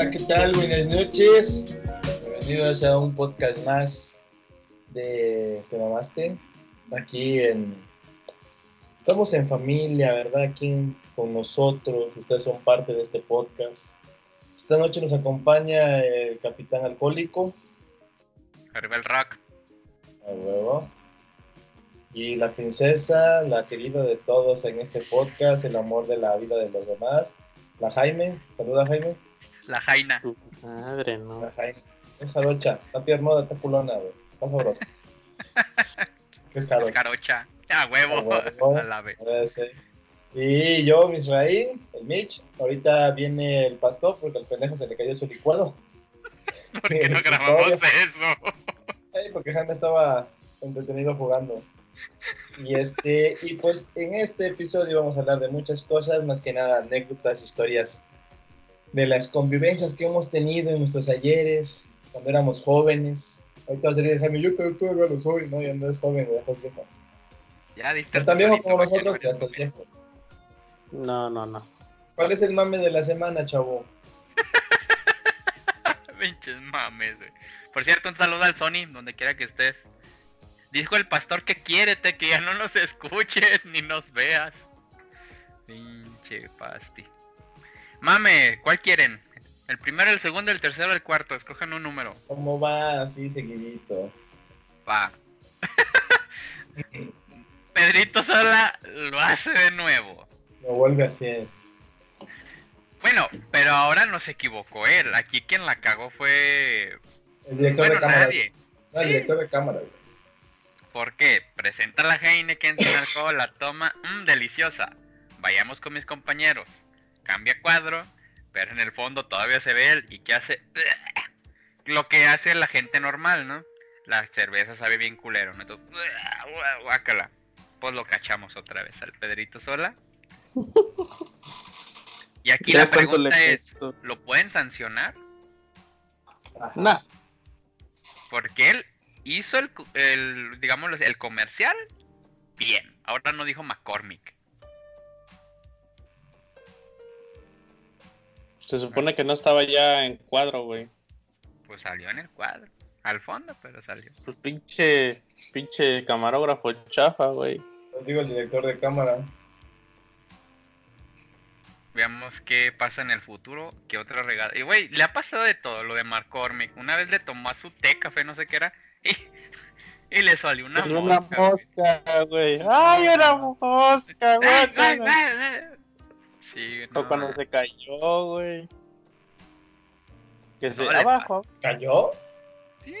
Hola, ¿qué tal? Buenas noches. Bienvenidos a un podcast más de Te Mamaste. Aquí en. Estamos en familia, ¿verdad? Aquí con nosotros. Ustedes son parte de este podcast. Esta noche nos acompaña el capitán alcohólico. Arriba el. A huevo. Y la princesa, la querida de todos en este podcast, el amor de la vida de los demás. La Jaime. Saluda, Jaime. La Jaina. Tu madre, no. La Jaime. Es jarocha. Está piernuda, está culona, güey. Está sabrosa. ¿Qué es jarocha? Carocha. A huevo. A huevo. A la. Y yo, Misraín, el Mitch. Ahorita viene el pastor porque al pendejo se le cayó su licuado. ¿Por qué no grabamos eso? Ay, porque Jaime estaba entretenido jugando. Y este, y pues en este episodio vamos a hablar de muchas cosas, más que nada anécdotas, historias de las convivencias que hemos tenido en nuestros ayeres, cuando éramos jóvenes. Ahorita va a salir Jaime, yo todavía lo soy, no, ya no es joven, ya estás viejo. Ya tan viejo como bonito, nosotros, pero no estás eres viejo. No, no, no. ¿Cuál es el mame de la semana, chavo? Pinches mames, güey. Por cierto, un saludo al Sony, donde quiera que estés. Dijo el pastor que quiérete, que ya no nos escuches ni nos veas. Pinche pasti. Mame, ¿cuál quieren? ¿El primero, el segundo, el tercero, el cuarto? Escojan un número. ¿Cómo va así seguidito? Va. Pedrito Sola lo hace de nuevo. Lo vuelve a hacer. Bueno, pero ahora no se equivocó él. Aquí quien la cagó fue. El director Bueno, de cámara. nadie. No, el Sí. director de cámara, güey. ¿Por qué? Presenta la Heineken sin alcohol, la toma, mmm, deliciosa. Vayamos con mis compañeros. Cambia cuadro, pero en el fondo todavía se ve él y que hace lo que hace la gente normal, ¿no? La cerveza sabe bien culero, ¿no? Entonces, guácala. Pues lo cachamos otra vez al Pedrito Sola. Y aquí la pregunta es. ¿lo pueden sancionar? Nah, Porque él hizo el, el digamos, el comercial bien. Ahora no dijo McCormick. Se supone que no estaba ya en cuadro, güey. Pues salió en el cuadro. Al fondo, pero salió. Pues pinche, pinche camarógrafo chafa, güey. Os digo el director de cámara. Veamos qué pasa en el futuro. ¿Qué otra regada? Y güey, le ha pasado de todo lo de McCormick. Una vez le tomó a su té café, no sé qué era. Y, y le salió una Es una mosca. güey. mosca, güey. ¡Ay, era mosca, Ay, güey! Sí, O cuando se cayó, güey. Que se... No Abajo. ¿Cayó? Sí.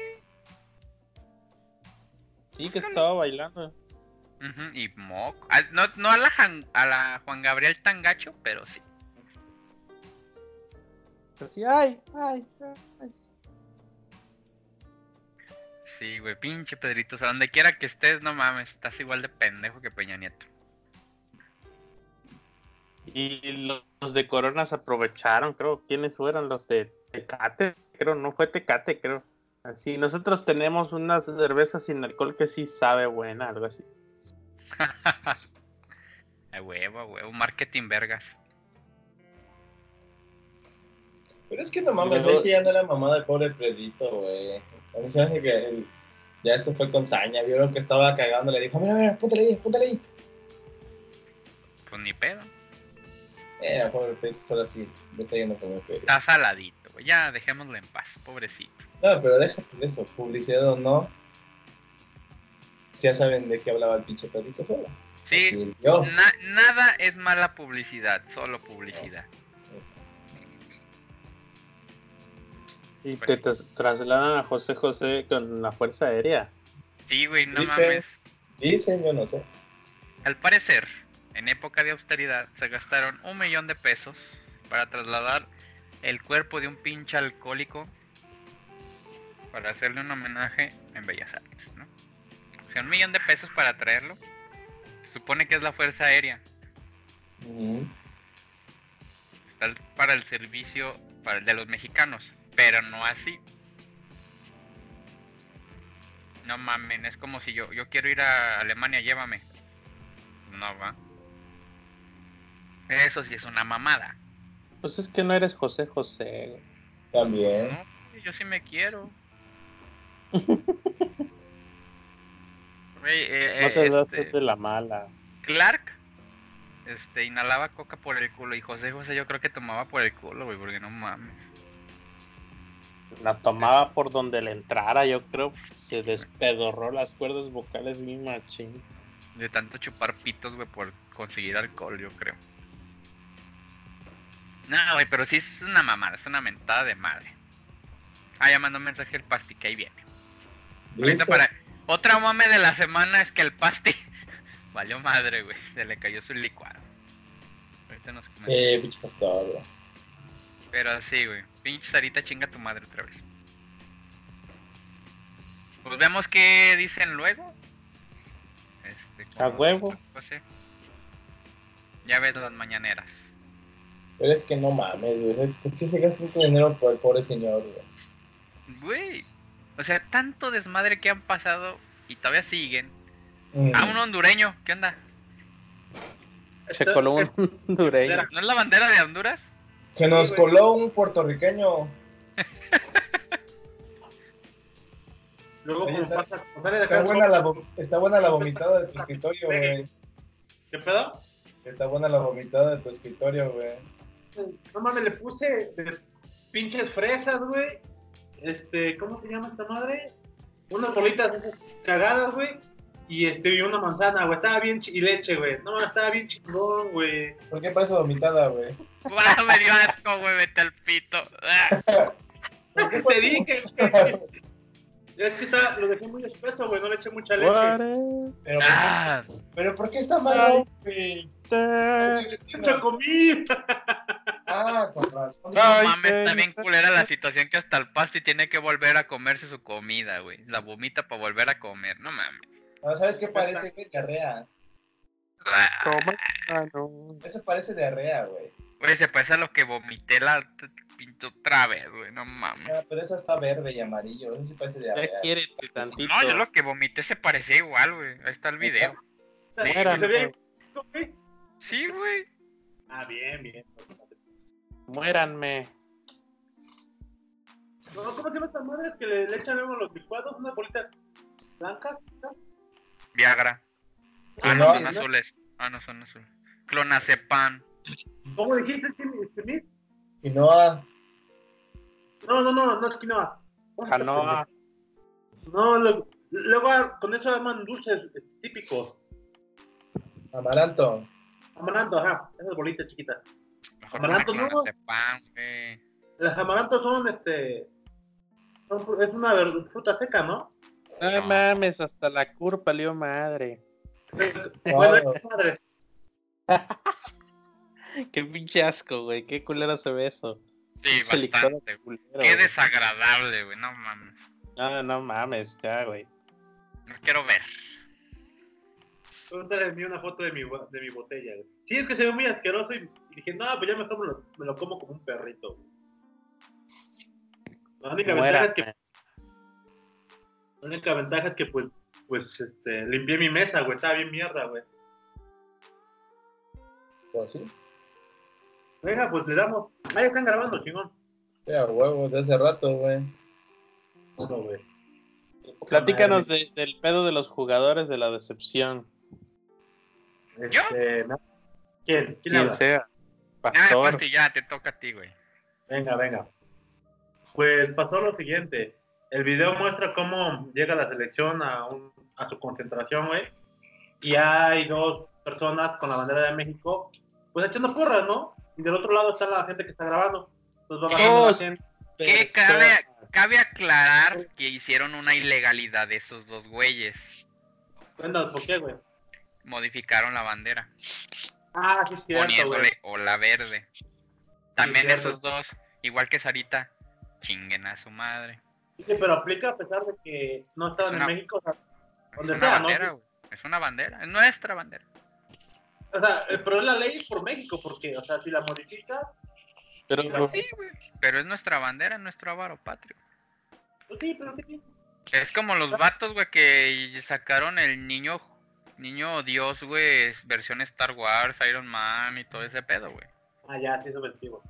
Sí, que estaba bailando. Y moco. No, no a la, Jan- a la Juan Gabriel tan gacho, pero sí. Así, ay, ay, ay. Sí, güey, pinche Pedrito. O sea, donde quiera que estés, no mames, estás igual de pendejo que Peña Nieto. Y los, de Corona se aprovecharon, creo. ¿Quiénes fueron? Los de Tecate, creo. No fue Tecate, creo. Así, nosotros tenemos una cerveza sin alcohol que sí sabe buena, algo así. A huevo, a huevo, marketing vergas. Pero es que no mames, ahí sí ya no era mamá del pobre Predito, güey. A mí se me hace que él ya eso fue con saña, vieron que estaba cagando, le dijo, mira, mira, púntale ahí, púntale ahí. Pues ni pedo. Eh, pobre Predito, solo así, me está yendo como feria. Está saladito, güey. Ya dejémoslo en paz, pobrecito. No, pero déjate de eso, publicidad o no. Ya saben de qué hablaba el pinche Pedrito sola. Sí, na- nada es mala publicidad, solo publicidad. Y Pues te trasladan a José José con la Fuerza Aérea. Sí, güey, no Dice- mames. Dicen, yo no sé. Al parecer, en época de austeridad, se gastaron un millón de pesos para trasladar el cuerpo de un pinche alcohólico para hacerle un homenaje en Bellas Artes, ¿no? O sea, un millón de pesos para traerlo. Se supone que es la Fuerza Aérea. Está para el servicio para el de los mexicanos, pero no así. No mamen, es como si yo, yo quiero ir a Alemania, llévame. No va. Eso sí es una mamada. Pues es que no eres José José. También. No, yo sí me quiero. Eh, No eh, te das este, de la mala. Clark este, inhalaba coca por el culo y José José yo creo que tomaba por el culo, güey, porque no mames. La tomaba por donde le entrara, yo creo. Se despedorró las cuerdas vocales bien machín. De tanto chupar pitos, güey, por conseguir alcohol, yo creo. No, güey, pero sí es una mamada, es una mentada de madre. Ah, ya mandó un mensaje el pasti, que ahí viene. Ahorita Dice- para... Otra mame de la semana es que el pasti valió madre, güey. Se le cayó su licuado. Ahorita nos comenta. Eh, pinche pastor, güey. Pero sí, güey. Pinche Sarita chinga tu madre otra vez. Pues vemos qué dicen luego. Este, A huevo. José. Ya ves las mañaneras. Pero es que no mames, güey. ¿Por qué se gasta este dinero por el pobre señor, güey? Güey. O sea, tanto desmadre que han pasado y todavía siguen. Mm. Ah, un hondureño. ¿Qué onda? Se coló un hondureño. ¿No es la bandera de Honduras? Se nos Sí, coló un puertorriqueño. Luego, Oye, está- pasa, como sale de Está acá, buena la, está buena la vomitada de tu escritorio, güey. ¿Qué pedo? Está buena la vomitada de tu escritorio, güey. No mames, le puse de pinches fresas, güey. Este, ¿cómo se llama esta madre? Unas bolitas cagadas, güey. Y este, y una manzana, güey. Estaba bien chi- y leche, güey. No mames, estaba bien chingón, güey. ¿Por qué parece vomitada, güey? ¡Guau! Me dio asco, güey. Vete al pito. Ah. ¿Por qué Te dije, güey. Es que está, lo dejé muy espeso, güey. No le eché mucha leche. Pero, Ah, pero ¿por qué está malo, güey? Mucha comida. Ah, con razón. No Ay, mames, está bien culera la situación que hasta el pasti tiene que volver a comerse su comida, güey. La vomita para volver a comer, no mames. Ah, ¿Sabes qué parece, güey? Diarrea. Ah, Toma. Eso parece diarrea, güey. Güey, se parece a lo que vomité la pinto otra vez, güey, no mames. Ah, pero eso está verde y amarillo. Eso sí parece Ya diarrea. quiere tantito. No, yo lo que vomité se parecía igual, güey. Ahí está el video. Bien, güey. Sí, güey. Ah, bien, bien. Muéranme. No, ¿Cómo se llama esta madre? Que le, le echan luego a los licuados unas bolitas blancas. Viagra. Ah, Y no, no- son azules. Ah, no, son azules. Clonazepam. ¿Cómo dijiste, Smith? Quinoa. No, no, no, no es quinoa. Canoa. No, luego ah, con eso arman dulces típicos. Amaranto. Amaranto, ajá, esas bolitas chiquitas. Mejor Amaranto, una no. güey. Las amarantos son, este, son es una fruta seca, ¿no? No No. mames, hasta la curva lió madre. Bueno, madre. Qué pinche asco, güey. Qué culero se ve eso. Sí, bastante. culero, Qué güey. desagradable, güey, no mames. No, no mames, ya, güey. No quiero ver. Pregúntale a mí una foto de mi, de mi botella, güey. Sí, es que se ve muy asqueroso y, y dije, no, pues ya mejor me lo, me lo como como un perrito. güey. La única ventaja es que. La única ventaja es que pues, pues este, limpié mi mesa, güey, estaba bien mierda, güey. Pues sí. Venga, pues le damos. Ah, ya están grabando, chingón. Sí, a huevos, de hace rato, güey. No, güey. Platícanos de- del pedo de los jugadores de la decepción. Este, ¿no? ¿Quién? ¿Quién Quien habla? sea. Pastor. Pasti, ya, te toca a ti, güey. Venga, venga. Pues pasó lo siguiente. El video muestra cómo llega la selección a, un- a su concentración, güey. Y hay dos personas con la bandera de México, pues echando porras, ¿no? Y del otro lado está la gente que está grabando. Entonces va bajando la gente. ¿Qué cabe, cabe aclarar que hicieron una ilegalidad esos dos güeyes. Cuéntanos, ¿por qué, güey? Modificaron la bandera, Ah, sí, es cierto, güey. poniéndole ola verde. También esos dos, igual que Sarita, chinguen a su madre. Sí, pero aplica a pesar de que no estaban Es una- en México, o sea, Es una sea, bandera. Es una bandera, es nuestra bandera. O sea, eh, pero es la ley por México, porque, o sea, si la modifica, Pero, Pues Sí, güey. Pero es nuestra bandera, es nuestro avaro patrio. pues sí, pero ¿qué? Es como los vatos, güey, que sacaron el niño, niño Dios, güey, versión Star Wars, Iron Man y todo ese pedo, güey. Ah, ya, sí, güey, güey.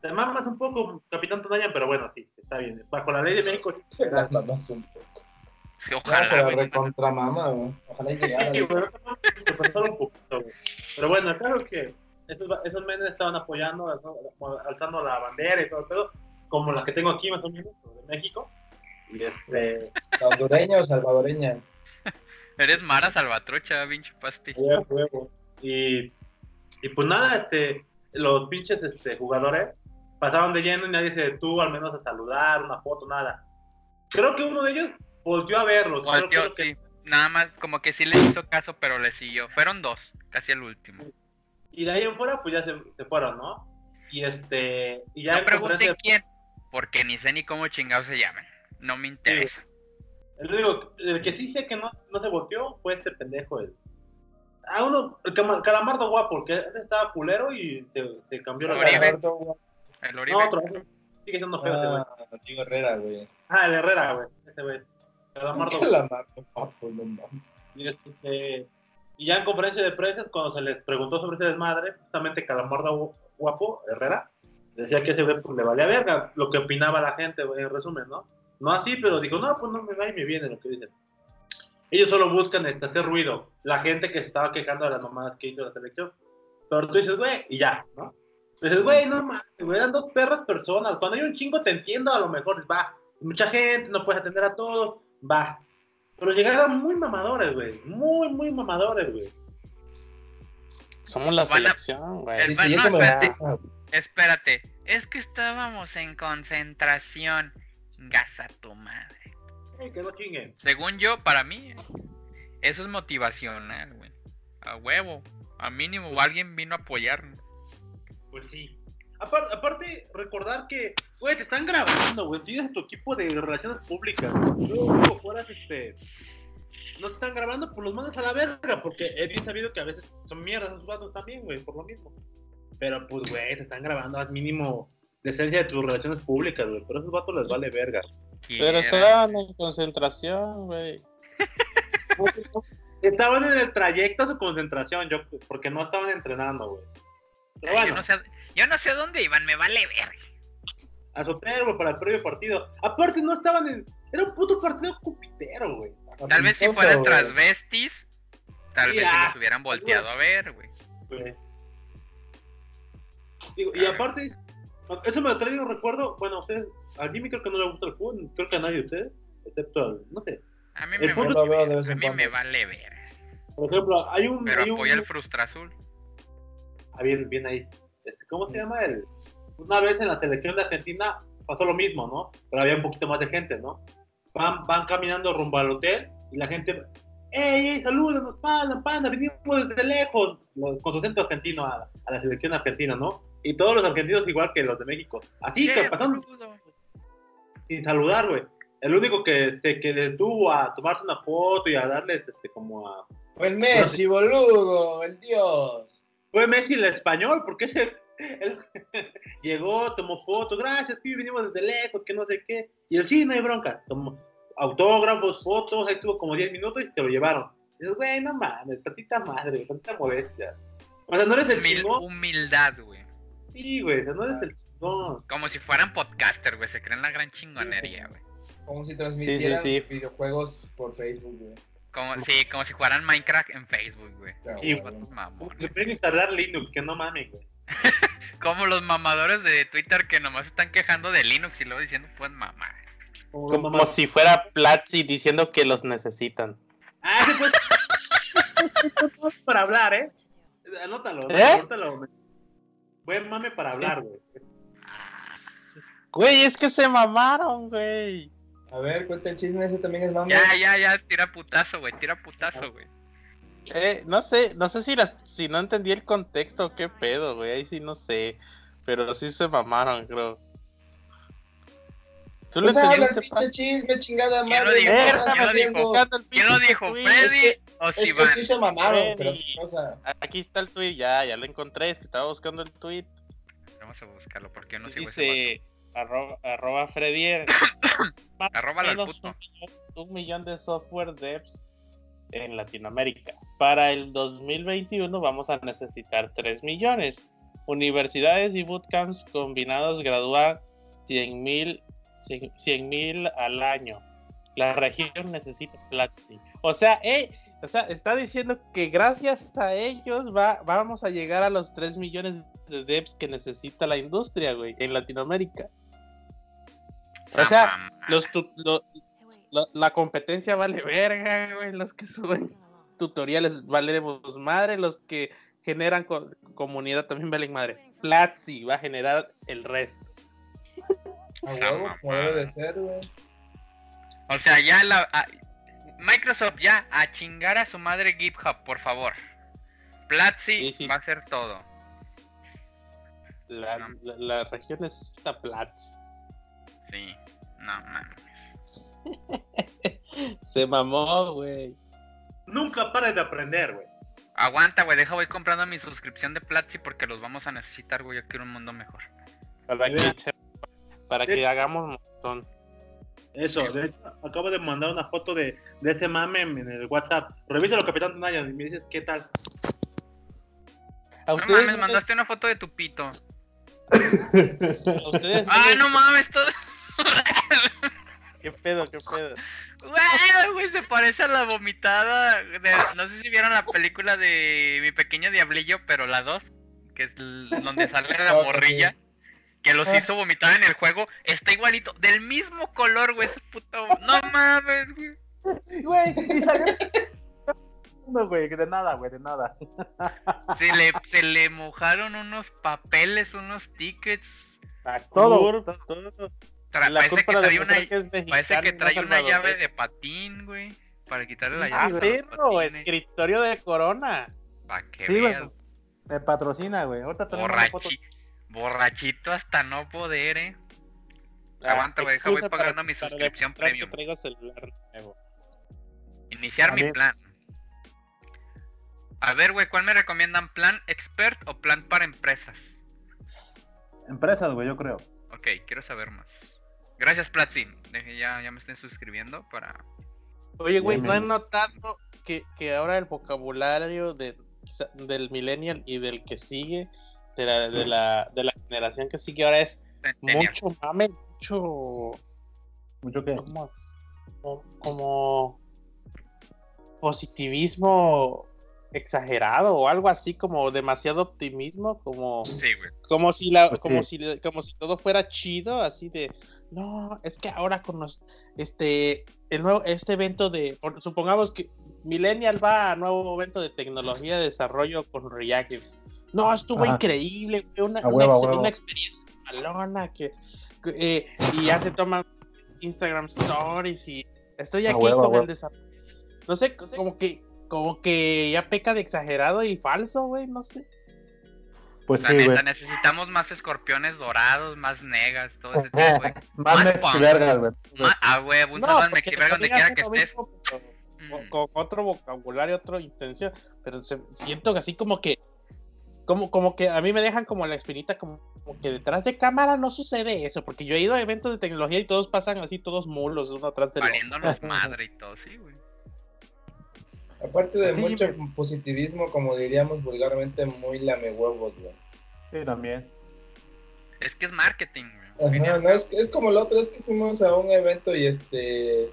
te mamas un poco, Capitán Tonaya, pero bueno, sí, está bien. Bajo la ley de México, sí, Te las mamas un poco. Sí, ojalá, se la güey. Ojalá y llegara. Sí, te pasaron un poquito, güey. Pero bueno, el caso es que esos, esos menes estaban apoyando, alzando- la bandera y todo el pedo, como la que tengo aquí más o menos, de México. Y este, ¿La hondureña o salvadoreña? Eres Mara Salvatrucha, pinche pasti. Y, y pues nada, este, los pinches este, jugadores pasaban de lleno y nadie se detuvo al menos a saludar, una foto, nada. Creo que uno de ellos volvió a verlos. Volteó, creo sí. Nada más, como que sí le hizo caso, pero le siguió. Fueron dos, casi el último. Y de ahí en fuera, pues ya se, se fueron, ¿no? Y este, y ya No pregunté quién, porque ni sé ni cómo chingados se llaman. No me interesa. Único, el que sí sé que no, no se volteó fue este pendejo, el, a uno, el calamardo guapo, porque ese estaba culero y se, se cambió la Oribe. cara. Güey. El Oribe. No, otro, ese sigue siendo feo ese güey. Ah, Diego Herrera, güey. Ah, el Herrera, güey, ese güey. Calamardo Que la mato, papo, no mames. Y, este, y ya en conferencia de prensa, cuando se les preguntó sobre ese desmadre, justamente Calamardo Gu- Guapo, Herrera, decía que ese güey pues, le valía verga lo que opinaba la gente, güey, en resumen, ¿no? No así, pero dijo, no, pues no me va y me viene lo que dicen. Ellos solo buscan este, hacer ruido. La gente que se estaba quejando de las mamadas que hizo la selección. Pero tú dices, güey, y ya, ¿no? Dices, güey, no mames, güey, eran dos perras personas. Cuando hay un chingo te entiendo, a lo mejor va. Mucha gente, no puedes atender a todos, va. Pero llegaron muy mamadores, güey. Muy, muy mamadores, güey. Somos la selección, güey. El- Dice, y no, eso me espérate. Espérate, es que estábamos en concentración. Gasa tu madre. Que no chinguen. Según yo, para mí, eso es motivacional, güey. A huevo. A mínimo alguien vino a apoyarnos. Pues sí. Aparte, aparte, recordar que, güey, te están grabando, güey. Tienes tu equipo de relaciones públicas. Luego, fueras, este. No te están grabando, pues los mandas a la verga. Porque he bien sabido que a veces son mierdas esos vatos también, güey, por lo mismo. Pero, pues, güey, te están grabando al mínimo decencia de tus relaciones públicas, güey. Pero a esos vatos les vale verga. Pero estaban en concentración, güey. Estaban en el trayecto a su concentración, yo, porque no estaban entrenando, güey. Pero Ay, bueno, yo, no sé, yo no sé dónde iban, me vale ver. a su güey, para el previo partido. Aparte, no estaban en. Era un puto partido cupitero, güey. Tal vez si fueran güey. transvestis, tal Sí, vez si ah, los hubieran volteado a ver, güey. güey. Digo, y aparte, eso me trae un recuerdo. Bueno, a ustedes, a Jimmy creo que no le gusta el fútbol, creo que a nadie de ustedes, excepto al, no sé. A mí me vale, vez a mí me vale ver. Por ejemplo, hay un. Pero hay un apoya el Frustra Azul. Ah, bien, bien ahí. Este, ¿Cómo se llama el? Una vez en la selección de Argentina pasó lo mismo, ¿no? Pero había un poquito más de gente, ¿no? Van, van caminando rumbo al hotel y la gente, ¡Ey, ey, salúdanos, panda, panda! Venimos desde lejos, Los- con su acento argentino a, a la selección argentina, ¿no? Y todos los argentinos igual que los de México. Así, ¡Qué que pasando boludo! sin saludar, güey. El único que se que detuvo a tomarse una foto y a darles este, como a... Fue el Messi, boludo, el dios. Fue Messi el español, porque ese él llegó, tomó fotos, gracias, sí, venimos desde lejos, que no sé qué. Y el sí, no hay bronca. Tomó autógrafos, fotos, ahí tuvo como 10 minutos y se lo llevaron. Y dices, güey, no mames, tantita madre, tantita modestia. O sea, no eres el Humil- chingón. humildad, güey. Sí, güey, o sea, no eres el chingón. Como si fueran podcaster, güey. Se creen la gran chingonería, güey. Como si transmitieran sí. videojuegos por Facebook, güey. Como, sí, como si jugaran Minecraft en Facebook, güey. Sí, güey. Se pueden instalar Linux, que no mames, güey. Como los mamadores de Twitter que nomás están quejando de Linux y luego diciendo, pues mamá. Como Como mamá- si fuera Platzi diciendo que los necesitan. Ah, fue para hablar, ¿eh? Anótalo, ¿Eh? anótalo. Buen mame para hablar, güey. Güey, es que se mamaron, güey. A ver, cuenta el chisme, ese también es mame. Ya, ya, ya, tira putazo, güey. Tira putazo, güey. Eh, no sé, no sé si las, si no entendí el contexto, qué pedo, güey, ahí sí no sé, pero sí se mamaron, creo. ¿Tú lo Pues habla el pinche chisme, chingada ¿Quién lo madre. dijo? ¿qué ¿Quién estás lo dijo? ¿Quién lo dijo? ¿Freddy O Es que Sivan? sí se mamaron, Freddy. pero qué cosa. Aquí está el tweet, ya, ya lo encontré, es que estaba buscando el tweet. Vamos a buscarlo, porque yo no sigo ese Dice arroba, arroba Fredier. O Arróbalo al puto. Un, millón- un millón de software devs en Latinoamérica. Para el 2021 vamos a necesitar 3 millones. Universidades y bootcamps combinados gradúan 100 mil 100 mil al año. La región necesita Platzi. O sea, eh, o sea, está diciendo que gracias a ellos va, vamos a llegar a los 3 millones de devs que necesita la industria, güey, en Latinoamérica. O sea, los tu- lo- la, la competencia vale verga, güey. Los que suben tutoriales valemos madre. Los que generan co- comunidad también valen madre. Platzi va a generar el resto. A huevo, como mamada. debe de ser, güey. O sea, ya la. Microsoft ya a chingar a su madre GitHub, por favor. Platzi Sí, sí. va a hacer todo. La, No. la- la región necesita Platzi. Sí. No mames. Se mamó, güey. Nunca pares de aprender, güey. Aguanta, güey, deja voy comprando mi suscripción de Platzi porque los vamos a necesitar, güey. Yo quiero un mundo mejor. Para que, para que hagamos un montón. Eso, de hecho, acabo de mandar una foto de, de ese mame en el WhatsApp. Revísalo, Capitán Tenaya, y me dices qué tal. ¿A No ustedes, mames, mandaste una foto de tu pito. a ustedes Ah, no mames, todo. ¿Qué pedo, qué pedo? Güey, güey, se parece a la vomitada. de- no sé si vieron la película de Mi Pequeño Diablillo, pero la 2, que es donde sale la morrilla, que los Ah. hizo vomitar en el juego. Está igualito, del mismo color, güey, ese puto. No mames, güey. Güey, y salió. No, güey, de nada, güey, de nada. Se le, se le mojaron unos papeles, unos tickets. Todo, todo. Tra- La parece que trae una, que parece que trae llave de patín, güey. Para quitarle la Ah, llave. perro, escritorio de Corona. Para que Sí, güey. veas. Me patrocina, güey. Ahorita tenemos. Borrachi- borrachito hasta no poder, eh. Ah, Aguanta, güey, deja, voy pagando para- mi para suscripción premium. traigo celular nuevo. Iniciar A mi ver. plan. A ver, güey, ¿cuál me recomiendan? ¿Plan expert o plan para empresas? Empresas, güey, yo creo. Ok, quiero saber más. Gracias, Platzi. Deje, ya, ya me estén suscribiendo para. Oye, güey, ¿no han bien. notado que, que ahora el vocabulario de, del millennial y del que sigue, de la, de la, de la generación que sigue ahora es Centennial. mucho mame, mucho ¿Mucho qué? como, como, positivismo exagerado o algo así como demasiado optimismo como Sí, como si la Pues como sí. si como si todo fuera chido así de no es que ahora con los este el nuevo este evento de supongamos que Millennial va a nuevo evento de tecnología de desarrollo con React no estuvo Ajá. increíble fue una, A una a una experiencia malona que, que, eh, y ya se toman Instagram Stories y estoy aquí huevo, con el desarrollo no sé como que como que ya peca de exagerado y falso güey no sé Pues La sí, neta, necesitamos más escorpiones dorados, más negas, todo ese tipo, güey. Más Más Mex punk. vergas, güey. Ah, güey, un No, saludo al porque Mexiverga donde quiera que estés. mismo, pero Mm. con, con otro vocabulario, otra intención, pero se- siento que así como que, como, como que a mí me dejan como la espinita, como, como que detrás de cámara no sucede eso, porque yo he ido a eventos de tecnología y todos pasan así, todos mulos, uno atrás del otro. Valiéndonos madre y todo, sí, güey. Aparte de Sí, mucho me- positivismo, como diríamos vulgarmente, muy lame huevos, güey. Sí, también. Es que es marketing, güey. Ajá, no, es, es como la otra vez que fuimos a un evento y este.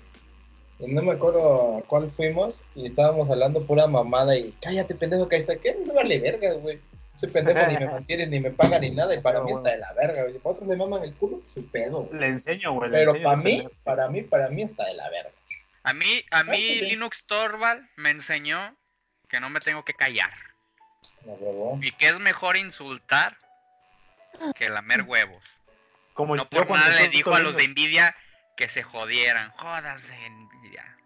y no me acuerdo a cuál fuimos y estábamos hablando pura mamada y cállate, pendejo, que ahí está. ¿Qué? Me vale verga, güey. Ese pendejo ni me mantiene, ni me paga, ni nada. Y para Pero mí bueno. está de la verga, güey. Para otros le maman el culo, su pedo, güey. Le enseño, güey. le Pero enseño para mí, pendejo. para mí, para mí está de la verga. A mí, a mí sí. Linux Torvald me enseñó que no me tengo que callar. No, huevo. Y que es mejor insultar que lamer huevos. Como No yo por nada le dijo a los de viendo- Nvidia que se jodieran. Jódanse, Nvidia.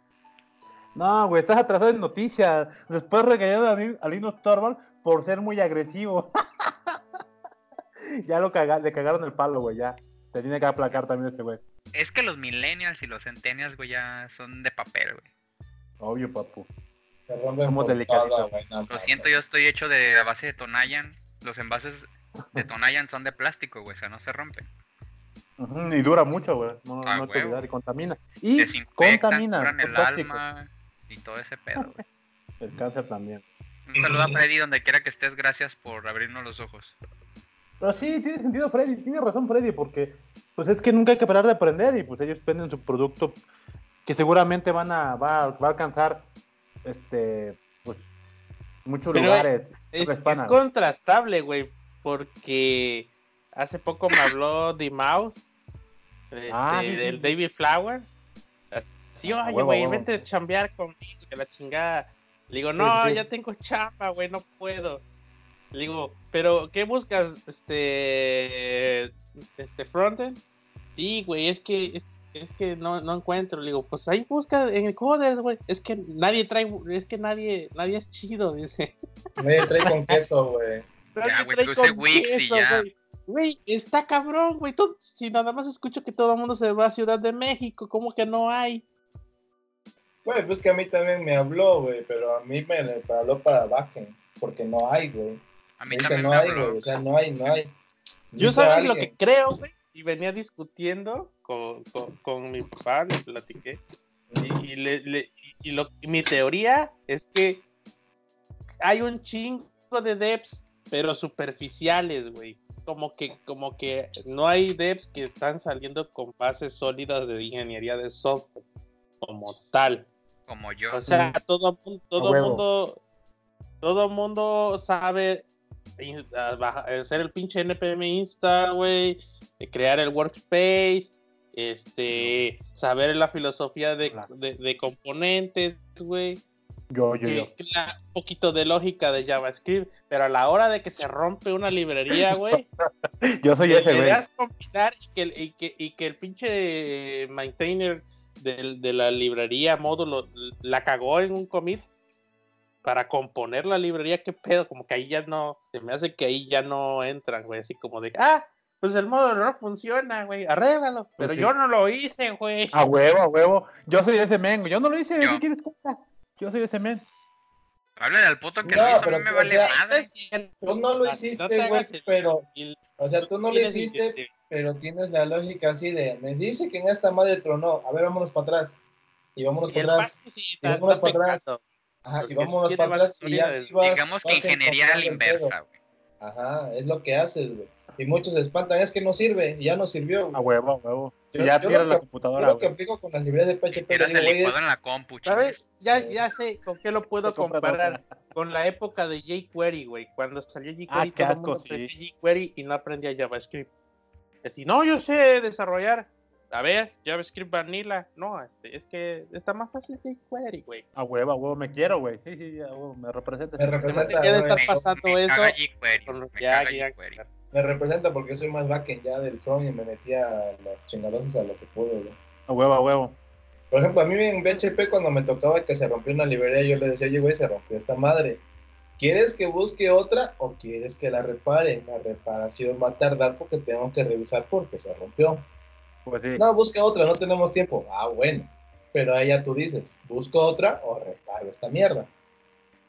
No, güey, estás atrasado en noticias. Después regañaron a, Lin- a Linus Torvald por ser muy agresivo. ya lo caga- le cagaron el palo, güey, ya. Te tiene que aplacar también ese güey. Es que los millennials y los centennials, güey, ya son de papel, güey. Obvio, papu. Somos delicaditos. Lo siento, yo estoy hecho de a base de Tonayan. Los envases de Tonayan son de plástico, güey, o sea, no se rompen. Ujú, y dura mucho, güey. No, Ah, no te olvidar, y contamina. Y contamina. el plásticos. alma y todo ese pedo, güey. El cáncer también. Un saludo a Freddy donde quiera que estés, gracias por abrirnos los ojos. Pero sí, tiene sentido Freddy, tiene razón Freddy, porque pues es que nunca hay que parar de aprender y pues ellos venden su producto que seguramente van a, va, va a alcanzar este pues muchos Pero lugares. Es, es hispana. contrastable, güey, porque hace poco me habló The Mouse, este, Ah, sí, sí, del. David Flowers. Sí, oye, güey, huevo. vente a chambear conmigo, que la chingada. Le digo, no, ya tengo chamba, güey, no puedo. Le digo, pero ¿qué buscas? Este, este frontend. Sí, güey, es que es, es que no, no encuentro. Le digo, pues ahí busca en el coders, güey. Es que nadie trae, es que nadie, nadie es chido, dice. Me trae con queso, güey. Nadie güey, con Wix y ya. güey. Güey, está cabrón, güey. Todo- Si nada más escucho que todo el mundo se va a Ciudad de México, ¿cómo que no hay? Güey, pues que a mí también me habló, güey, pero a mí me, me habló para backend, porque no hay, güey. A Me mí dice, también no me hay, habló. güey, o sea, no hay, no hay. Yo sabes lo que creo, güey. Y venía discutiendo con, con, con mi papá, le platiqué. Y, y le- le- y lo, y mi teoría es que hay un chingo de devs, pero superficiales, güey. Como que, como que no hay devs que están saliendo con bases sólidas de ingeniería de software como tal. Como yo. O sea, todo, todo huevo. mundo, todo mundo sabe baja- hacer el pinche npm insta, güey, eh, crear el workspace, este, saber la filosofía de, Claro. de- de componentes, güey, Yo, yo, yo. un poquito de lógica de JavaScript, pero a la hora de que se rompe una librería, güey, Yo soy ese, güey. y que, el- y que, y que el pinche maintainer del- de, la librería módulo la cagó en un commit para componer la librería, qué pedo, como que ahí ya no, se me hace que ahí ya no entran, güey, así como de, ah, pues el módulo no funciona, güey, arréglalo, pero Pues sí. yo no lo hice, güey. A huevo, a huevo. Yo soy ese men, güey. Yo no lo hice, Yo. ¿qué quieres haga? Yo soy ese men. Hable del puto que No, lo hizo, a pero, mí me o vale sea, madre. Tú no lo hiciste, te güey, pero, el- o sea, tú no lo hiciste, pero tienes la lógica así de, me dice que en esta madre tronó, a ver, vámonos para atrás. Y vámonos para atrás. sí y vámonos para atrás. Ajá, y vámonos para atrás y ya así vas. Digamos que vas ingeniería a la inversa, güey. Ajá, es lo que haces, güey. Y muchos se espantan, es que no sirve, y ya no sirvió. A huevo, a huevo. Yo- ya yo tira lo la que- Yo computadora, lo que aplico con las librerías de PHP, Tiras el licuado en la compu, ¿Sabes? Ya, ya sé con qué lo puedo comparar. Con la época de jQuery, güey. Cuando salió jQuery, Ah, qué todo el asco, mundo sí. jQuery y no aprendía JavaScript. Así, no, yo sé desarrollar. A ver, JavaScript Vanilla. No, este, es que está más fácil jQuery, güey. A huevo, a huevo, me quiero, güey. Sí, sí, a huevo, me representa. Me representa, de güey. estar pasando me eso. me representa porque soy más backend ya del front y me metía a los chingadosos a lo que puedo, güey. A huevo, a huevo. Por ejemplo, a mí en PHP cuando me tocaba que se rompió una librería, yo le decía, oye, güey, se rompió esta madre. ¿Quieres que busque otra o quieres que la repare? La reparación va a tardar porque tenemos que revisar porque se rompió. Pues sí. No, busca otra, no tenemos tiempo. Ah, bueno. Pero ahí ya tú dices, busco otra o reparo esta mierda.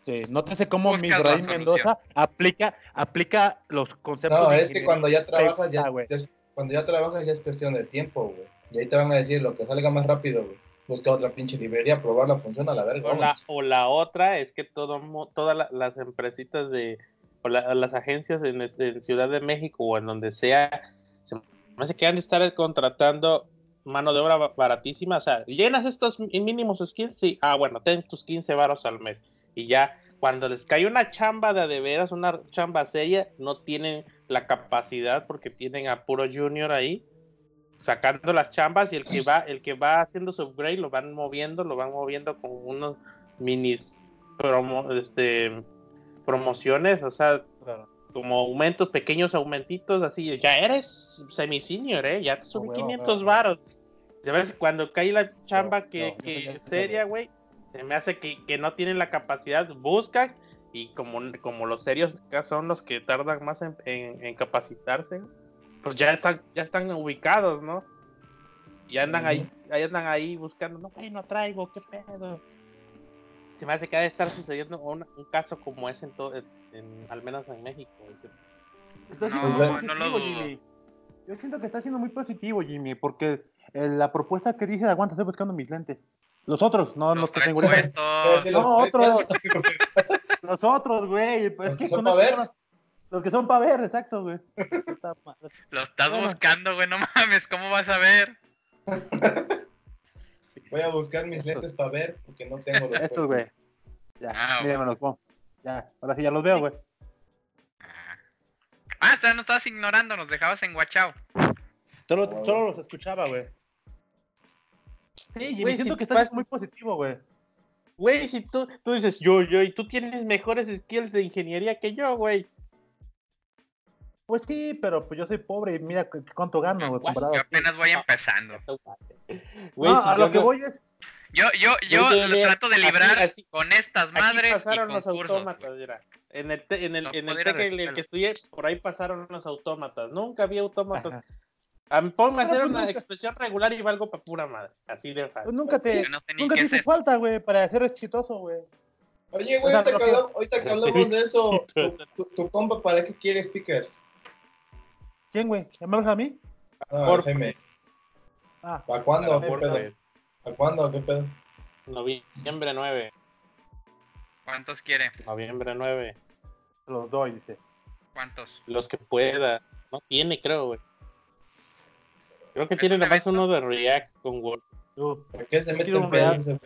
sí. Nótese cómo solución. Mendoza aplica, aplica los conceptos No, de es que cuando ya trabajas, ya, Ah, güey. ya es- cuando ya trabajas ya es cuestión de tiempo, güey. Y ahí te van a decir lo que salga más rápido, güey. Busca otra pinche librería, probarla, funciona, la verga. O la, o la otra es que todo, todas la- las empresitas de, o la- las agencias en, es- en Ciudad de México o en donde sea, se me hace que han de estar contratando mano de obra ba- baratísima. O sea, llenas estos mínimos skills, sí, ah, bueno, ten tus 15 varos al mes. Y ya, cuando les cae una chamba de, de veras, una chamba seria, no tienen la capacidad porque tienen a puro junior ahí sacando las chambas y el que va el que va haciendo su upgrade lo van moviendo lo van moviendo con unos minis promo, este promociones o sea como aumentos pequeños aumentitos así ya eres semi senior eh ya te subí huevo, 500 huevo. varos. Ya ves cuando cae la chamba No, que, no, que seria güey se me hace que, que no tienen la capacidad buscan y como, como los serios son los que tardan más en, en- en capacitarse pues ya están, ya están ubicados, ¿no? Y andan ahí, ahí andan ahí buscando, no, güey, no traigo, qué pedo. Se me hace que ha de estar sucediendo un, un caso como ese en todo, en- en- al menos en México. ese. Está No, siendo muy no lo positivo, dudo. Jimmy. Yo siento que está siendo muy positivo, Jimmy, porque eh, la propuesta que dice, aguanta, estoy buscando mis lentes. Los otros, no los Los que tengo no, los- otros. Los otros, güey. Los Es que son ver. no- Los que son para ver, exacto, güey. Lo estás Bueno. buscando, güey, no mames, ¿cómo vas a ver? Voy a buscar mis lentes para ver, porque no tengo los Estos, güey. Ya, Ah, mírenme los pongo. Ya, ahora sí ya los veo, güey. Ah, o sea, no estabas ignorando, nos dejabas en Guachao. Solo, solo los escuchaba, güey. Sí, Güey, siento si que estás pasa- muy positivo, güey. Güey, si tú, tú dices yo, yo, y tú tienes mejores skills de ingeniería que yo, güey. Pues sí, pero pues yo soy pobre y mira cu- cuánto gano, güey, Guay, comparado Yo apenas voy empezando. Güey, No, si a lo que no- voy es... Yo, yo, yo Güey, yo lo trato de librar así- con estas Aquí madres y pasaron los concursos. autómatas, mira. En el, te- en el, No en el TEC en el que estudié, por ahí pasaron los autómatas. Nunca había autómatas. Ajá. A mí, ponme a Pero hacer pues una nunca- expresión regular y valgo para pura madre. Así de Pues fácil. nunca te... No sé Nunca te es hizo falta, güey, para ser exitoso, güey. Oye, güey, ahorita que hablamos de eso, tu, tu- tu compa, ¿para qué quiere stickers? ¿Quién, güey? ¿Me hablas a mí? Ah, Por- Jaime. Ah, ¿Para cuándo? ¿Qué pedo? ¿Para cuándo? ¿Qué pedo? Noviembre 9. ¿Cuántos quiere? Noviembre 9. te los doy, dice. ¿Cuántos? Los que pueda. No tiene, creo, güey. Creo que ¿Es tiene un nada más evento? uno de React con Word. ¿Por qué se mete en pedo?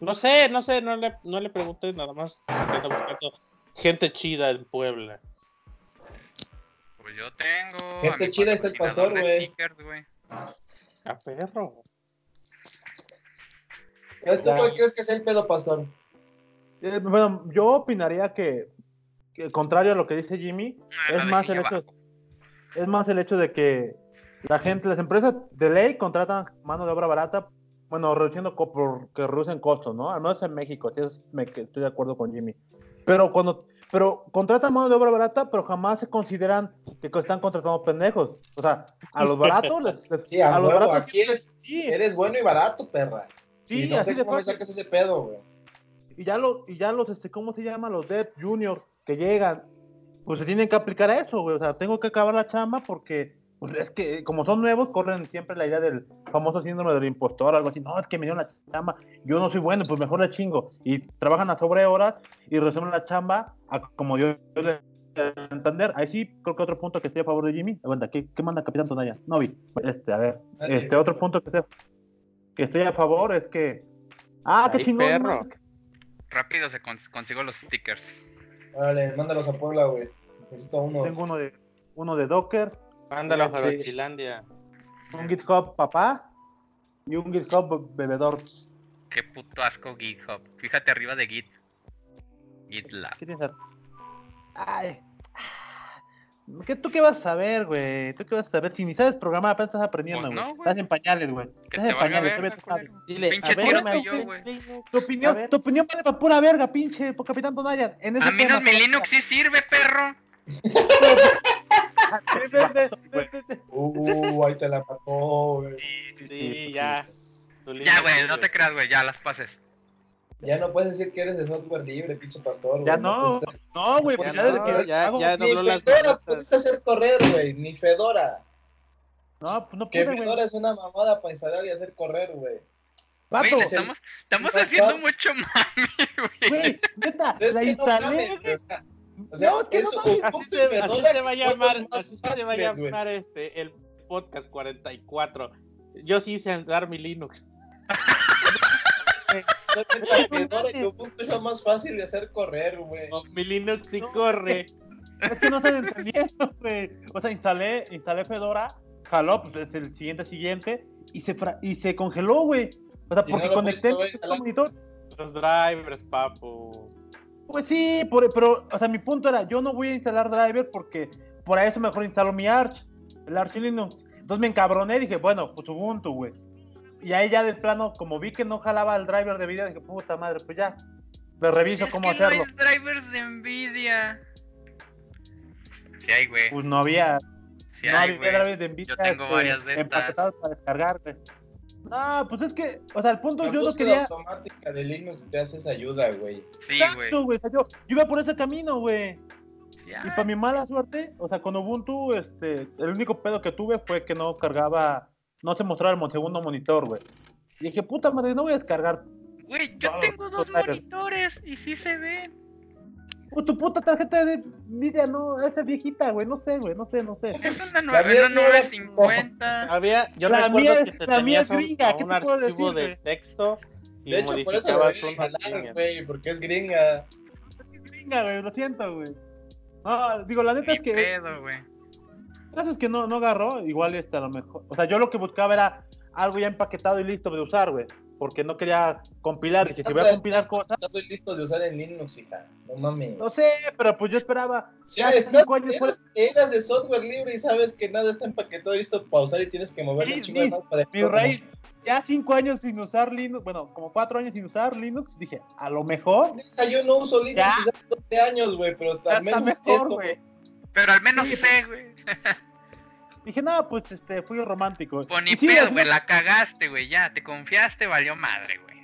No sé, no sé, no le, no le pregunté nada más. Buscando gente chida en Puebla. Pues yo tengo. a Gente mi chida está el pastor, güey. A perro. ¿Sabes tú Ya. cuál crees que es el pedo, pastor? Eh, bueno, yo opinaría que, que contrario a lo que dice Jimmy, Ah, es más el hecho, es más el hecho de que la gente, las empresas de ley contratan mano de obra barata, bueno, reduciendo porque reducen costos, ¿no? Al menos en México, sí, es- me, que estoy de acuerdo con Jimmy. Pero cuando, pero contratan mano de obra barata, pero jamás se consideran que están contratando pendejos. O sea, a los baratos les, les- Sí, a, a los huevo, baratos aquí es, sí, eres bueno y barato, perra. Sí, no así sé de cómo me fácil. sacas ese pedo, güey. y ya los, y ya los, este, ¿cómo se llama? Los Dev Junior que llegan, pues se tienen que aplicar a eso, güey. O sea, tengo que acabar la chamba porque, pues es que como son nuevos, corren siempre la idea del famoso síndrome del impostor, algo así. No, es que me dieron la chamba, yo no soy bueno, pues mejor le chingo. Y trabajan a sobre horas y resuelven la chamba a como yo le entender. Ahí sí, creo que otro punto que estoy a favor de Jimmy. Aguanta, ¿qué, qué manda Capitán Tonaya? No vi. Este, a ver. Ah, Este, otro punto que estoy, que estoy a favor es que. Ah, qué chingón. perro. Rápido se cons- consigo los stickers. Órale, mándalos a Puebla, güey. Necesito uno. Tengo uno de, uno de Docker, Mándalo a Este- Jarochilandia. un GitHub papá y un GitHub bebedor. Qué puto asco GitHub. Fíjate arriba de Git. GitLab. ¿Qué tienes? Ay. ¿Qué, ¿Tú qué vas a saber, güey? ¿Tú qué vas a saber? Si ni sabes programar, apenas estás aprendiendo, Pues güey. no, güey. estás en pañales, güey. Estás en pañales, verga, no sabes. Dile, Pinche a ver, tiro me- soy yo, güey. Tu A opinión, ver. tu opinión vale para pura verga, pinche, por Capitán. En ese A menos mi Linux sí sirve, perro. Uh, ahí te la mató, güey. Sí, ya. Tu Ya, Linux güey, no te creas, güey, ya las pases. Ya no puedes decir que eres de software libre, pinche pastor. Ya no, no, güey, Ya pues Ya ya desde no, que ya, ya Ni Fedora maletas. puedes hacer correr, güey. Ni Fedora. No, pues no Que pude, Fedora es una mamada para instalar y hacer correr, güey. Le estamos, estamos Sí, haciendo mucho mami, güey. güey, neta, la que instalé. O sea, es que no un Así se, así se va a llamar, se va a llamar este, el podcast 44. Yo sí hice andar mi Linux. Y Ubuntu es más fácil de hacer correr, güey. No, mi Linux sí No, corre. Es que no están entendiendo, güey. O sea, instalé, instalé Fedora, jaló, pues es el siguiente siguiente, y se, fra- y se congeló, güey. O sea, porque no conecté el monitor. Los drivers, papu. Pues sí, por- pero, o sea, mi punto era, yo no voy a instalar driver porque por eso mejor instalo mi Arch, el Arch Linux. Entonces me encabroné y dije, bueno, pues Ubuntu, güey. Y ahí ya de plano, como vi que no jalaba el driver de video, dije, puta madre, pues ya, me reviso Es cómo que hacerlo. No hay drivers de Nvidia. Sí hay, güey. Pues no había, Sí no hay, había drivers de Nvidia Yo tengo este, varias de estas. empaquetados para descargar, güey. No, pues es que, o sea, el punto La yo no quería... automática de Linux te hace esa ayuda, güey. Sí, güey. Exacto, güey. o sea, yo, yo iba por ese camino, güey. Y para mi mala suerte, o sea, con Ubuntu, este, el único pedo que tuve fue que no cargaba, no se mostraba el segundo monitor, güey. Y dije, puta madre, no voy a descargar. Güey, yo tengo dos monitores y sí se ven. Pues, tu puta tarjeta de Nvidia no, esa es viejita, güey, no sé, güey, no sé, no sé. Es una La nueva, mía una no era- 950. Había, yo La recuerdo mía que es- la mía es gringa, ¿qué un te puedo archivo decir, de güey? texto y De hecho, por eso modificabas jalar, líneas. güey, porque es gringa. Es gringa, güey, lo siento, güey. No, digo, la neta es que pedo, güey. el caso es que no, no agarró, igual este a lo mejor. O sea, yo lo que buscaba era algo ya empaquetado y listo de usar, güey. Porque no quería compilar, dije, si voy a compilar cosas, Estoy listo de usar en Linux, hija. No mames. no sé, pero pues yo esperaba. Sí, ya estás, cinco años eras, eras de software libre y sabes que nada está empaquetado y listo para usar y tienes que mover Sí, sí, para Mi rey, ya cinco años sin usar Linux, bueno, como cuatro años sin usar Linux, dije, a lo mejor Yo no uso Linux Ya. desde hace 12 años, güey, pero al está menos mejor, esto, güey. Pero al menos Sí, sé, güey. Dije, no, pues este, fui romántico. Pues ni Y sí, pedo, güey. final- La cagaste, güey. Ya, te confiaste, valió madre, güey.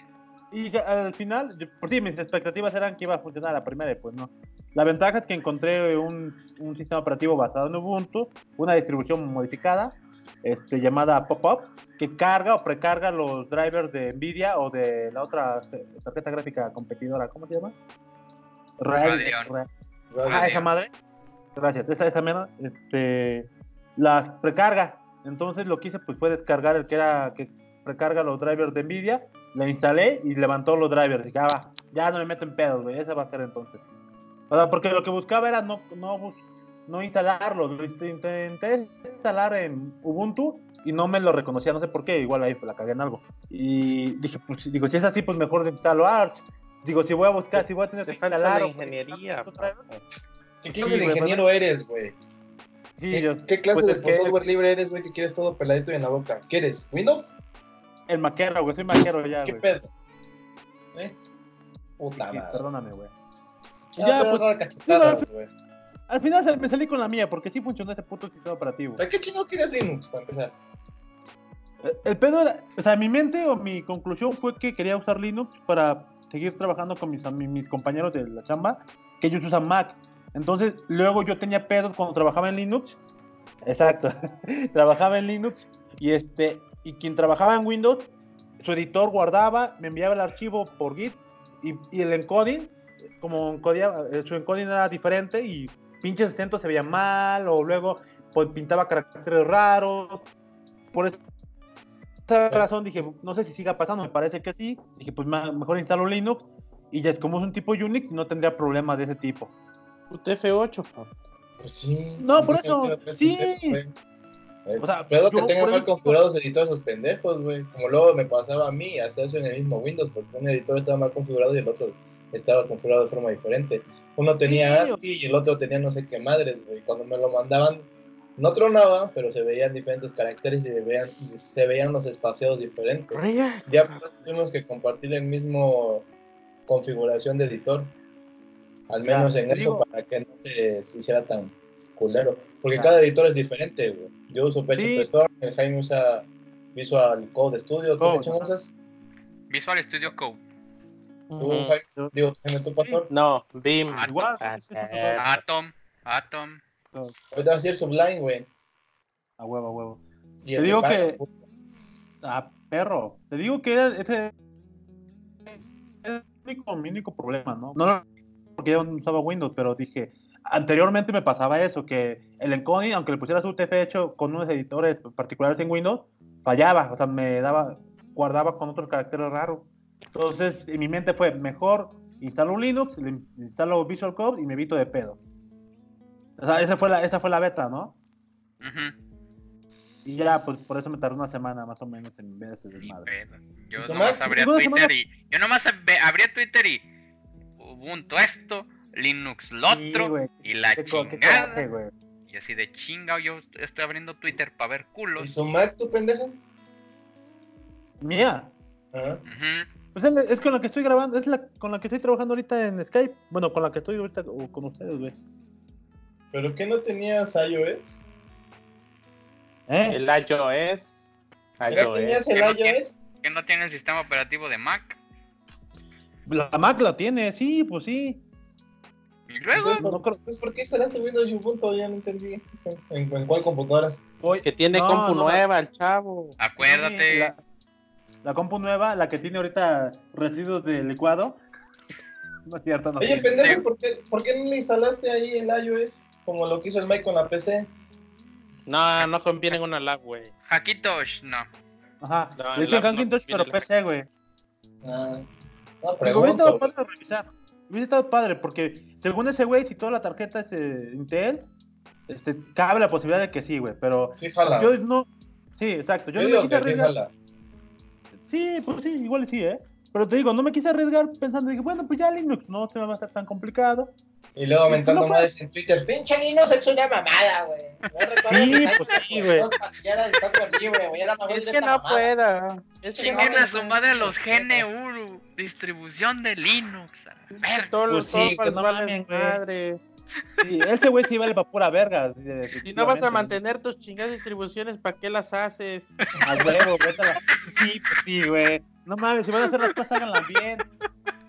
Y al final, yo- por sí, mis expectativas eran que iba a funcionar la primera y pues no. La ventaja es que encontré un, un sistema operativo basado en Ubuntu, una distribución modificada, este, llamada Pop-Up, que carga o precarga los drivers de Nvidia o de la otra tarjeta gráfica competidora, ¿cómo se llama? Radeon. Ra- Radeon. Ah, esa madre. Gracias, esa, esa mera, este, las precarga. Entonces lo que hice pues fue descargar el que era que precarga los drivers de Nvidia, la instalé y levantó los drivers. Dije, ah, va, ya no me meto en pedos, güey, esa va a ser entonces. O sea, porque lo que buscaba era no, no, bus- no instalarlo, lo int- intenté instalar en Ubuntu y no me lo reconocía, no sé por qué, igual ahí la cagué en algo. Y dije, pues digo, si es así, pues mejor instalo Arch. Digo, si voy a buscar, si voy a tener que instalar ingeniería. ¿Qué clase de güey, ingeniero eres, güey? Sí, ¿Qué, yo- qué clase pues de software libre eres, güey, que quieres todo peladito y en la boca? ¿Qué eres? ¿Windows? El maquero, güey, soy maquero ya, ¿Qué güey. pedo? ¿Eh? Puta Sí, madre. perdóname, güey. Ya, Ya, te pues, cachetadas, güey. Al final me salí con la mía, porque sí funcionó ese puto sistema operativo. ¿Para qué chingo quieres Linux, para empezar? El- El pedo era, o sea, mi mente o mi conclusión fue que quería usar Linux para seguir trabajando con mis compañeros de la chamba, que ellos usan Mac. Entonces, luego yo tenía pedos cuando trabajaba en Linux. Exacto. trabajaba en Linux y este y quien trabajaba en Windows, su editor guardaba, me enviaba el archivo por Git y, y el encoding, como encodía- eh, su encoding era diferente y pinches acentos se veían mal o luego pues, pintaba caracteres raros. Por esa razón dije, no sé si siga pasando, me parece que sí. Dije, pues mejor instalo Linux y ya como es un tipo Unix no tendría problemas de ese tipo. UTF-8, po. Pues sí. No, por Pues, eso, sí. O sea, que tengan mal configurados editores esos pendejos, güey. Como luego me pasaba a mí, hasta eso en el mismo Windows, porque un editor estaba mal configurado y el otro estaba configurado de forma diferente. Uno tenía Sí, ASCII y el otro tenía no sé qué madres, güey. Cuando me lo mandaban, no tronaba, pero se veían diferentes caracteres y se veían, y se veían los espaciados diferentes. Ya pues, tuvimos que compartir el mismo configuración de editor. Al Ya, menos en te eso digo- para que no se, se hiciera tan culero. Porque Ya. cada editor es diferente, güey. Yo uso PHP Sí. Jaime usa Visual Code Studio. ¿Tú Code, usas? Visual Studio Code. ¿Tú, Ujú. Jaime? Digo, Jaime, tú, pastor. No, BIM. Sí, eh, Atom. Atom. Ahorita vas a decir Sublime, güey. A huevo, a huevo. Y Te digo que- puta. Ah, perro. Te digo que era ese es el único, mi único problema, ¿no? No porque yo no usaba Windows, pero dije, anteriormente me pasaba eso, que el encoding, aunque le pusieras UTF hecho con unos editores particulares en Windows, fallaba, o sea, me daba, guardaba con otros caracteres raros. Entonces, en mi mente fue, mejor instalo un Linux, instalo Visual Code y me evito de pedo. O sea, esa fue la, esa fue la beta, ¿no? Ujú. Y ya, pues por eso me tardó una semana más o menos en ver ese desmadre. Yo ¿Y tu nomás abría ¿Alguna Twitter y. Yo nomás ab- abría Twitter y. Ubuntu esto, Linux lo otro, y la qué chingada. y así de chinga, yo estoy abriendo Twitter para ver culos. ¿Y tu Mac, tu pendejo? Mía. Ah. Pues es, es con la que estoy grabando, es la con la que estoy trabajando ahorita en Skype. Bueno, con la que estoy ahorita o con ustedes, güey. ¿Pero qué no tenías iOS? ¿Eh? El iOS. ¿Ya tenías iOS. el ¿Qué no tiene? iOS? Que no tiene el sistema operativo de Mac. La Mac la tiene, sí, pues sí. Y luego, No creo- Entonces, ¿por qué instalaste Windows y Ubuntu? Ya no entendí. ¿En, en cuál computadora? Que tiene no, compu no, nueva, el chavo. acuérdate. La, la compu nueva, la que tiene ahorita residuos de licuado. No es cierto, no. Oye, pendejo, ¿por qué, ¿por qué no le instalaste ahí el iOS? Como lo que hizo el Mike con la PC. No, no conviene en una lag, güey. Hackitosh, no. Ajá. No, el en Hackintosh, pero PC, güey. Ah, no, Digo, hubiera estado padre revisar. Hubiera estado padre, porque según ese güey, si toda la tarjeta es de Intel, este, cabe la posibilidad de que sí, güey. Pero Sí, jala. yo no. Sí, exacto. Yo, Yo no me digo que sí, jala. Sí, pues sí, igual sí, ¿eh? Pero te digo, no me quise arriesgar pensando, dije, bueno, pues ya Linux no se me va a estar tan complicado. Y luego aumentando madres en Twitter. Pinche Linux es una mamada, güey. No Sí, pues sí, güey. libre, güey. Era más Es que no mamada. pueda. Es que Chinguen no a su madre los GNU, distribución de Linux. a verga. Todos Pues los sí, que no güey. madre. Sí, ese güey sí vale para pura verga. así de- Si no vas a mantener tus chingadas distribuciones, ¿para qué las haces? A huevo, vete a la- Sí, pues sí, güey. No mames, si van a hacer las cosas, háganlas bien.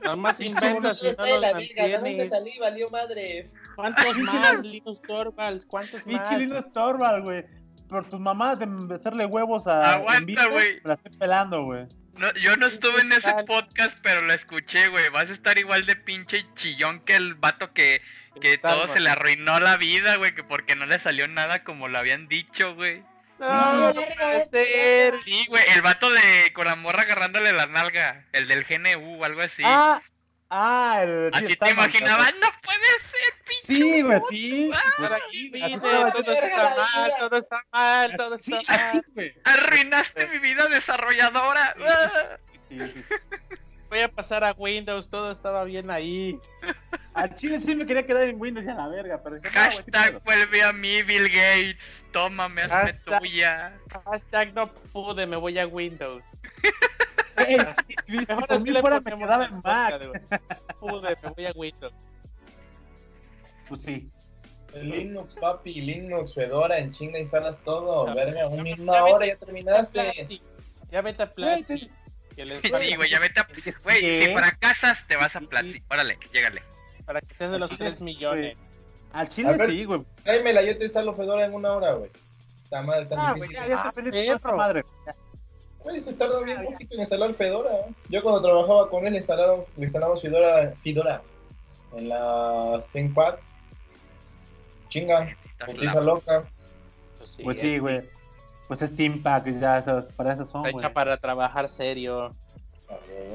Nada más inventas y no la verga. ¿De dónde salí? Valió madres. ¿Cuántos más. Linux Torvalds? ¿Cuántos más? Pinche Linux Torvald, güey. Por tus mamás de meterle huevos a. Aguanta, güey. Me la estoy pelando, güey. No, yo no estuve en ese podcast, pero lo escuché, güey. Vas a estar igual de pinche chillón que el vato que, que todo se le arruinó la vida, güey, que porque no le salió nada como lo habían dicho, güey. No, No, puede ser. Sí, güey, el vato de con la morra agarrándole la nalga, el del GNU o algo así. Ah, ah, el. sí, así te imaginabas, no puede ser, pinche. Sí, güey, sí. Ah, Pues aquí así estaba todo está mal, todo está mal, todo Sí, está mal. Arruinaste mi vida desarrolladora. Ah. Sí, sí, sí. Voy a pasar a Windows, todo estaba bien ahí. Al chile sí me quería quedar en Windows y a la verga, pero Hashtag vuelve a mí, Bill Gates. Tómame, hazme Hashtag- tuya. Hashtag no pude, me voy a Windows. Ey, si Mejor fuera me quedaba en Mac. Pude, me voy a Windows. Pues sí. Linux, papi, Linux, Fedora, en chinga instalas todo. Ya, Verga, una hora ya terminaste. Ya vete a Plastic. Que les Sí, güey, ya vete a... Güey, sí, si ¿eh? fracasas, te vas a Sí. Platzi. Órale, llégale. para que seas de los Sí, 3 millones. Al chile A ver. sí, güey. Tráemela, yo te instalo Fedora en una hora, güey. Está mal, tan Ah, güey, difícil. ya, ya Ah, estoy feliz perro. madre. Güey, se tarda bien poquito en instalar Fedora. ¿eh? Yo cuando trabajaba con él le instalaron, le instalamos Fedora, Fedora en la ThinkPad. Chinga, putiza loca. Pues sí, Pues es- sí, güey. Pues es Team Pack, ya, esas- para eso son, Está güey. hecha para trabajar serio.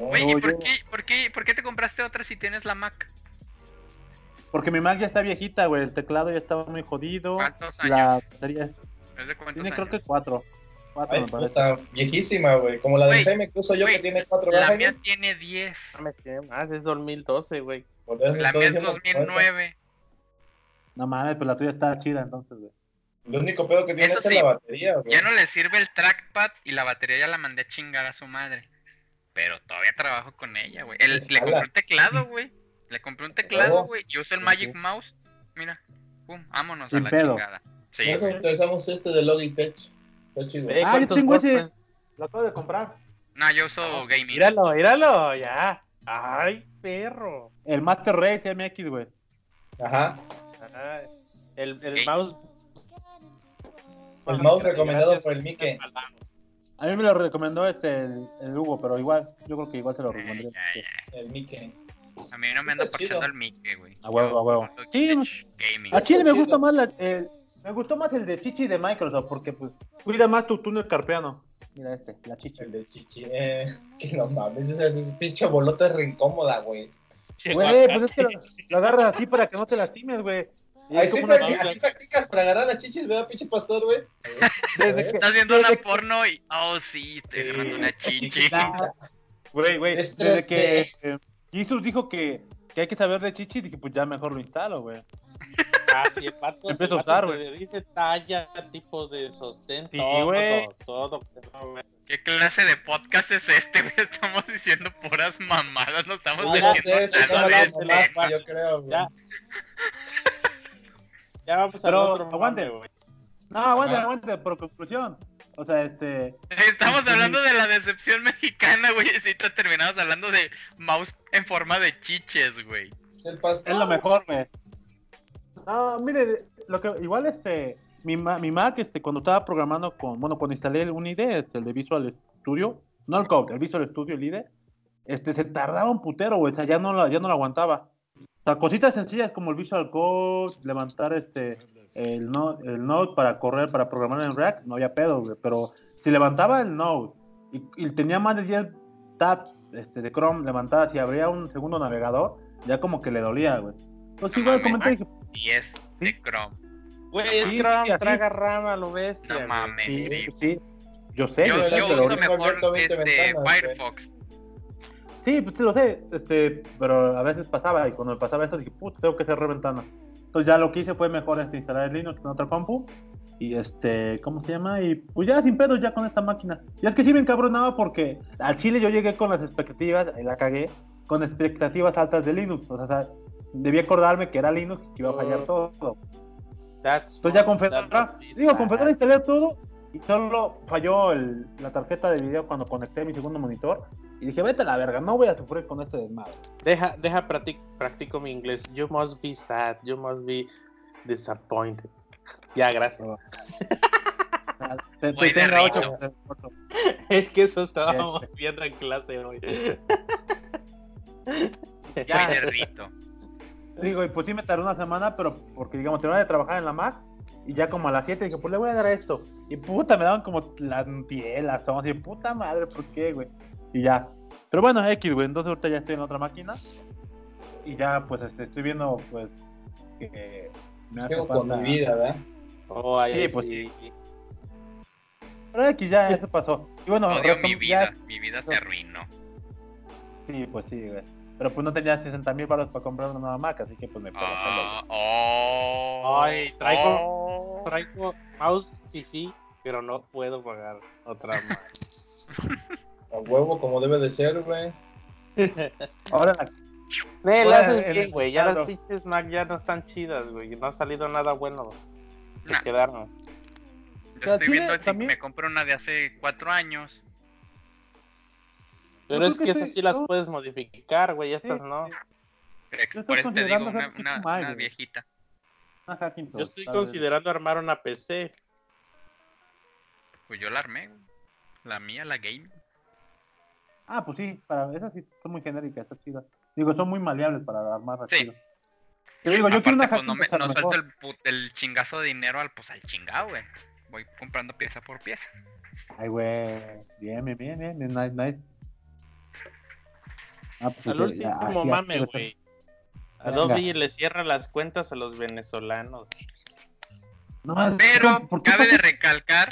Güey, ¿y No, por yo- qué, por, qué, por qué te compraste otra si tienes la Mac? Porque mi Mac ya está viejita, güey. El teclado ya estaba muy jodido. ¿Cuántos años? La batería ¿Es de cuántos tiene creo que cuatro. Cuatro, Ay, me parece. puta, viejísima, güey. Como la de Jaime que uso yo, que tiene cuatro La mía tiene 10. Mames, ¿qué más? Es 2012, güey. La mía es diciendo que no está. 2009. No mames, pero la tuya está chida entonces, güey. Lo único pedo que tiene Eso es sí, la batería, güey. Ya no le sirve el trackpad y la batería ya la mandé a chingar a su madre. Pero todavía trabajo con ella, güey. El- Le compré un teclado, güey. Le compré un teclado, güey. Y uso el Magic Mouse. Mira. Pum, vámonos Sin a la pedo. chingada. Sí, Por eso güey. utilizamos este de Logitech. Está chido. Ve Ah, yo tengo ese. Lo acabo de comprar. No, yo uso gaming. Míralo, míralo, ya. Ay, perro. El Master Race MX, güey. Ajá. Ay, el el Ok. mouse. El mouse recomendado por el Mike. A mí me lo recomendó este el, el Hugo, pero igual, yo creo que igual se lo Eh, ya. El Mike. A mí no me anda parchando el Mickey, güey. A huevo, a huevo. Sí, Gaming. A Chile me gusta más la, el- me gustó más el de Chichi de Microsoft porque pues cuida más tu túnel carpeano. Mira este, la Chichi. El de Chichi. Eh, que no mames, esa es pinche bolota es re incómoda, güey. Güey, pues es que lo, lo agarras así para que no te lastimes, güey. Y es Así, como una practi- mamá. así practicas para agarrar las chichis, ¿verdad, pinche pastor, güey? Desde que- Estás viendo que- porno y. Oh, sí, estoy agarrando una chichi. Güey, güey, Es desde 3D. que eh, Jesus dijo que, que hay que saber de Chichi, dije, pues ya mejor lo instalo, güey. Ah, sí, el pato, Empiezo a usar, güey. te Dice talla, tipo de sostén, Sí, todo, güey. todo, todo, güey. ¿Qué clase de podcast es este, güey? Estamos diciendo puras mamadas, no estamos Ah, ya metiendo sé, se nada llama de la este. yo creo, güey. Ya. Ya vamos a Pero, otro aguante. güey. No, aguante, Ajá. aguante, por conclusión. O sea, este. Estamos Sí. hablando de la decepción mexicana, güey. Y terminamos hablando de mouse en forma de chiches, güey. Es lo mejor, güey. No, mire, lo que igual este mi, ma- mi Mac este cuando estaba programando con, bueno, cuando instalé un IDE, este, el de Visual Studio, no el Code, el Visual Studio el IDE, este, se tardaba un putero, güey, o sea, ya no, la, ya no lo aguantaba. O sea, cositas sencillas como el Visual Code, levantar este, el, no, el Node para correr, para programar en React, no había pedo, güey, pero si levantaba el Node y, y tenía más de 10 tabs este, de Chrome levantadas y abría un segundo navegador, ya como que le dolía, güey. Pues No igual comenté y dije, 10 de Chrome. Güey, Sí, Scrum sí, traga rama, lo ves. No mames, sí, yo sé, Yo, yo pero- uso mejor abierto 20 este. Firefox. Sí, pues sí lo sé, este, pero a veces pasaba y cuando me pasaba esto dije, puta, tengo que cerrar ventana. Entonces ya lo que hice fue mejor este, instalar el Linux en otra compu y este, ¿cómo se llama? Y pues ya sin pedos ya con esta máquina. Y es que sí me encabronaba porque al Chile yo llegué con las expectativas, y la cagué, con expectativas altas de Linux. O sea, debía acordarme que era Linux y que iba a fallar Oh. todo. That's Entonces ya con Fedora, digo, con. Fedora instalé todo y solo falló el- la tarjeta de video cuando conecté mi segundo monitor. Y dije, vete a la verga, no voy a sufrir con este desmadre. Deja, deja practic- practico mi inglés. You must be sad. You must be disappointed. Ya, gracias. Te- te ocho- ocho. Es que eso estábamos viendo en clase hoy. Ya. Digo, y pues sí me tardó una semana, pero porque, digamos, terminé de trabajar en la Mac y ya como a las 7 dije, pues le voy a dar esto. Y puta, me daban como las 10, las 11, y puta madre, ¿por qué, güey? Y ya. Pero bueno, X, güey, entonces ahorita ya estoy en otra máquina y ya, pues, este, estoy viendo, pues, que me hace Sigo con falta- mi vida, ¿verdad? Oh, ahí Sí, pues sí. Pero X, ya, eso pasó. Y bueno, Odio mi vida. ya- Mi vida se arruinó. sí, pues sí, güey. Pero pues no tenía 60 mil baros para comprar una nueva Mac, así que pues me pegó solo. Ah, oh, Ay, traigo- oh. Traigo mouse fifi, pero no puedo pagar otra más. A huevo, como debe de ser, güey. Ahora la Le, Ahora, le haces en bien, güey. Ya las pinches Mac ya no están chidas, güey. No ha salido nada bueno. Se Nah. quedaron. Yo estoy viendo si también- me compro una de hace cuatro años. Pero es que que esas sí, sí las puedes modificar, güey. Estas Sí, no. Yo Por eso te digo, considerando una, viejita. Yo estoy considerando armar una PC. Pues yo la armé, güey. La mía, la game. Ah, pues sí, para esas sí son muy genéricas, está chida. Digo, son muy maleables para armar Sí. chido. Te digo, yo quiero una Aparte, pues no, me, no suelto el, put- el chingazo de dinero al, pues, al chingado, güey. Voy comprando pieza por pieza. Ay, güey. Bien, bien, bien, bien, nice, nice. Ah, pues, Al ya- último ya- ya- mame, güey. Venga. Adobe le cierra las cuentas a los venezolanos. No, Pero ¿por qué cabe de recalcar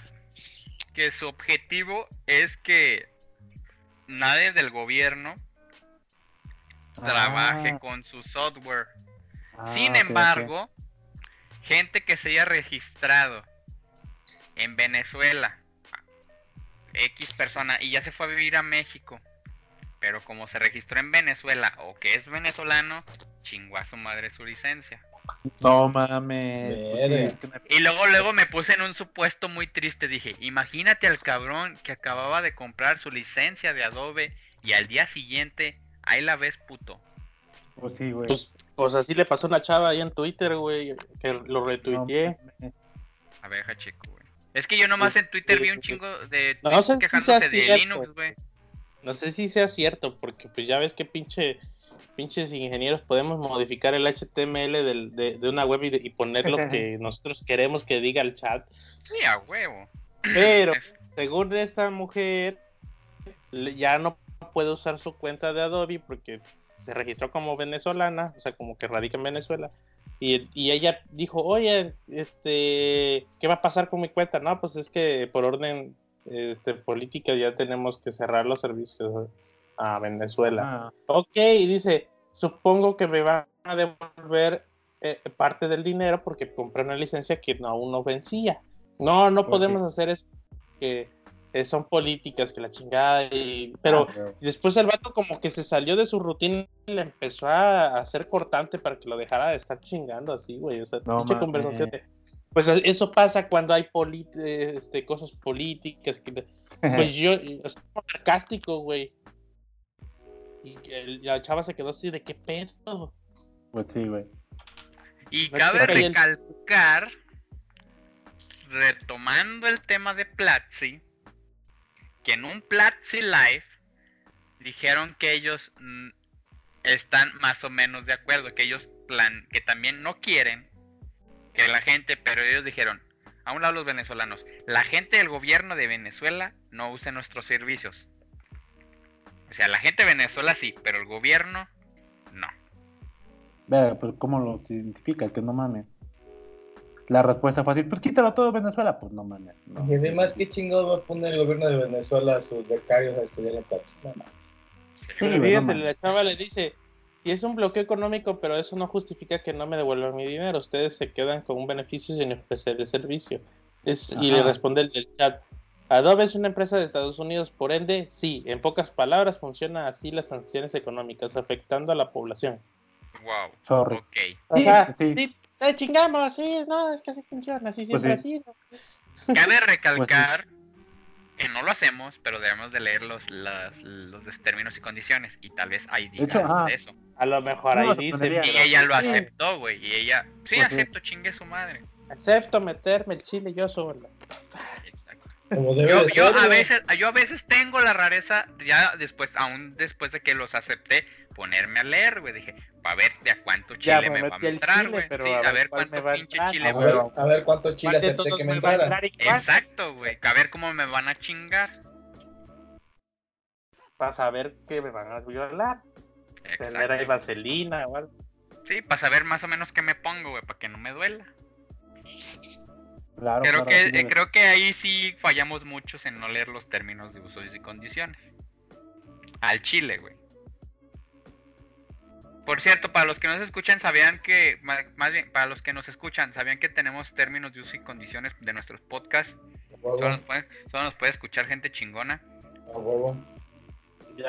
que su objetivo es que nadie del gobierno trabaje Ah, con su software. ah, Sin embargo, gente que se haya registrado en Venezuela, X persona, y ya se fue a vivir a México, pero como se registró en Venezuela o que es venezolano, chingó a su madre su licencia. No mames. pues Y luego, luego me puse en un supuesto muy triste. Dije, imagínate al cabrón que acababa de comprar su licencia de Adobe y al día siguiente, ahí la ves puto. Pues sí, güey. Pues, pues así le pasó a una chava ahí en Twitter, güey. Que lo No retuiteé. mames. A ver, checo, güey. Es que yo nomás en Twitter vi un chingo de No sé quejándose de cierto. Linux, güey. No sé si sea cierto, porque pues ya ves que pinche, pinches ingenieros podemos modificar el HTML del- de, de una web y, de- y poner lo que nosotros queremos que diga el chat. Sí, a huevo. Pero según esta mujer, ya no puede usar su cuenta de Adobe porque se registró como venezolana, o sea, como que radica en Venezuela. Y, y ella dijo, oye, este, ¿qué va a pasar con mi cuenta? No, pues es que por orden este, política ya tenemos que cerrar los servicios a Venezuela. Ah, Ok, y dice, supongo que me van a devolver eh, parte del dinero porque compré una licencia que no- aún no vencía. No, no podemos hacer eso, que eh, son políticas, que la chingada, y... pero ah, después el vato como que se salió de su rutina y le empezó a hacer cortante para que lo dejara de estar chingando así, güey, o sea, No mames. conversación de- Pues eso pasa cuando hay eh, este, cosas políticas, que pues yo, o sea, sarcástico, güey. Y que el- la chava se quedó así de qué pedo. Pues sí, güey. Y No cabe el- recalcar, retomando el tema de Platzi, que en un Platzi Live dijeron que ellos mm, están más o menos de acuerdo, que ellos plan, que también no quieren que la gente, pero ellos dijeron, a un lado los venezolanos, la gente del gobierno de Venezuela no use nuestros servicios. O sea, la gente de Venezuela sí, pero el gobierno no. Pero ¿cómo lo identifica? Que no mames. La respuesta fácil, pues quítalo todo Venezuela, pues no mames. no. Y además, ¿qué chingado va a poner el gobierno de Venezuela a sus becarios a estudiar en Pachi? No, no. Pero Sí, fíjate, mames. la chava le dice, si es un bloqueo económico, pero eso no justifica que no me devuelvan mi dinero. Ustedes se quedan con un beneficio sin ofrecer el servicio. Es, y le responde el del chat. Adobe es una empresa de Estados Unidos, por ende, sí, en pocas palabras funciona así las sanciones económicas, afectando a la población. Wow. Sorry. Ok. O Sí, sea, sí. sí, te chingamos, sí, no, es que así funciona, así Pues siempre sí. así. Cabe recalcar que no lo hacemos, pero debemos de leer los, las- los términos y condiciones. Y tal vez ahí de eso. A lo mejor No, ahí dice. Y ella lo aceptó, güey. Y ella, sí, Pues sí. acepto, chingue su madre. Acepto meterme el chile yo solo. Como debe Yo, de yo ser, a güey. veces, yo a veces tengo la rareza, ya después, aún después de que los acepté, ponerme a leer, güey. Dije, para ver de a cuánto Ya, chile me me va a entrar, güey. Sí, a a ver cuánto va a pinche entrar. chile A me ver, a ver cuánto chile ¿Cuál de acepté que me me a entrara. Exacto, güey. A ver cómo me van a chingar. Para saber que me van a violar. Tener ahí vaselina o algo. Sí, para saber más o menos qué me pongo, güey, para que no me duela. Claro, Creo claro, que sí, eh, creo que ahí sí fallamos muchos en no leer los términos de usos y condiciones. Al chile, güey. Por cierto, para los que nos escuchan, sabían que, más bien, para los que nos escuchan, sabían que tenemos términos de uso y condiciones de nuestros podcasts. Solo nos puede, solo nos puede escuchar gente chingona.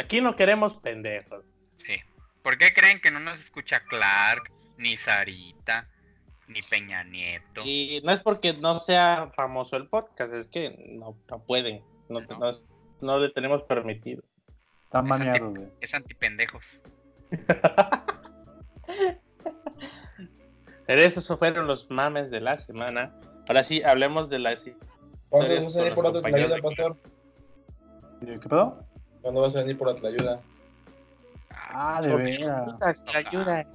Aquí no queremos pendejos. Sí. ¿Por qué creen que no nos escucha Clark, ni Sarita, ni Peña Nieto? Y no es porque no sea famoso el podcast, es que no, no pueden. No, No. no, no le tenemos permitido. Están maneados, güey. Es antipendejos. Pero esos fueron los mames de la semana. Ahora sí, hablemos de la... ¿Cuándo vas a venir por la ayuda, compañeros pastor? ¿Qué pedo? ¿Cuándo vas a venir por la ayuda? Ah, de veras. ayuda.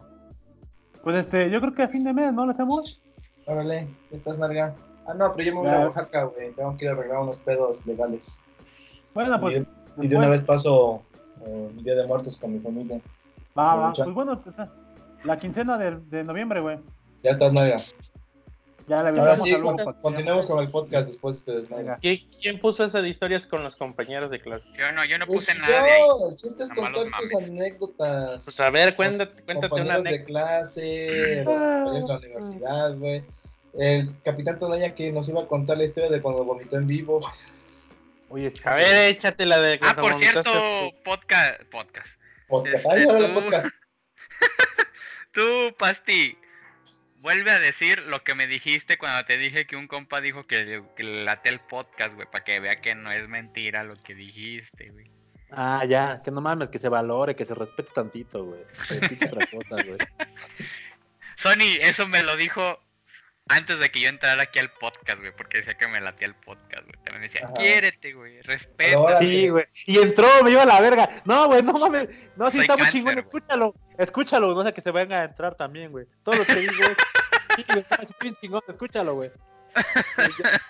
Pues este, yo creo que a fin de mes, ¿no lo hacemos? Órale, estás larga. Ah, no, pero yo me voy a. Oaxaca, güey. Tengo que ir a arreglar unos pedos legales. Bueno, pues. y, y de una vez paso eh, el Día de Muertos con mi familia. Va, va. Pues bueno, pues, la quincena de, de noviembre, güey. Ya estás larga. Ya le Ahora sí, con- continuemos con el podcast después de. ¿Qui- ¿Quién puso esas historias con los compañeros de clase? Yo no, yo no Pues puse nada de ahí. yo, el chiste es contar tus anécdotas. Pues a ver, cuéntate, cuéntate una compañeros de clase, los compañeros de la universidad, güey. El capitán Tonaya que nos iba a contar la historia de cuando vomitó en vivo. Oye. A ver, échate la de... Ah, por vomitaste cierto, podcast. Podcast. Podcast. Este, Ay, tú- podcast. Tú, Pasti, vuelve a decir lo que me dijiste cuando te dije que un compa dijo que, que late el podcast, güey, para que vea que no es mentira lo que dijiste, güey. Ah, ya, que no mames, que se valore, que se respete tantito, güey. Que repite otra cosa, güey. Sony, eso me lo dijo antes de que yo entrara aquí al podcast, güey, porque decía que me latía el podcast, güey. También decía, Ajá. quiérete, güey, respeta. Sí, güey. Y entró, me iba a la verga. No, güey, no mames. No, sí Soy está muy chingón. güey. Escúchalo, escúchalo, no sé que se venga a entrar también, güey. Todo lo que digo. Sí, güey, sí, está bien chingón, escúchalo, güey.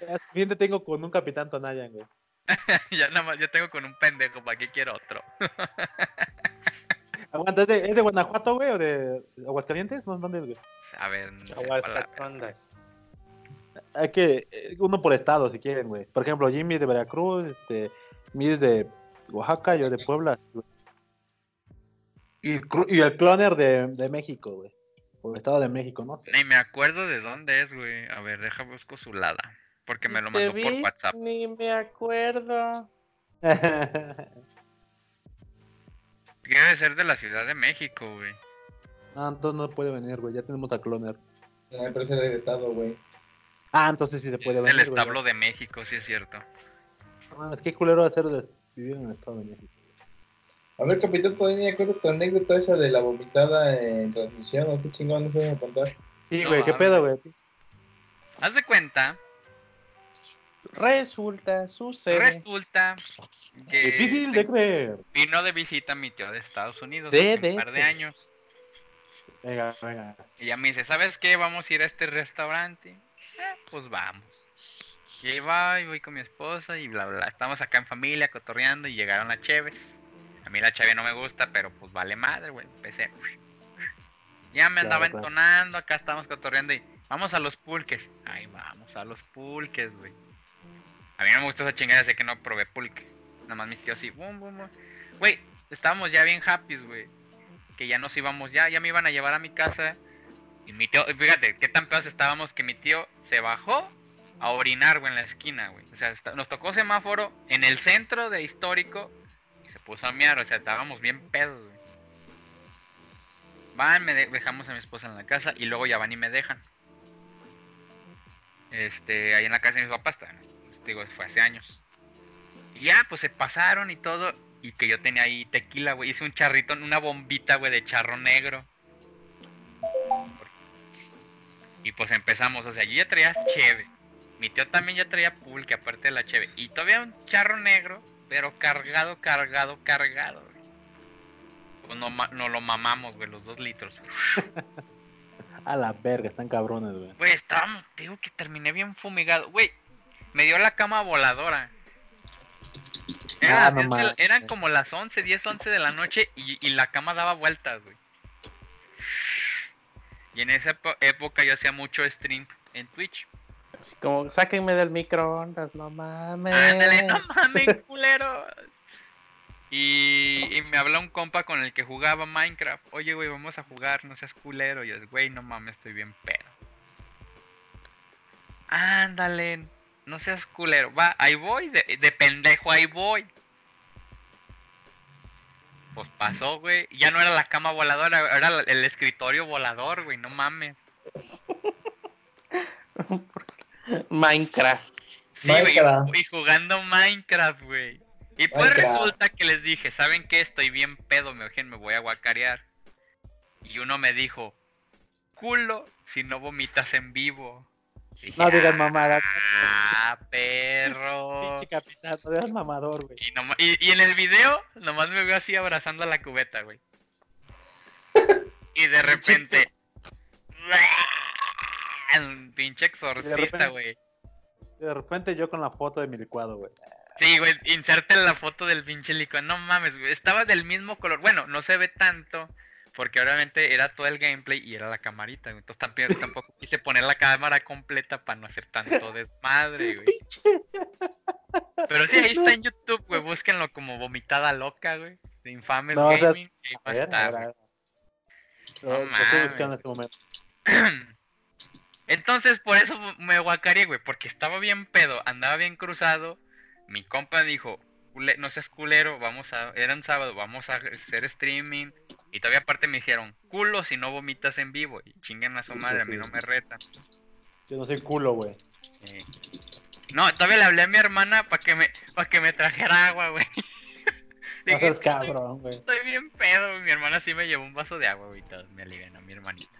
Ya, ya suficiente tengo con un capitán Tonayan, güey. ya nada más, yo tengo con un pendejo, ¿para qué quiero otro? Aguanta, ¿es de, es de Guanajuato, güey, o de Aguascalientes? ¿dónde es, güey? A ver, no sé Aguas cuál la- cachondas. Hay que, eh, uno por estado, si quieren, güey. Por ejemplo, Jimmy es de Veracruz, este, mi es de Oaxaca, yo de Puebla. güey. Y, el cloner de, de México, güey. Por el estado de México, ¿no? Ni me acuerdo de dónde es, güey. A ver, deja busco su lada. Porque me lo mandó por WhatsApp. Ni me acuerdo. Debe ser de la Ciudad de México, güey. ah, entonces no puede venir, güey. Ya tenemos a cloner. La empresa del estado, güey. Ah, entonces sí se puede Es venir. el güey. establo de México, sí es cierto. Ah, es que culero hacer de vivir en el estado de México. A ver, capitán Tonaya, cuenta tu anécdota esa de la vomitada en transmisión. ¿o qué chingón nos van a contar? Sí, No güey, ¿qué pedo, güey? Haz de cuenta Resulta, sucede. Resulta que Difícil de creer. vino de visita mi tío de Estados Unidos De hace un par de años. Venga, venga. Y ella me dice, ¿sabes qué? Vamos a ir a este restaurante. Eh, pues vamos. Y ahí va, y voy con mi esposa y bla, bla. Estamos acá en familia cotorreando y llegaron las cheves. A mí la cheve no me gusta, pero pues vale madre, güey. Empecé. Ya me andaba claro. entonando, acá estábamos cotorreando y vamos a los pulques. Ay, vamos a los pulques, güey. A mí no me gusta esa chingada, sé que no probé pulque. Nada más mi tío así, bum, bum, bum. Güey, estábamos ya bien happy, güey. Que ya nos íbamos, ya, ya me iban a llevar a mi casa. Y mi tío, fíjate, qué tan pedos estábamos que mi tío se bajó a orinar, güey, en la esquina, güey. O sea, nos tocó semáforo en el centro de histórico y se puso a miar, o sea, estábamos bien pedos, güey. Van, me de- dejamos a mi esposa en la casa y luego ya van y me dejan. Este, ahí en la casa de mis papás, también, digo, fue hace años. Y ya, pues se pasaron y todo. Y que yo tenía ahí tequila, güey. Hice un charrito, una bombita, güey, de charro negro. Y pues empezamos, o sea, yo ya traía cheve. Mi tío también ya traía pulque, aparte de la cheve. Y todavía un charro negro, pero cargado, cargado, cargado. güey. Pues no, no lo mamamos, güey, los dos litros. A la verga, están cabrones, güey. Güey, estábamos, digo que terminé bien fumigado. Güey, me dio la cama voladora. Era- Ah, no es eran como las 11, 10, 11 de la noche y, y la cama daba vueltas, güey. Y en esa época yo hacía mucho stream en Twitch. Así como, sáquenme del microondas, no mames. Ándale, no mames, culero. Y, y me habla un compa con el que jugaba Minecraft. Oye, güey, vamos a jugar, no seas culero. Y yo, güey, no mames, estoy bien pedo. Ándale, no seas culero. Va, ahí voy, de, de pendejo, ahí voy. Pues pasó, güey. Ya no era la cama voladora, era el escritorio volador, güey, no mames. Minecraft. Sí, güey, Minecraft. y jugando Minecraft, güey. Y pues Minecraft. resulta que les dije, ¿saben qué? Estoy bien pedo, me ojen, me voy a guacarear. Y uno me dijo, culo, si no vomitas en vivo. No digas mamadas. Ah, perro. Pinche capitán, no seas mamador, güey. Y, noma- y, y en el video, nomás me veo así abrazando la cubeta, güey. Y de repente... Pinche exorcista, güey. De repente yo con la foto de mi licuado, güey. Sí, güey, inserte la foto del pinche licuado. No mames, güey. Estaba del mismo color. Bueno, no se ve tanto. Porque obviamente era todo el gameplay y era la camarita, güey. Entonces tampoco, tampoco quise poner la cámara completa para no hacer tanto desmadre, güey. Pero sí, ahí está en YouTube, güey. Búsquenlo como vomitada loca, güey. De Infames No, o sea, Gaming. ahí va A a ver, a estar, ver, a güey. ver. No Lo- lo estoy mames. buscando en este momento. Entonces, por eso me guacaré, güey, porque estaba bien pedo, andaba bien cruzado. Mi compa dijo, "Cule- no seas culero, vamos a, era un sábado, vamos a hacer streaming. Y todavía aparte me dijeron, culo si no vomitas en vivo. Y chinguen a su madre, a mí no me retan. Yo no soy culo, güey. Eh, No, todavía le hablé a mi hermana para que me, para que me trajera agua, güey. No seas "Es que estoy- cabrón, güey. Estoy bien pedo, güey". mi hermana sí me llevó un vaso de agua, güey, y todo, me alivianó mi hermanita.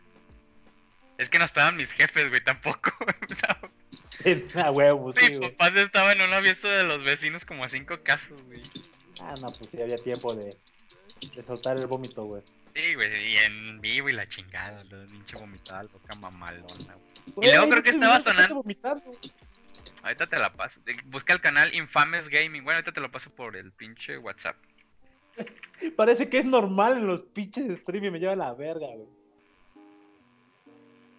Es que no estaban mis jefes, güey, tampoco. Estaba- a huevo, sí, güey. papás estaban en una fiesta de los vecinos como a cinco casos, güey. Ah, no, pues sí había tiempo de, de soltar el vómito, güey. Sí, güey, y en vivo y la chingada, la pinche vomitada loca mamalona, güey. Güey, luego creo que estaba sonando- vomitar. Ahorita te la paso. Eh, Busca el canal Infames Gaming. Bueno, ahorita te lo paso por el pinche WhatsApp. Parece que es normal en los pinches stream y me lleva la verga, güey.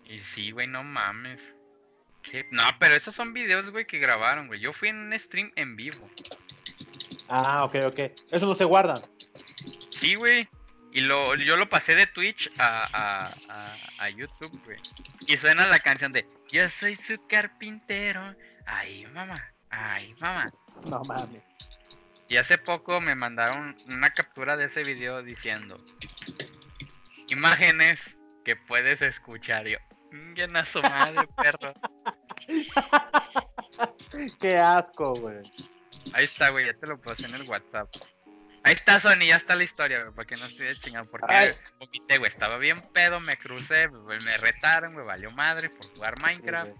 Y sí, güey, no mames. No, pero esos son videos, güey, que grabaron, güey. Yo fui en un stream en vivo. Ah, ok, ok. Eso no se guardan. Sí, güey. Y lo, yo lo pasé de Twitch a, a, a, a YouTube, güey. Y suena la canción de Yo soy su carpintero. Ay, mamá. Ay, mamá. No mames. Y hace poco me mandaron una captura de ese video diciendo imágenes que puedes escuchar. Yo, bien a su madre, perro. Qué asco, güey. Ahí está, güey, ya te lo pasé en el WhatsApp. Ahí está Sony, ya está la historia, güey, para que no esté chingando. Porque Ay. vomité, güey, estaba bien pedo, me crucé, me retaron, güey, valió madre por jugar Minecraft.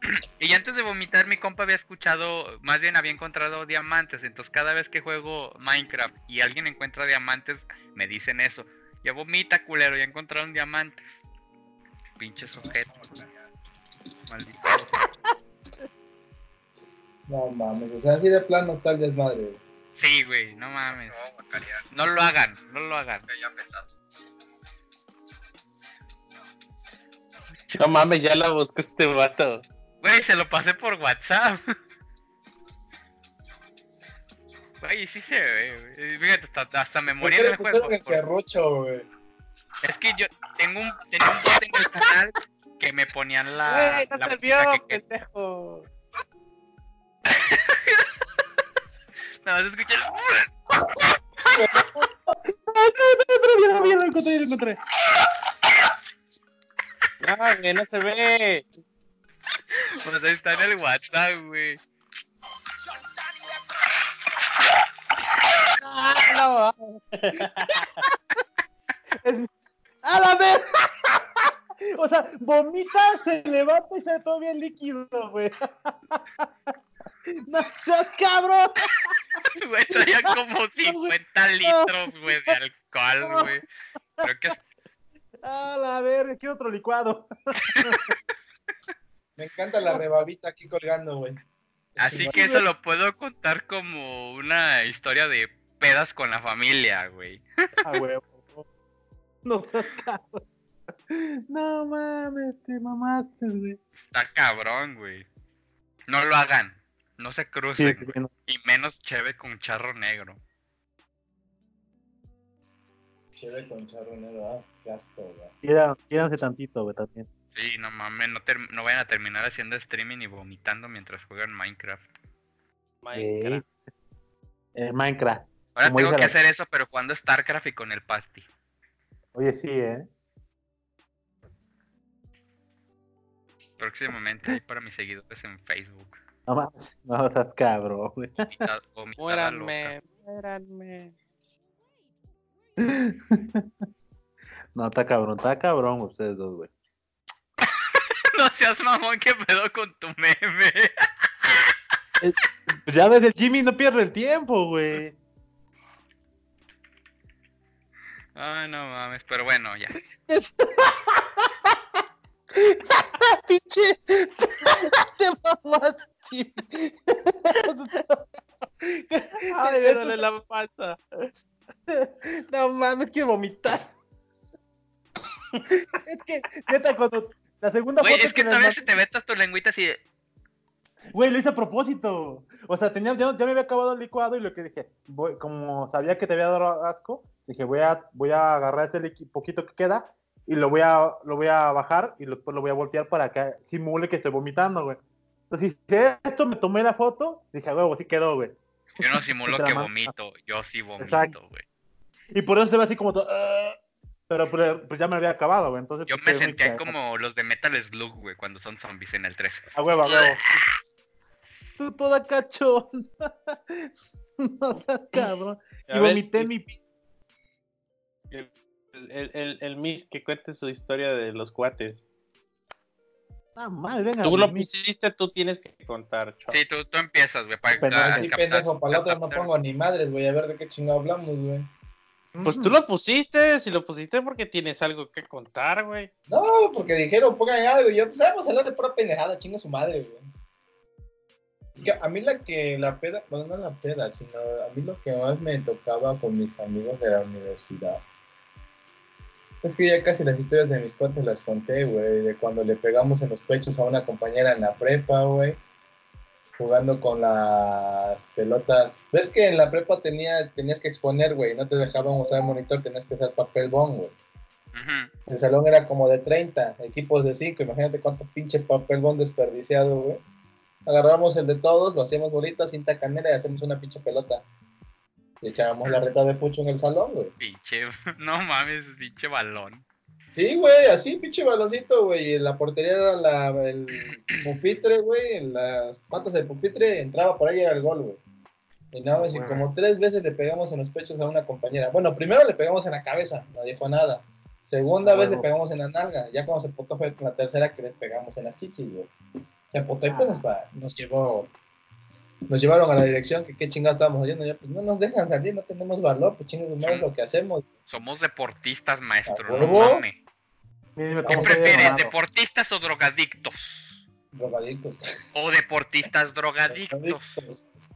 Y antes de vomitar, mi compa había escuchado, más bien había encontrado diamantes. Entonces, cada vez que juego Minecraft y alguien encuentra diamantes, me dicen eso. Ya vomita, culero, ya encontraron diamantes. Pinches objetos. Maldito. No mames, o sea, así de plano tal desmadre, güey. Sí, güey, no mames. No lo hagan, no lo hagan. No mames, ya la buscó este vato. Güey, se lo pasé por WhatsApp. Güey, sí se ve, güey. Fíjate, hasta, hasta me ¿Por morí qué en le el juego. serrucho, güey? Es que yo tengo un, tenía un bot en el canal que me ponían la. No la vio, que- que- pendejo. Nada más escuché. Ya, ya lo encontré, ya lo encontré. No, güey, no se ve. Pues ahí está en el WhatsApp, güey. Ah, no. ¡A la vez! O sea, vomita, se levanta y se todo bien líquido, güey. ¡No seas cabrón! Güey, traía como 50 litros, güey, de alcohol, güey. Creo que ¡A la verga! ¿Qué otro licuado? Me encanta la rebabita aquí colgando, güey. Así que eso lo puedo contar como una historia de pedas con la familia, güey. ¡A huevo! No seas cabrón. No mames, te mamaste, güey. Está cabrón, güey. No lo hagan. No se crucen, sí, güey. no. Y menos cheve con charro negro. Chévere con charro negro, ah, qué asco, güey. Tantito, güey, también. Sí, no mames, no, ter- no vayan a terminar haciendo streaming y vomitando mientras juegan Minecraft. Minecraft. Eh, Minecraft. Ahora Como tengo que la- hacer eso, pero jugando StarCraft y con el Pasty. Oye, sí, ¿eh? Próximamente ahí para mis seguidores en Facebook. No mames, no seas cabrón, güey. Muéranme, muéranme. No, está cabrón, está cabrón ustedes dos, güey. No seas mamón, ¿qué pedo con tu meme? Pues ya ves, el Jimmy no pierde el tiempo, güey. Ay, no mames, pero bueno, ya. Pinche. Te mamaste. Ay, me duele la panza. No mames, que vomitar. Es que, neta, cuando la segunda Güey, foto es que les todavía se te vetas tu lengüita así de... Güey, lo hice a propósito. O sea, tenía, ya, ya me había acabado el licuado y lo que dije, voy, como sabía que te había dado asco, dije, voy a, voy a agarrar ese liqui- poquito que queda y lo voy a, lo voy a bajar y lo- voy a voltear para que simule que estoy vomitando, güey. Entonces, hice esto, me tomé la foto, dije, "A huevo, sí quedó, güey. Yo no simulo que vomito, yo sí vomito, Exacto. güey. Y por eso se ve así como todo, "Ah", pero pues, pues ya me lo había acabado, güey. Entonces, Yo pues, me muy sentía como los de Metal Slug, güey, cuando son zombies en el 3. A huevo, a huevo. Tú toda cachón. no seas cabrón. Y vomité mi pi- El, el, el, el Miss que cuente su historia de los cuates. Ah, madre, venga. Tú lo pusiste, tú tienes que contar, chavo. Sí, tú, tú empiezas, güey, para Pero captar- pendejo, para la otra no pongo ni madres, güey, a ver de qué chingado hablamos, güey. Pues tú lo pusiste, si lo pusiste porque tienes algo que contar, güey. No, porque dijeron, pongan algo, y yo, pues vamos a hablar de pura pendejada, chinga su madre, güey. Que a mí la que, la peda, bueno, no la peda, sino a mí lo que más me tocaba con mis amigos de la universidad. Es que ya casi las historias de mis cuates las conté, güey, de cuando le pegamos en los pechos a una compañera en la prepa, güey. Jugando con las pelotas. ¿Ves que en la prepa tenía, tenías que exponer, güey? No te dejaban usar el monitor, tenías que hacer papel bond, güey. El salón era como de 30, equipos de 5. Imagínate cuánto pinche papel bond desperdiciado, güey. Agarramos el de todos, lo hacíamos bolita, cinta canela y hacemos una pinche pelota. Y echábamos la reta de fucho en el salón, güey. Pinche, no mames, pinche balón. Sí, güey, así, pinche baloncito, güey. Y en la portería era la, el pupitre, güey. En las patas del pupitre entraba por ahí y era el gol, güey. Y nada más, y como tres veces le pegamos en los pechos a una compañera. Bueno, primero le pegamos en la cabeza, no dijo nada. Segunda Ah, vez le pegamos en la nalga. Ya cuando se potó fue la tercera que le pegamos en las chichis, güey. Se potó y pues nos, va- nos llevó. Nos llevaron a la dirección, que qué chingados estábamos haciendo. Ya, pues no nos dejan salir, no tenemos valor, pues chingados es lo que hacemos. Somos deportistas, maestro. ¿A No mames. ¿Qué llama. deportistas o drogadictos? Drogadictos. O deportistas drogadictos.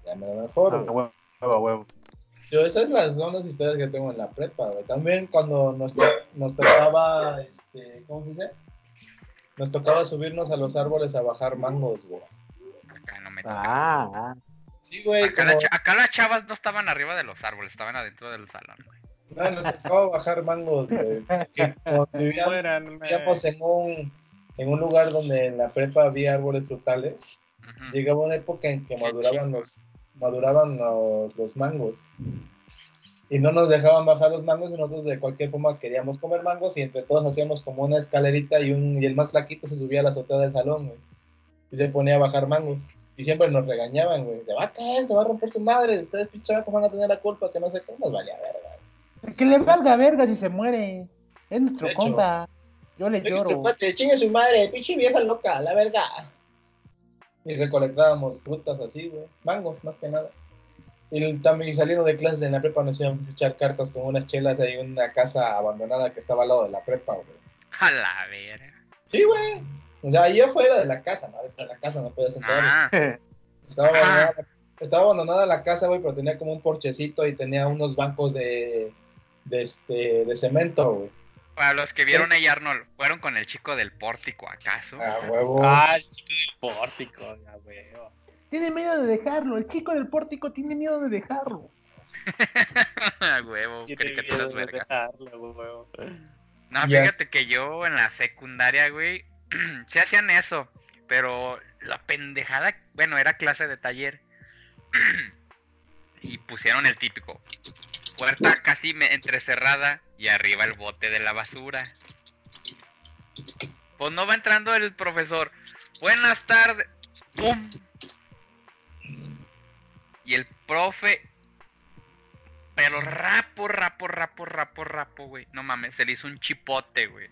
Ya me lo mejor, Ah, huevo, huevo. Yo, esas las, son las historias que tengo en la prepa, güey. También cuando nos, to- nos tocaba, este, ¿cómo se dice? Nos tocaba subirnos a los árboles a bajar mangos, güey. Acá no me toca. Ah. Sí, güey, Acá, como, la cha- acá las chavas no estaban arriba de los árboles, estaban adentro del salón. güey. no, nos tocaba bajar mangos, güey. Vivíamos, vivíamos en un, en un lugar donde en la prepa había árboles frutales, llegaba una época en que maduraban los, maduraban los, los mangos. Y no nos dejaban bajar los mangos y nosotros de cualquier forma queríamos comer mangos y entre todos hacíamos como una escalerita y, un, y el más flaquito se subía a la azotea del salón, güey. Y se ponía a bajar mangos. Y siempre nos regañaban, güey. Se va a caer, se va a romper su madre. Ustedes pinche vacos van a tener la culpa, que no sé qué. Nos valía verga. Que le valga verga si se muere. Es nuestro hecho. compa. Yo le lloro. chingue su madre, pinche vieja loca, la verga. Y recolectábamos frutas así, güey. Mangos, más que nada. Y también saliendo de clases en la prepa nos íbamos a echar cartas con unas chelas ahí en una casa abandonada que estaba al lado de la prepa, güey. A la verga. Sí, güey. O sea, ahí afuera de la casa, ¿no? Dentro de la casa no podías entrar. Ah, Estaba abandonada, estaba abandonada la casa, güey, pero tenía como un porchecito y tenía unos bancos de, de, este, de cemento, güey. para los que vieron a Arnold, ¿fueron con el chico del pórtico acaso? A huevo. Ah, el chico del pórtico, ya veo. Tiene miedo de dejarlo. El chico del pórtico tiene miedo de dejarlo. A huevo, caricaturas de verga. dejarlo, huevo. No, Yes. fíjate que yo en la secundaria, güey, se hacían eso, pero la pendejada, bueno, era clase de taller. y pusieron el típico. Puerta casi entrecerrada y arriba el bote de la basura. Pues no va entrando el profesor. Buenas tardes. ¡Pum! Y el profe pero rapo, rapo, rapo, rapo, rapo, güey. No mames, se le hizo un chipote, güey.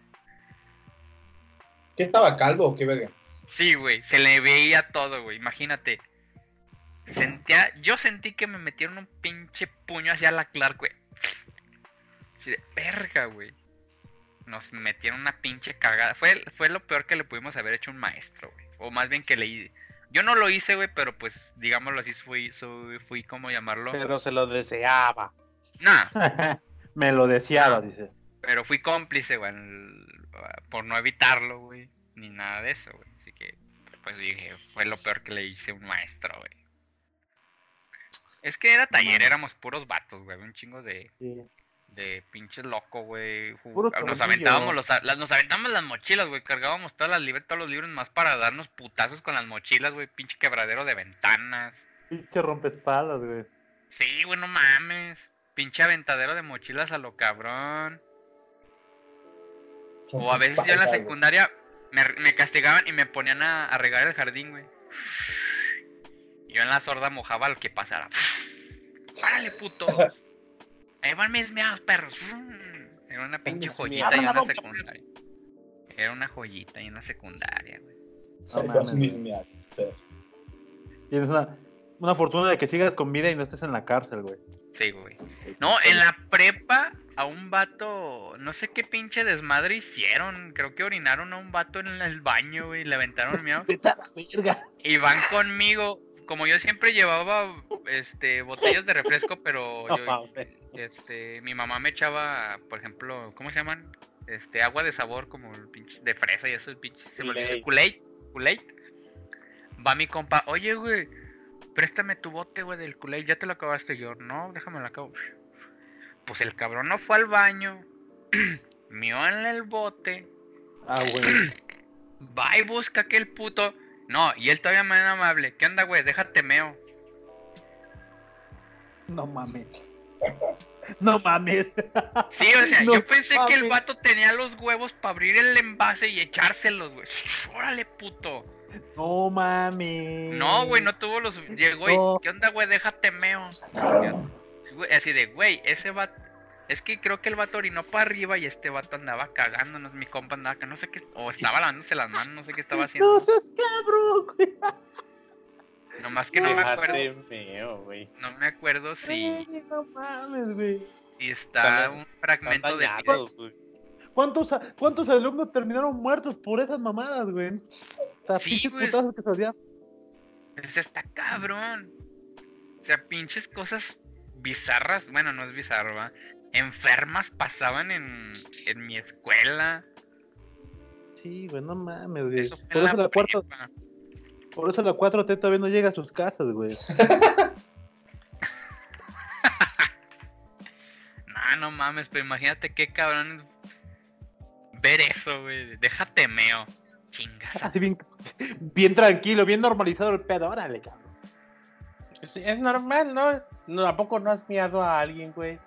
¿Qué estaba calvo o qué verga? Sí, güey, se le veía todo, güey. Imagínate. Sentía, yo sentí que me metieron un pinche puño hacia la Clark, güey. Así de verga, güey. Nos metieron una pinche cagada. Fue, fue lo peor que le pudimos haber hecho a un maestro, güey. O más bien que le Yo no lo hice, güey, pero pues, digámoslo así, fui, soy, fui como llamarlo. Pero se lo deseaba. Nah, Me lo deseaba, dice. Pero fui cómplice, güey, por no evitarlo, güey, ni nada de eso, güey. Así que, pues dije, fue lo peor que le hice a un maestro, güey. Es que era taller, éramos puros vatos, güey, un chingo de, Sí. de pinches locos, güey. Nos aventábamos los, las, nos aventábamos las mochilas, güey, cargábamos todas las libres, todos los libros más para darnos putazos con las mochilas, güey, pinche quebradero de ventanas. Pinche rompespaldas, güey. Sí, güey, no mames. Pinche aventadero de mochilas a lo cabrón. O a veces yo en la secundaria me, me castigaban y me ponían a, a regar el jardín, güey. Yo en la sorda mojaba lo que pasara. ¡Párale, puto! Ahí van mis meados, perros. Era una pinche mis joyita meados. y en la secundaria. Era una joyita y en la secundaria, güey. No mames, güey. Tienes una, una fortuna de que sigas con vida y no estés en la cárcel, güey. Sí, güey. No, en la prepa a un vato, no sé qué pinche desmadre hicieron. Creo que orinaron a un vato en el baño, güey. Le aventaron miedo. Y van conmigo. Como yo siempre llevaba este botellas de refresco, pero yo- este mi mamá me echaba, por ejemplo, ¿cómo se llaman? Este agua de sabor como el pinche de fresa y eso el pinche se me olvidó. Kool-Aid. Va mi compa, "Oye, güey, préstame tu bote, güey, del Kool-Aid, ya te lo acabaste." Y yo, "No, déjame lo acabo." Pues el cabrón no fue al baño. Mió en el bote. Ah, güey. Va y busca aquel puto. No, y él todavía más amable. ¿Qué onda, güey? Déjate meo. No mames. No mames. Sí, o sea, No yo pensé que el mames. vato tenía los huevos para abrir el envase y echárselos, güey. Órale, puto. No mami. No, güey, no tuvo los. Llegó y. ¿Qué onda, güey? Déjate meo. Güey, Así de, güey, ese vato. Es que creo que el vato orinó para arriba y este vato andaba cagándonos. Mi compa andaba acá, no sé qué. O estaba lavándose las manos, no sé qué estaba haciendo. No seas cabrón, güey. Nomás que no me acuerdo. Güey. No me acuerdo si, Ay, No mames, güey. si está Están- un fragmento de. dañados, güey. ¿Cuántos, ¿Cuántos alumnos terminaron muertos por esas mamadas, güey? Las Sí, pinches güey. putazos que se hacían. O sea, está cabrón. O sea, pinches cosas bizarras. Bueno, no es bizarro, ¿va? Enfermas pasaban en, en mi escuela. Sí, güey, no mames, güey. Eso Por eso, la cuarta, por eso la 4T todavía no llega a sus casas, güey. No, no mames, pero imagínate qué cabrón ver eso, güey. Déjate meo. Chingas. Así bien, bien tranquilo, bien normalizado el pedo. Órale, cabrón. Sí, es normal, ¿no? No ¿A poco no has miado a alguien, güey?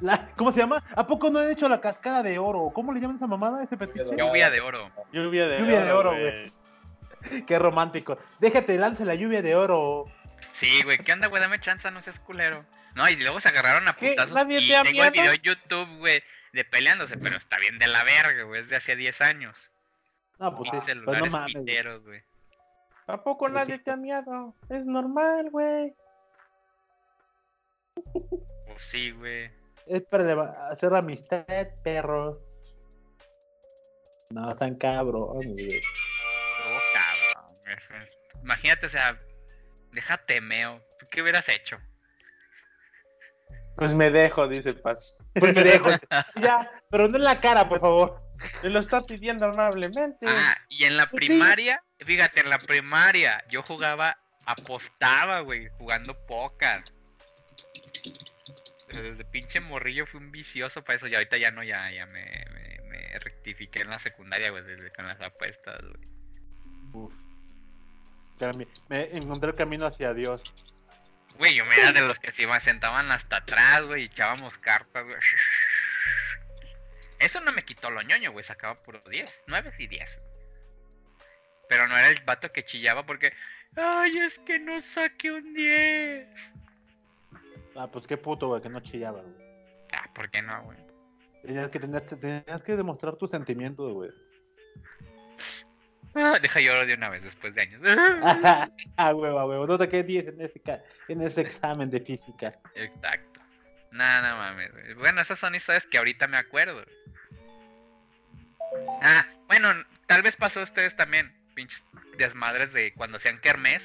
La- ¿Cómo se llama? ¿A poco no han hecho la cascada de oro? ¿Cómo le llaman esa mamada ese petiche? Lluvia de oro. Lluvia de Lluvia oro, de oro, güey. Qué romántico. Déjate, lance la lluvia de oro. Sí, güey, ¿qué onda, güey? Dame chance, no seas culero. No, y luego se agarraron a putazos. ¿Nadie y te ha tengo el miado? video en YouTube, güey, de peleándose, pero está bien de la verga, güey. Es de hace 10 años. No, pues sí. Pues no mames. güey. piteros, güey. ¿A poco Pues nadie sí. te ha miado? Es normal, güey. Pues sí, güey. Es para hacer amistad, perro. No, tan cabrón, güey. Oh, cabrón. güey. Imagínate, o sea, déjate meo. ¿Tú qué hubieras hecho? Pues me dejo, dice Paz. Pues me dejo. ya, pero no en la cara, por favor. Me lo está pidiendo amablemente. Ah, y en la Pues sí. primaria, fíjate, en la primaria yo jugaba, apostaba, güey, jugando póker. Desde pinche morrillo fui un vicioso para eso y ahorita ya no, ya, ya me, me, me rectifiqué en la secundaria, güey, desde con las apuestas, güey. Uf. Cami- Me encontré el camino hacia Dios. Güey, yo me era de los que se sentaban hasta atrás, güey, y echábamos cartas, güey. Eso no me quitó lo ñoño, güey, sacaba puro 10, 9 y 10. Pero no era el vato que chillaba porque, ay, es que no saqué un 10. Ah, pues qué puto, güey, que no chillaba, güey. Ah, ¿por qué no, güey? Tenías que, tenías, tenías que demostrar tus sentimientos, güey. Ah, deja llorar de una vez después de años. ah, huevo, huevo. No saqué 10 en ese, en ese examen de física. Exacto. Nada, no mames. güey. Bueno, esas son historias que ahorita me acuerdo. Ah, bueno, tal vez pasó a ustedes también. Pinches desmadres de cuando hacían kermés.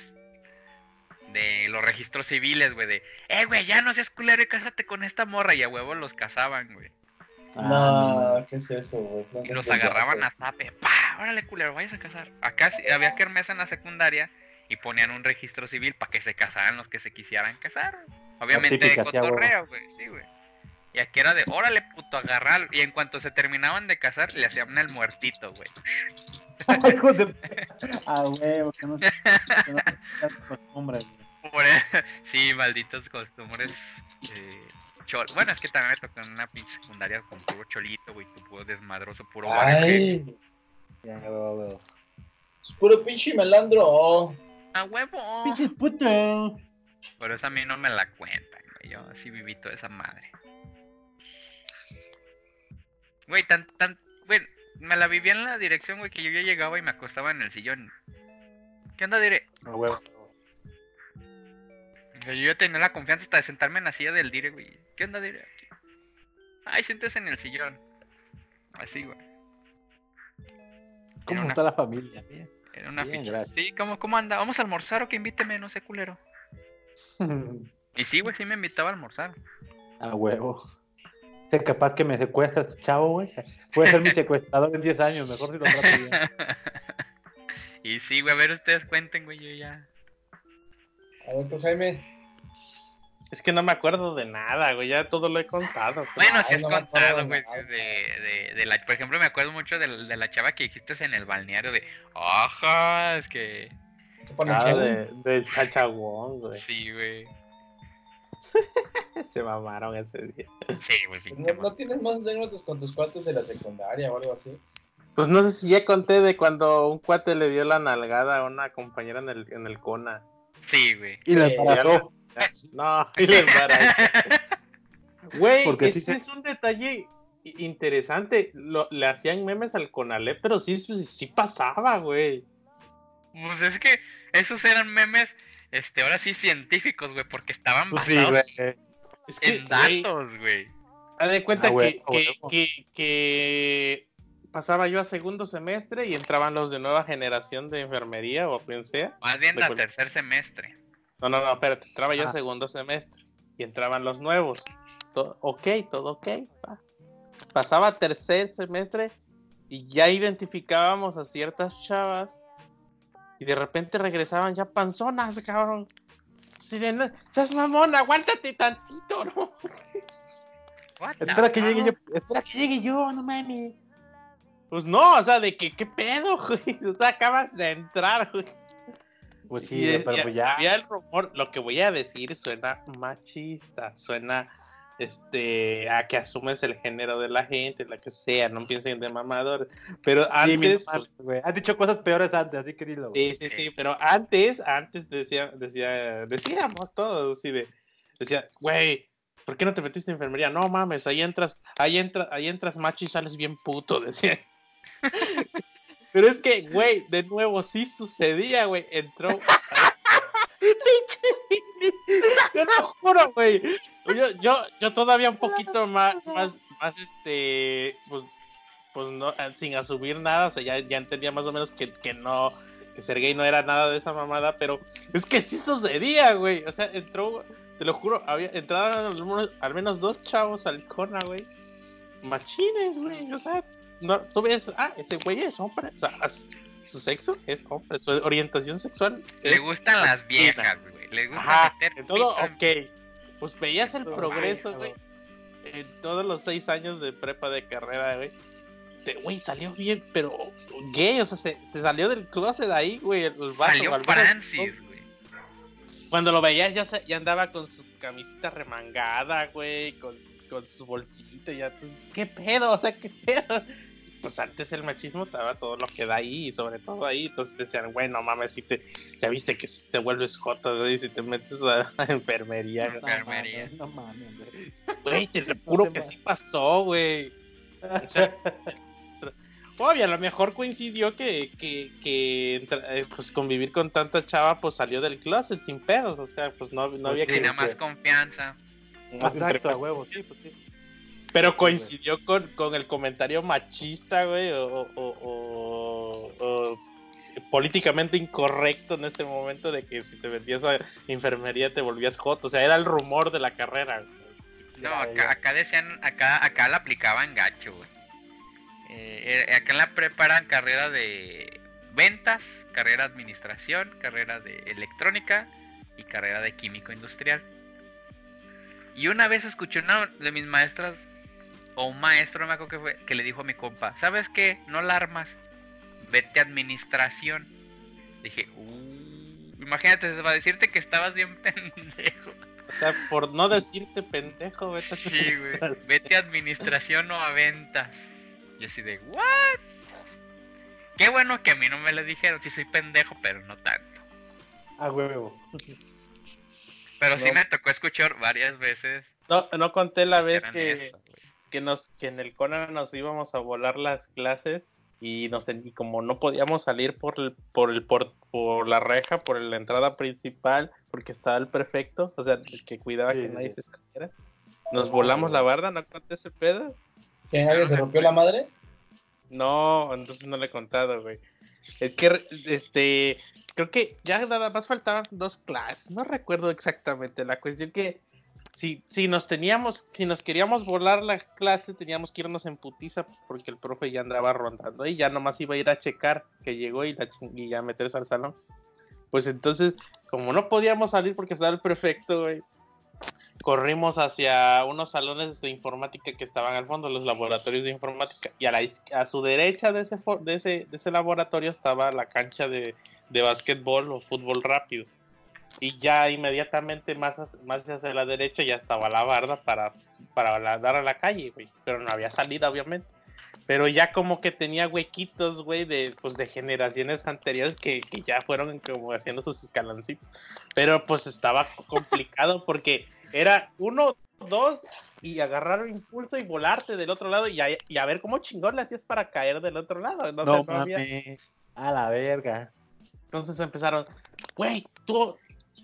De los registros civiles, güey. De, eh, güey, ya no seas culero y cásate con esta morra. Y a huevo los casaban, güey. No, ¿qué es eso, güey? Y los agarraban a zape. ¡Pa! Órale, culero, vayas a casar. Acá había kermés en la secundaria y ponían un registro civil para que se casaran los que se quisieran casar. Obviamente de típica, cotorreo, güey, sí, güey. Y aquí era de, órale, puto, agarrar. Y en cuanto se terminaban de casar, le hacían el muertito, güey. Ah, huevo, que no se que no se costumbre, sí, malditos costumbres. eh, chol- Bueno, es que también me tocó en una pinche secundaria con puro cholito, güey, tu puro desmadroso, puro. Ay, Ya, a huevo. es puro pinche melandro. ¡A huevo! Pinches puto. Pero esa a mí no me la cuentan, güey. Yo sí viví toda esa madre. Güey, tan, tan, güey, me la vivía en la dirección, güey, que yo ya llegaba y me acostaba en el sillón. ¿Qué onda, dire? A huevo. Yo ya tenía la confianza hasta de sentarme en la silla del dire, güey. ¿Qué onda, dire? Ay, siéntese en el sillón. Así, güey. ¿Cómo una- está la familia? Bien. Era una Bien, ficha. gracias. Sí, ¿cómo, ¿cómo anda? ¿Vamos a almorzar o que invíteme? No sé, culero. Y sí, güey, sí me invitaba a almorzar. A huevo. Sé capaz que me secuestra este chavo, güey. Puede ser mi secuestrador en 10 años, mejor si lo trato bien. y sí, güey, a ver, ustedes cuenten, güey, yo ya. A ver tú, Jaime. Es que no me acuerdo de nada, güey. Ya todo lo he contado. pues. Bueno, si Ay, has no contado, de güey, de, de, de la, por ejemplo, me acuerdo mucho de, la- de la chava que dijiste en el balneario de, ajá, es que, ¿Qué pone Ah, de, chachaguón, güey. sí, güey, Se mamaron ese día. sí, güey, sí, ¿No, no tienes más anécdotas con tus cuates de la secundaria o algo así? Pues no sé si ya conté de cuando un cuate le dio la nalgada a una compañera en el, en el Cona. Sí, güey. Y le Eh, embarazó. No, y le embarazó. Güey, Porque ese sí es un detalle interesante. Lo- le hacían memes al Conalep, pero sí, sí, sí pasaba, güey. Pues es que esos eran memes, este, ahora sí científicos, güey, porque estaban Pues sí, basados güey. Es que, en güey, datos, güey. haz de cuenta Ah, güey, que, ah, que- que pasaba yo a segundo semestre y entraban los de nueva generación de enfermería o quien sea. Más bien a cual- tercer semestre. No, no, no, espérate, entraba yo Ah. segundo semestre y entraban los nuevos. Ok, todo ok. va. Pasaba tercer semestre y ya identificábamos a ciertas chavas y de repente regresaban ya panzonas, cabrón. Así de, "No, seas mamón, aguántate tantito, ¿no? Espera que llegue yo. Espera que llegue yo, no mames. Pues no, o sea, de que, ¿qué pedo, güey? O sea, acabas de entrar, güey. Pues sí, Y, eh, pero y pues ya. había el rumor, lo que voy a decir suena machista, suena este a que asumes el género de la gente, la que sea, no piensen de mamador. Pero Sí, antes, mamá, pues, güey. Has dicho cosas peores antes, así que dilo. güey. sí, sí, sí, pero antes, antes decía, decía, decíamos todos así de, decía, güey, ¿por qué no te metiste en enfermería? No mames, ahí entras, ahí entras, ahí entras macho y sales bien puto, decía. Pero es que, güey, de nuevo sí sucedía, güey. Entró. Yo te juro, güey. Yo, yo, yo todavía un poquito más, más, más este, pues, pues no, sin asumir nada, o sea, ya, ya entendía más o menos que, que no, que ser gay no era nada de esa mamada, pero es que sí sucedía, güey. O sea, entró, te lo juro, había, al menos, al menos dos chavos al Icona, güey. Machines, güey, o sea, no, tú ves, ah, ese güey es hombre, o sea, su sexo es hombre, su orientación sexual Le gustan las viejas, güey. Le gusta Ajá, meter todo, ok. Pues veías el Todo progreso, güey. En todos los seis años de prepa de carrera, güey. Güey, salió bien, pero gay, o sea, se, se salió del closet ahí, güey. Salió Francis, güey. Cuando lo veías ya, se- ya andaba con su camisita remangada, güey, con, su- con su bolsito, ya, pues, ¿qué pedo? O sea, ¿qué pedo? Pues antes el machismo estaba todo lo que da ahí, y sobre todo ahí, entonces decían, güey, no mames, si te, ya viste que si te vuelves joto, güey, si te metes a, a enfermería, No enfermería. No mames, güey. güey, te lo juro te que sí pasó, güey. O sea, Obvio, a lo mejor coincidió que, que, que eh, pues convivir con tanta chava, pues salió del closet sin pedos, o sea, pues no, no había sí, que... Tiene más que- confianza. más Exacto, a huevo, sí, pues sí. Pero coincidió con, con el comentario machista, güey, o, o- o- o políticamente incorrecto en ese momento de que si te metías a enfermería te volvías hot. O sea, era el rumor de la carrera. No, acá, acá decían, acá, acá la aplicaban gacho, güey. Eh, eh, acá en la prepa eran carrera de ventas, carrera de administración, carrera de electrónica y carrera de químico industrial. Y una vez escuché una de mis maestras, o un maestro, no me acuerdo que fue, que le dijo a mi compa, ¿sabes qué? No la armas, vete a administración. Dije, uh, imagínate, va a decirte que estabas bien pendejo. O sea, por no decirte pendejo, vete a Sí, güey. Vete a administración o a ventas. Yo así de, ¿what? Qué bueno que a mí no me lo dijeron. Sí soy pendejo, pero no tanto. A huevo. Pero sí me tocó escuchar varias veces. No, no conté la vez que. Que nos que en el Conan nos íbamos a volar las clases y nos ten- y como no podíamos salir por el por el por, por la reja por la entrada principal porque estaba el prefecto o sea el que cuidaba Sí, que nadie sí. se saliera nos volamos la barda no conté ese pedo ¿Que alguien se rompió la madre? no entonces no le he contado güey es que este creo que ya nada más faltaban dos clases no recuerdo exactamente la cuestión que si, si nos teníamos, si nos queríamos volar la clase, teníamos que irnos en putiza porque el profe ya andaba rondando y ya nomás iba a ir a checar que llegó y, la y ya meterse al salón. Pues entonces, como no podíamos salir porque estaba el prefecto, corrimos hacia unos salones de informática que estaban al fondo, los laboratorios de informática, y a, la, a su derecha de ese, de ese, de ese laboratorio estaba la cancha de, de básquetbol o fútbol rápido. Y ya inmediatamente más, hacia- más hacia la derecha ya estaba la barda para, para la- dar a la calle, güey. Pero no había salida, obviamente. pero ya como que tenía huequitos, güey, de, pues, de generaciones anteriores que, que ya fueron como haciendo sus escaloncitos. Pero pues estaba complicado porque era uno, dos, y agarrar un impulso y volarte del otro lado y a, y a ver cómo chingón le hacías para caer del otro lado. Entonces, No no había- mames. A la verga. entonces empezaron, güey, tú,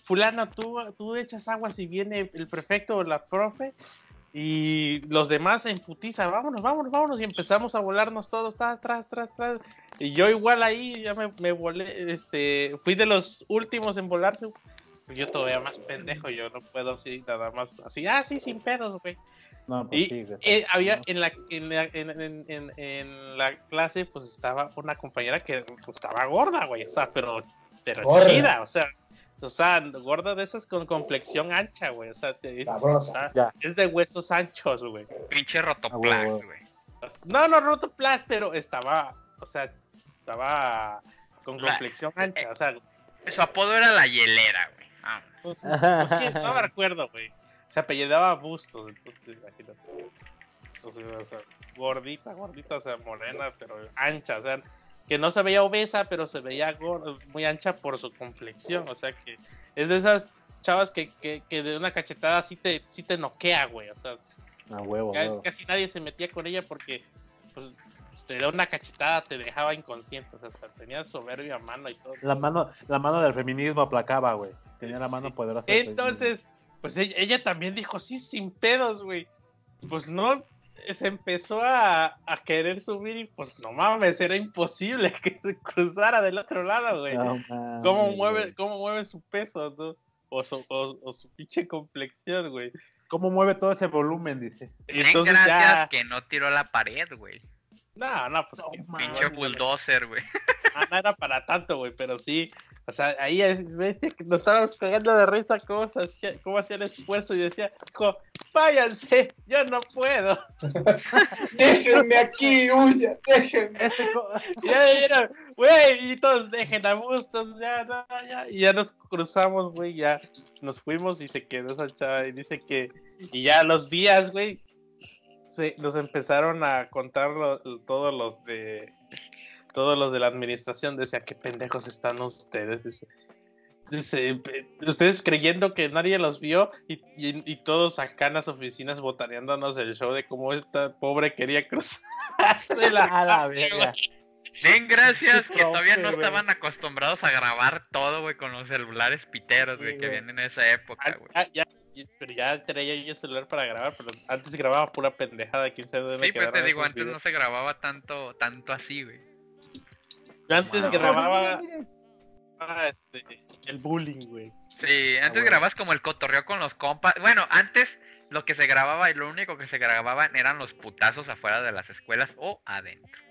fulano, tú, tú echas agua si viene el prefecto o la profe. Y los demás en putiza, vámonos, vámonos, vámonos. Y empezamos a volarnos todos, tras, tras, tras, tras. Y yo igual ahí ya me, me volé, este, fui de los últimos en volarse. Yo todavía más pendejo, yo no puedo así, nada más así, ah, sí, sin pedos, güey. No, pues Y sí, eh, había en la, en, la, en, en- en- en la clase, pues estaba una compañera que pues, estaba gorda, güey, o sea, pero, pero Gorda. chida, o sea, o sea, gorda de esas con complexión ancha, güey, o sea, te- es, Sabrosa. o sea, Ya. es de huesos anchos, güey. Pinche Ah, rotoplas, güey. No, no roto plas, pero estaba, o sea, estaba con La- complexión ancha, o sea, Su apodo era la hielera, güey. Ah, Pues, pues no me recuerdo, güey. Se apellidaba Bustos, entonces imagínate. Entonces, o sea, gordita, gordita, o sea, morena, pero ancha, o sea, que no se veía obesa, pero se veía gorda, muy ancha por su complexión, o sea, que es de esas chavas que, que, que de una cachetada sí te, sí te noquea, güey, o sea, huevo, huevo. casi nadie se metía con ella porque, pues, te da una cachetada, te dejaba inconsciente, o sea, tenía soberbia mano y todo. La mano, la mano del feminismo aplacaba, güey. Tenía la mano Sí. poderosa. Entonces, pues ella, ella también dijo, sí, sin pedos, güey. Pues no, se empezó a, a querer subir y pues no mames, era imposible que se cruzara del otro lado, güey. No mames, ¿Cómo mueve, cómo mueve su peso, no? O su, o, o su pinche complexión, güey. ¿Cómo mueve todo ese volumen? Dice. Bien Entonces gracias ya... que no tiró la pared, güey. No, no, pues... No. Pinche bulldozer, güey. Ah, no era para tanto, güey, pero sí. O sea, ahí nos estábamos cagando de risa cómo, se hacía, cómo hacía el esfuerzo y decía, hijo, váyanse, yo no puedo. Déjenme aquí, huya, déjenme. Este ya era, güey, y todos dejen a Bustos, ya, no, ya. Y ya nos cruzamos, güey, ya nos fuimos y se quedó esa chava y dice que, y ya los días, güey, se, nos empezaron a contar lo- todos los de, todos los de la administración, decía, qué pendejos están ustedes, dice. Dice, "Pe- ustedes creyendo que nadie los vio y, y, y todos acá en las oficinas botaneándonos el show de cómo esta pobre quería cruzarse la A la verga. Den gracias que todavía no estaban acostumbrados a grabar todo, güey, con los celulares piteros, güey, Sí, que vienen en esa época, güey. Ah, ya, ya- pero ya traía yo celular para grabar, pero antes grababa pura pendejada, quién sabe dónde Sí, pero te quedaron digo, antes no se grababa tanto, tanto así, güey. Yo antes Wow. grababa ah, este, el bullying, güey. Sí, antes bueno. grababas como el cotorreo con los compas. Bueno, antes lo que se grababa y lo único que se grababan eran los putazos afuera de las escuelas o adentro.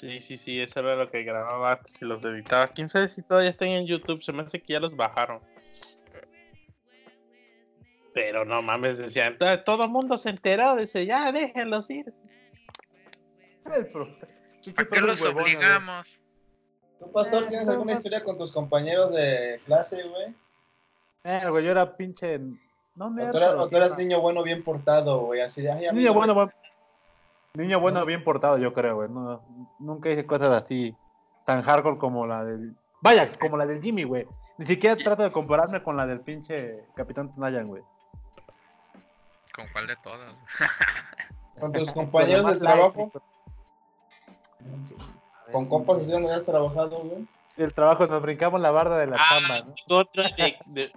Sí, sí, sí, eso era lo que grababa antes y los editaba. Quién sabe si todavía están en YouTube, se me hace que ya los bajaron. Pero no mames, decían, "To- todo el mundo se enteró, dice, ya déjenlos ir. El ¿Para qué los huevón, güey. obligamos? ¿Tú, pastor, tienes alguna historia con tus compañeros de clase, güey? Eh, güey, yo era pinche. No, ¿O nerd, tú eras, o tú eras niño bueno bien portado, güey? Así de, ay, amigo, Niño bueno, buen- niño bueno, bien portado, yo creo, güey. No, nunca hice cosas así tan hardcore como la del. Vaya, como la del Jimmy, güey. Ni siquiera trato de compararme con la del pinche Capitán Tenayan, güey. ¿Con cuál de todas? Con tus compañeros de trabajo, con compas así donde has trabajado, güey. sí, El trabajo, nos brincamos la barda de la Ah, chamba, ¿no? otra de, de-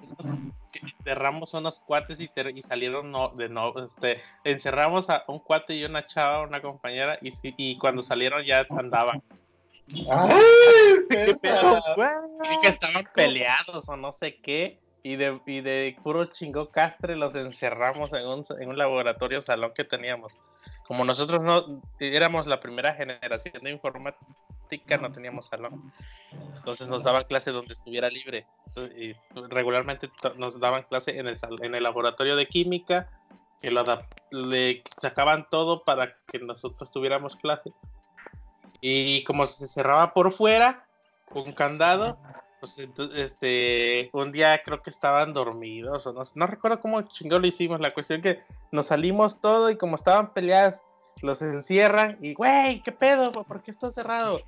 que cerramos unos cuates y, ter- y salieron no, de no, este, encerramos a un cuate y una chava, una compañera, y, si- y cuando salieron ya andaban. ¡Ay! Güey, Sí que estaban peleados o no sé qué, y de, y de puro chingo castre los encerramos en un, en un laboratorio salón que teníamos. Como nosotros no éramos la primera generación de informática, no teníamos salón. Entonces nos daban clase donde estuviera libre. Y regularmente nos daban clase en el, en el laboratorio de química, que lo le sacaban todo para que nosotros tuviéramos clase. Y como se cerraba por fuera, con candado, pues entonces, este, un día creo que estaban dormidos, o no, no recuerdo cómo chingón lo hicimos, la cuestión que nos salimos todo y como estaban peleadas, los encierran y, güey, ¿qué pedo? ¿Por qué está cerrado?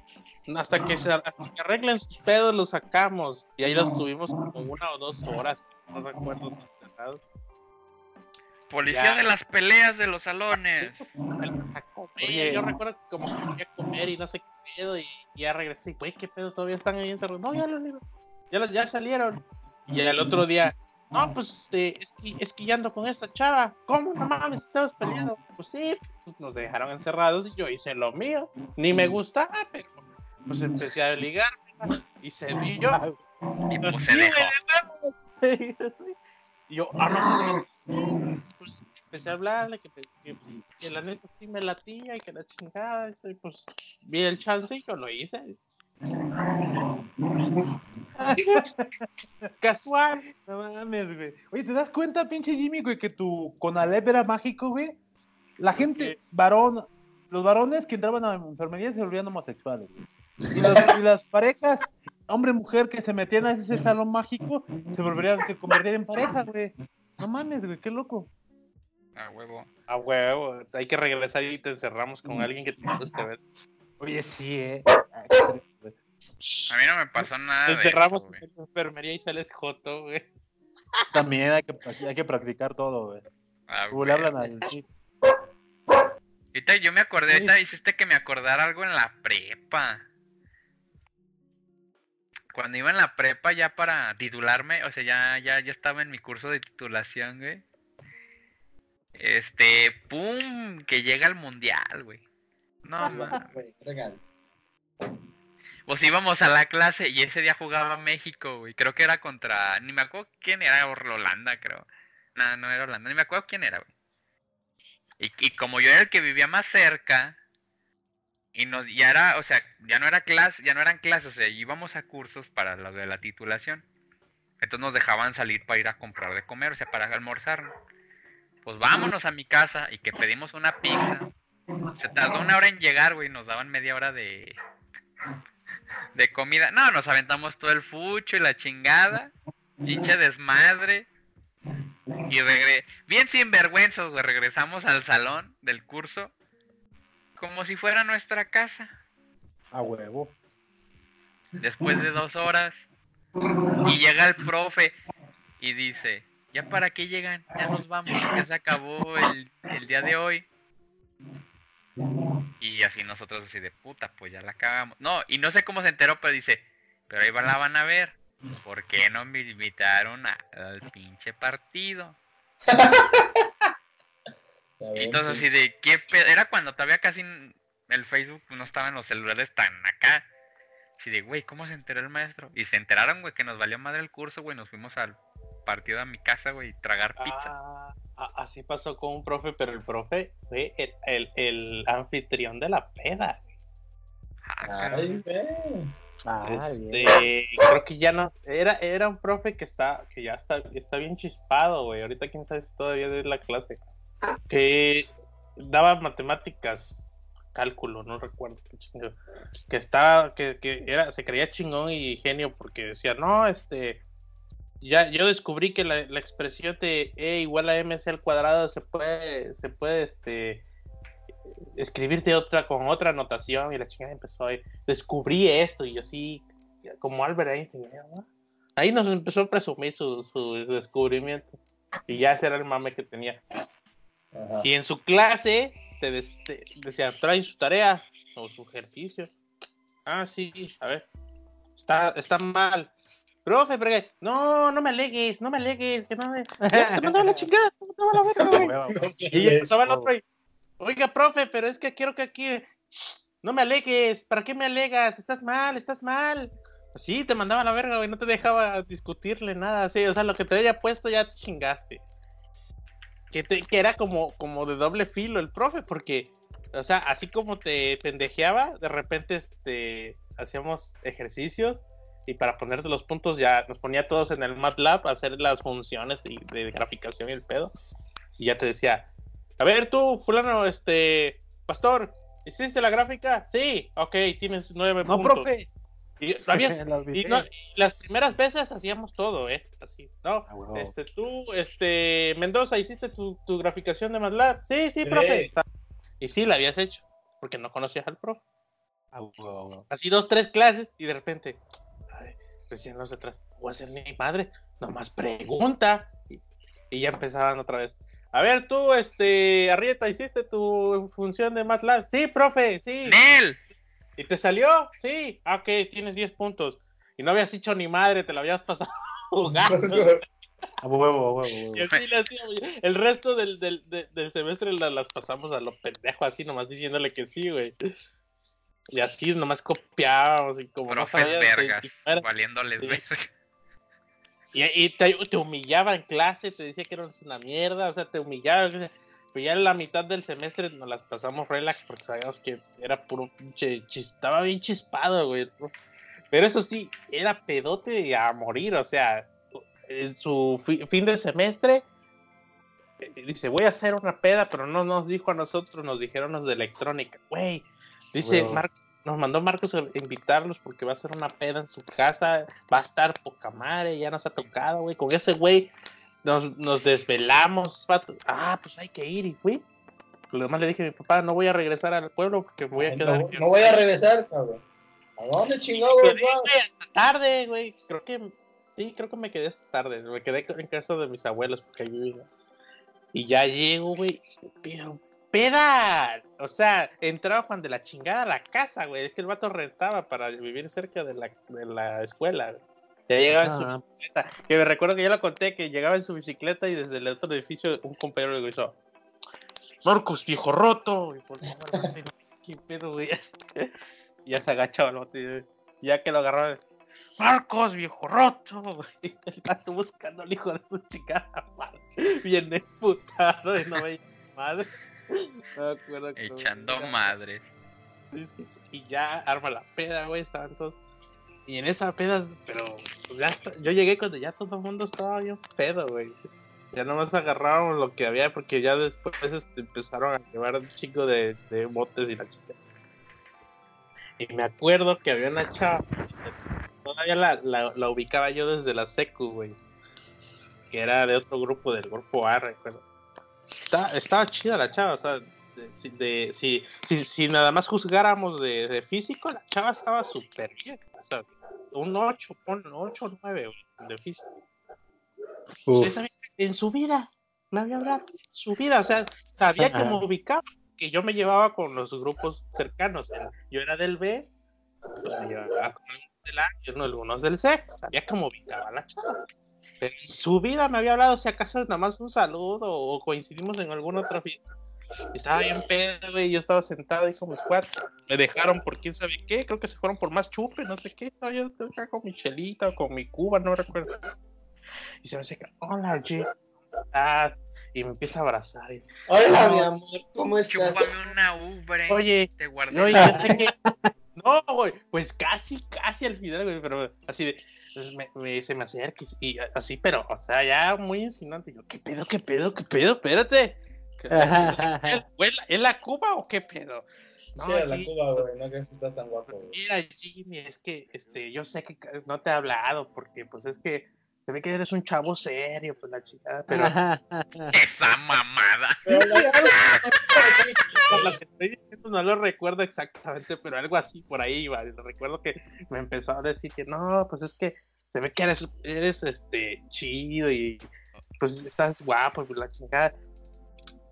Hasta que se, arreglen sus pedos, los sacamos. Y ahí los tuvimos como una o dos horas, no recuerdo si encerrados. Policía Ya. de las peleas de los salones. Oye. yo recuerdo que como que quería comer y no sé qué pedo, y ya regresé, güey, ¿qué pedo? Todavía están ahí encerrados. No, ya lo ya, los- ya salieron. Y el otro día, no, pues este, es, que, es que ya ando con esta chava. ¿Cómo? No mames, estamos peleando. Pues sí, pues nos dejaron encerrados y yo hice lo mío. Ni me gustaba, pero pues empecé a ligar y se vi yo. Y Pues se dejó. Y yo, ah, no, pues, pues empecé a hablarle que, que, que la neta sí me latía y que la chingada, y pues vi el chance y yo lo hice. Casual. No mames, güey. Oye, ¿te das cuenta, pinche Jimmy, güey, que tu Conalep era mágico, güey? La gente, varón, los varones que entraban a la enfermería se volvían homosexuales, güey. Y, los- y las parejas, hombre-mujer que se metían a ese salón mágico, se volverían, se convertían en pareja, güey. No mames, güey, qué loco. A huevo. A huevo, hay que regresar y te encerramos con alguien que te guste, ¿ves? Oye, sí, eh. A mí no me pasó nada Te de eso, encerramos en la enfermería y sales joto, güey. También hay que, hay que practicar todo, güey. Como le hablan al. Ahorita yo me acordé, ahorita hiciste que me acordara algo en la prepa. Cuando iba en la prepa ya para titularme, o sea, ya, ya, ya estaba en mi curso de titulación, güey. Este, pum, que llega el mundial, güey. No, mames. Pues íbamos a la clase y ese día jugaba México, güey. Creo que era contra, ni me acuerdo quién era, Holanda, creo. No, no era Holanda, ni me acuerdo quién era, güey. Y, y como yo era el que vivía más cerca, y nos, ya era, o sea, ya no era clase, ya no eran clases, o sea, íbamos a cursos para los de la titulación. Entonces nos dejaban salir para ir a comprar de comer, o sea, para almorzar. Pues vámonos a mi casa y que pedimos una pizza. Se tardó una hora en llegar, güey, nos daban media hora de, de comida. No, nos aventamos todo el fucho y la chingada. Pinche desmadre. Y regre bien sinvergüenzos, güey. Regresamos al salón del curso. Como si fuera nuestra casa. A huevo. Después de dos horas. Y llega el profe y dice, ¿ya para qué llegan? Ya nos vamos, ya se acabó el, el día de hoy. Y así nosotros así de puta, pues ya la acabamos. No, y no sé cómo se enteró, pero dice, pero ahí va- la van a ver. ¿Por qué no me invitaron a- al pinche partido? Ya Y entonces sí. así de, ¿qué pedo? Era cuando todavía casi el Facebook no estaba en los celulares tan acá. Así de, güey, ¿cómo se enteró el maestro? Y se enteraron, güey, que nos valió madre el curso, güey. Nos fuimos al partido a mi casa, güey, y tragar pizza. Ah, a- así pasó con un profe, pero el profe fue el, el, el anfitrión de la peda. Ah. Ay, ven. Ah, Este, bien. creo que ya no era era un profe que está que ya está está bien chispado, güey. Ahorita quién sabe si todavía es la clase. Que daba matemáticas, cálculo, no recuerdo. Que estaba que, que era se creía chingón y genio porque decía, "No, este ya yo descubrí que la, expresión de E igual a MC al cuadrado se puede se puede este escribir de otra con otra anotación y la chingada empezó a descubrí esto y yo sí como Albert Einstein ahí nos empezó a presumir su, su descubrimiento y ya ese era el mame que tenía Ajá. y en su clase te, des- te decía trae su tarea o su ejercicio ah sí a ver está está mal profe pero que- no no me alegues no me alegues que no me te mandaba la chingada te mandaba la verga, güey. Y empezaba el otro y, oiga, profe, pero es que quiero que aquí, shh, no me alegues, ¿para qué me alegas? Estás mal, estás mal. Así te mandaba la verga, güey, no te dejaba discutirle nada, así, o sea, lo que te haya puesto ya te chingaste. Que, te- que era como, como de doble filo el profe, porque, o sea, así como te pendejeaba, de repente este, hacíamos ejercicios y para ponerte los puntos ya nos ponía todos en el MATLAB a hacer las funciones de, de graficación y el pedo. Y ya te decía, a ver tú, fulano, este, pastor, ¿hiciste la gráfica? Sí, ok, tienes nueve No, puntos. profe. Y, lo habías- La y olvidé. no- y las primeras veces hacíamos todo, ¿eh? Así, ¿no? Ah. Este, tú, este, Mendoza, ¿hiciste tu, tu graficación de MATLAB? Sí, sí, profe. Y sí, la habías hecho, porque no conocías al profe. Ah. Así dos, tres clases y de repente, ay, recién los atrás, voy a ser mi madre, nomás pregunta. Y, y ya empezaban otra vez. A ver, tú, este, Arrieta, ¿hiciste tu función de MATLAB? Sí, profe, sí. ¡Nel! ¿Y te salió? Sí. Ah, ok, tienes 10 puntos. Y no habías hecho ni madre, te la habías pasado jugando. A huevo, a huevo, a huevo. Y así le hacíamos. El resto del, del, del, del semestre la- las pasamos a lo pendejo, así nomás diciéndole que sí, güey. Y así nomás copiábamos y como no Profes sabías, vergas, valiéndoles Sí. verga. Y, y te, te humillaba en clase, te decía que eras una mierda, o sea, te humillaba. o sea, Pero ya en la mitad del semestre nos las pasamos relax porque sabíamos que era puro pinche. chis- Estaba bien chispado, güey. ¿no? Pero eso sí, era pedote a morir, o sea, en su fi- fin de semestre. eh, Dice, voy a hacer una peda, pero no nos dijo a nosotros, nos dijeron los de electrónica. Güey, dice. Mar- nos mandó Marcos a invitarlos porque va a hacer una peda en su casa, va a estar poca madre, ya nos ha tocado, güey. Con ese güey nos, nos desvelamos, vato. Ah, pues hay que ir, y fui. Lo demás le dije a mi papá, no voy a regresar al pueblo porque voy a quedar. no, aquí". no voy a regresar, cabrón. ¿A dónde vas? güey, hasta tarde, güey. Creo que sí, creo que me quedé hasta tarde. Me quedé en casa de mis abuelos porque ahí vivía. Y ya llego, güey. Pero peda. O sea, entraba Juan de la chingada a la casa, güey. Es que el vato rentaba para vivir cerca de la, de la escuela. güey. Ya llegaba en Ah. su bicicleta. Que me recuerdo que ya lo conté, que llegaba en su bicicleta y desde el otro edificio un compañero le hizo. Marcos, viejo roto. Y por favor, ¿Qué pedo, güey? Y ya se agachaba el y- ya que lo agarró, Marcos, viejo roto. güey. Buscando al hijo de su chingada madre. Bien emputado y no veía madre. No me acuerdo Echando sí. Y ya arma la peda, güey, estaban todos. Y en esa peda, pero pues, ya está- yo llegué cuando ya todo el mundo estaba bien pedo, güey. Ya nomás agarraron lo que había porque ya después este, empezaron a llevar un chico de, de botes y la chica. Y me acuerdo que había una chava, todavía la, la, ubicaba yo desde la secu, güey. Que era de otro grupo, del grupo A, recuerdo. Estaba chida la chava, o sea, de, de- si, si, si nada más juzgáramos de, de físico, la chava estaba súper bien. O sea, un 8, un 8 o 9 de. Uf. Pues esa en su vida me había hablado, en su vida, o sea, sabía que me ubicaba, que yo me llevaba con los grupos cercanos. Yo era del B, pues me llevaba con algunos del A y uno- algunos del C, sabía que me ubicaba la chava. Pero en su vida me había hablado, si acaso nada más un saludo o coincidimos en alguna otra fiesta. Y Estaba bien pedo, güey, yo estaba sentado ahí con mis cuates. Me dejaron por quién sabe qué, creo que se fueron por más chupe, no sé qué. Estaba yo acá con mi chelita o con mi cuba, no recuerdo. Y se me seca, hola, G. Ah, y me empieza a abrazar. y, Hola, No. mi amor, ¿cómo estás? Chúpame una ubre. Oye, Te guardé. no, y yo sé que. No, güey, pues casi, casi al final, güey, pero así de. pues, me, me- se me acerca y, y así, pero, o sea, ya muy insinuante. Yo, ¿qué pedo, qué pedo, qué pedo? Espérate. ¿Qué- ¿Es la, ¿Es la Cuba o qué pedo? No, Sí, era la Cuba, güey, no crees que estás tan guapo, güey. Mira, Jimmy, es que este, yo sé que no te he hablado porque, pues, es que se ve que eres un chavo serio, pues la chica, pero Esa mamada. Pero la- lo que estoy diciendo no lo recuerdo exactamente, pero algo así por ahí iba. Recuerdo que me empezó a decir que no, pues es que se ve que eres, eres este chido y pues estás guapo, pues la chingada.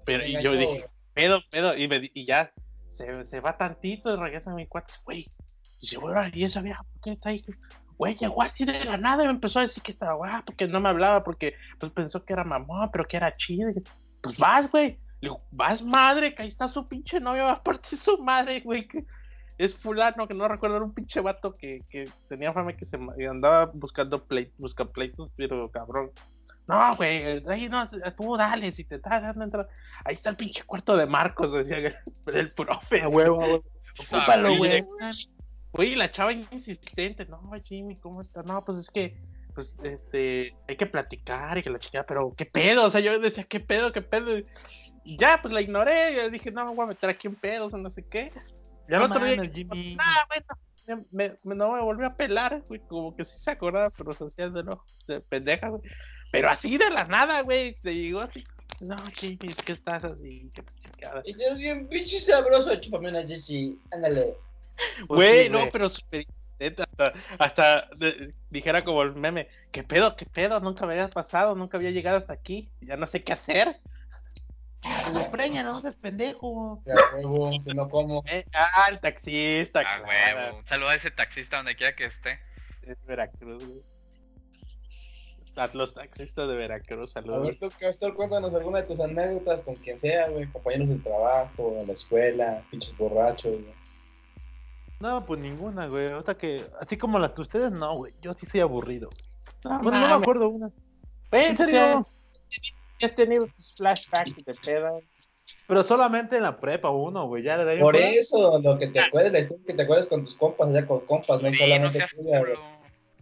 Pero y yo dije, pedo, pedo, y, me, y ya se, se va tantito y regresa a mi cuate, güey. Dice, güey, ¿y esa vieja por qué está ahí? Güey, llegó así de la nada y me empezó a decir que estaba guapo, que no me hablaba porque pues pensó que era mamón, pero que era chido. Y, pues vas, güey. Le digo, vas madre, que ahí está su pinche novia, va a partir su madre, güey. Que es fulano, que no recuerdo, era un pinche vato que, que tenía fama que se y andaba buscando play, busca pleitos, pero cabrón. No, güey, ahí no, tú dale, si te estás dando entrada. Ahí está el pinche cuarto de Marcos, decía el, el profe. A huevo. Ocúpalo, güey. Güey, la chava insistente, no, Jimmy, ¿cómo está? No, pues es que, pues, este, hay que platicar y que la chica, pero, ¿qué pedo? O sea, yo decía, ¿qué pedo, qué pedo? Y ya, pues la ignoré, yo dije, no, me voy a meter aquí en pedos o no sé qué. Y al No otro día, pues, Jimmy. nah, bueno, me, me- no me volvió a pelar, güey, como que sí se acordaba, pero se hacía de no, de pendeja, güey. Pero así de la nada, güey, te llegó así, no, Jimmy, ¿qué estás así? ¿Qué. Estás bien pinche sabroso, chúpame una Jessy, ándale. Pues Güey, no, pero súper insistente, hasta, hasta de- dijera como el meme, ¿qué pedo, qué pedo? Nunca me había pasado, nunca había llegado hasta aquí, ya no sé qué hacer. Me preña, no seas pendejo. Ya, huevo, si no como. Eh, ah, el taxista, A claro, huevo. Un saludo a ese taxista donde quiera que esté. es Veracruz, güey. A los taxistas de Veracruz, A ver, saludos. tú, Castor, cuéntanos alguna de tus anécdotas con quien sea, güey. Compañeros del trabajo, en la escuela, pinches borrachos, güey. No, pues ninguna, güey. Ahorita que, así como las de ustedes, no, güey. Yo sí soy aburrido. No, Bueno, no me acuerdo una. güey, ¿En serio? has tenido tus flashbacks de pedo. Pero solamente en la prepa uno, güey. Ya le da Por eso, lo que te acuerdes, la historia que te acuerdes con tus compas, ya con compas, no solamente tuya, güey.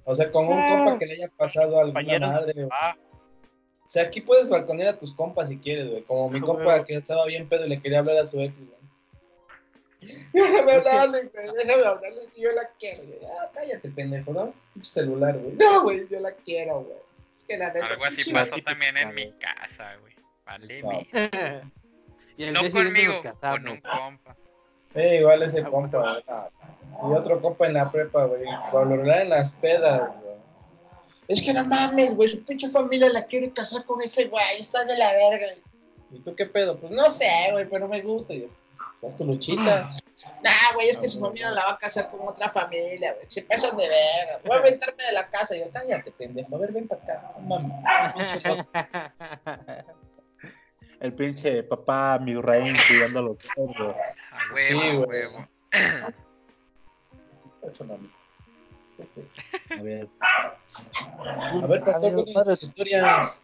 O sea, con un Ah, compa que le haya pasado alguna compañeros. madre, güey. Ah, O sea, aquí puedes balconear a tus compas si quieres, güey. Como mi Ah, compa güey. que estaba bien pedo y le quería hablar a su ex, güey. Déjame Es que- hablarle, güey. Déjame hablarle que yo la quiero, güey. Ah, cállate, pendejo, ¿no? Pinche celular, güey. No, güey, yo la quiero, güey. Es que la neta. Algo así pasó también en mi casa, güey. Vale, No. y el No conmigo, con un compa. Eh, igual ese Ah, compa, bueno. güey. Ah, Y otro compa en la prepa, güey. Regular en las pedas, güey. Es que no mames, güey. Su pinche familia la quiere casar con ese güey. Está de la verga. ¿Y tú qué pedo? Pues no sé, güey, pero me gusta. Yo, ¿Estás tu luchita? Nah, güey, es que su familia la va a casar con otra familia, güey. Se pasan de verga. Voy a aventarme de la casa. Y yo, cállate, pendejo. A ver, ven para acá. No mames. El pinche papá Mirraín cuidándolo todo, huevo, Sí, huevo. A ver. A ver, pastor, cuéntanos historias.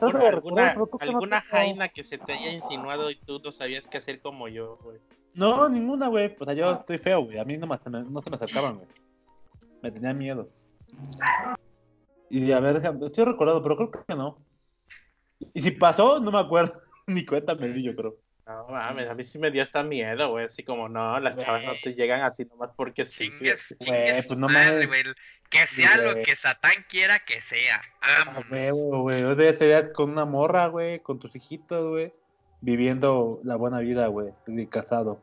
Alguna alguna jaina que se te haya insinuado y tú no sabías qué hacer como yo, güey. No, ninguna, güey. O sea, yo estoy feo, güey. A mí no, me- no se me acercaban, güey. Me tenían miedo. Y a ver, estoy recordado, pero creo que no. Y si pasó, no me acuerdo. Ni cuenta me di, yo creo. No mames, a mí sí me dio hasta miedo, güey. Así como, no, las chavas no te llegan así nomás porque sí. Chingues, güey, pues no mames. Que sea lo que Satán quiera que sea. Güey. O sea, estarías con una morra, güey, con tus hijitos, güey. Viviendo la buena vida, güey. Casado.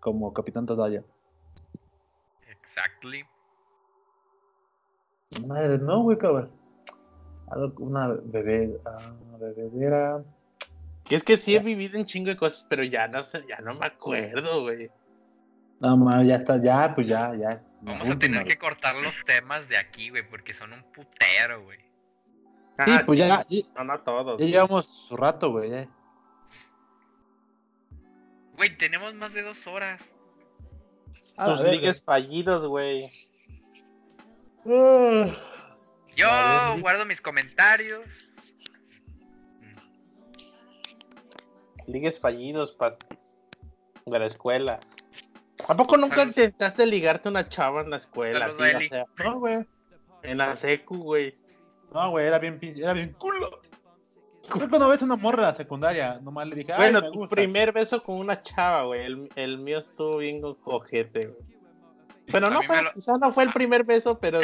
Como Capitán Tadaya. Exactly. Madre, no, güey, cabrón. Una bebé, ah, bebedera. Y es que sí he vivido un chingo de cosas, pero ya no sé, ya no me acuerdo, güey. No, mames, ya está, ya, pues ya, ya. Vamos a tener que cortar los temas de aquí, güey, porque son un putero, güey. güey. Sí, Ah, pues ya, ya, No, no todos. ya llevamos su rato, güey. ya. Güey, tenemos más de dos horas. Tus ligues fallidos, güey. Ah. Yo guardo mis comentarios. Ligues fallidos, pas de la escuela. ¿A poco nunca intentaste ligarte a una chava en la escuela? Saludos, así, o Eli. sea, No, güey. en la secu, güey. No, güey, era bien pinche, era bien culo. Yo cuando ves una morra en la secundaria, nomás le dije, ay, Bueno, me tu gusta. primer beso con una chava, güey. El, el mío estuvo bien ojete, güey. Bueno, no fue, lo- quizás no fue el primer beso, pero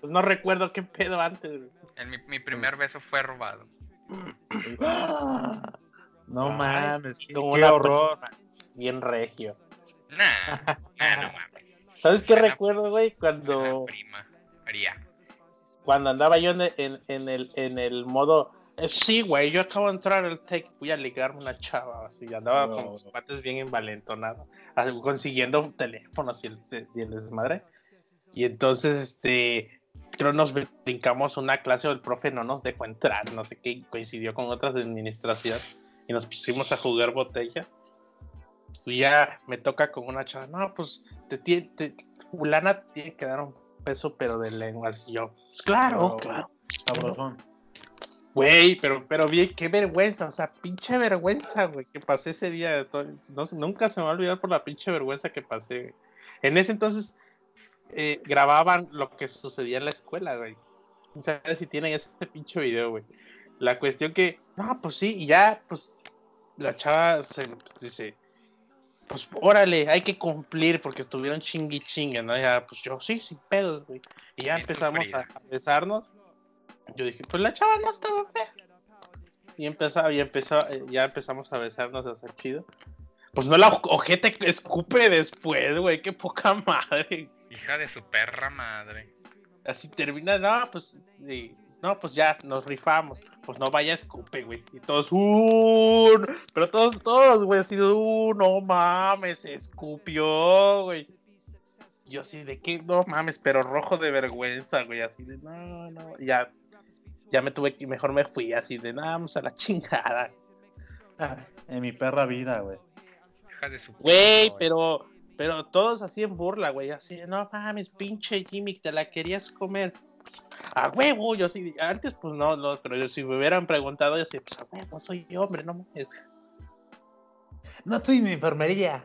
pues no recuerdo qué pedo antes, güey. El- mi, mi primer beso fue robado. No Ay, mames, qué, como qué una horror. Bien regio. Nah, nah, no mames. ¿Sabes qué recuerdo, güey? Cuando, prima. María. cuando andaba yo en el, en, en el, en el modo, eh, sí, güey, yo acabo de entrar al tech, voy a ligarme una chava, así, andaba No. con mis pates bien envalentonado, así, consiguiendo teléfonos y el, y el desmadre. Y entonces, este, creo nos brincamos una clase o el profe no nos dejó entrar, no sé qué, coincidió con otras de administración y nos pusimos a jugar botella. Y ya me toca con una chava, no, pues, te, tie- te, fulana tiene que dar un peso, pero de lenguas. Y yo, pues claro, claro. Sabrosón. Güey, pero, pero bien, qué vergüenza, o sea, pinche vergüenza, güey, que pasé ese día. todo- no, nunca se me va a olvidar por la pinche vergüenza que pasé. güey. En ese entonces eh, grababan lo que sucedía en la escuela, güey. No sé si tienen ese pinche video, güey. La cuestión que, no, pues sí, y ya, pues, la chava se dice, pues órale, hay que cumplir porque estuvieron chingui chingue, ¿no? Ya, pues yo, sí, sin pedos, güey. Y ya empezamos a, besarnos. Yo dije, pues la chava no estaba fea. y empezó, y empezó, eh, ya empezamos a besarnos, ser chido. Pues no la ojete que escupe después, güey, qué poca madre. Hija de su perra madre. Así termina, no, pues, y- no, pues ya, nos rifamos. Pues no vaya a escupe, güey. Y todos, uh, pero todos, todos, güey, así de, uh, no mames, se escupió, güey. Yo así de que, no mames, pero rojo de vergüenza, güey, así de, no, no, ya, ya me tuve que, mejor me fui, así de, no, vamos a la chingada. En mi perra vida, güey. Güey, pero, pero todos así en burla, güey, así, de, no mames, pinche Jimmy, te la querías comer. A huevo, yo sí, antes pues no, no, pero yo, si me hubieran preguntado, yo sí, pues a huevo, soy hombre, no mames. No estoy en mi enfermería.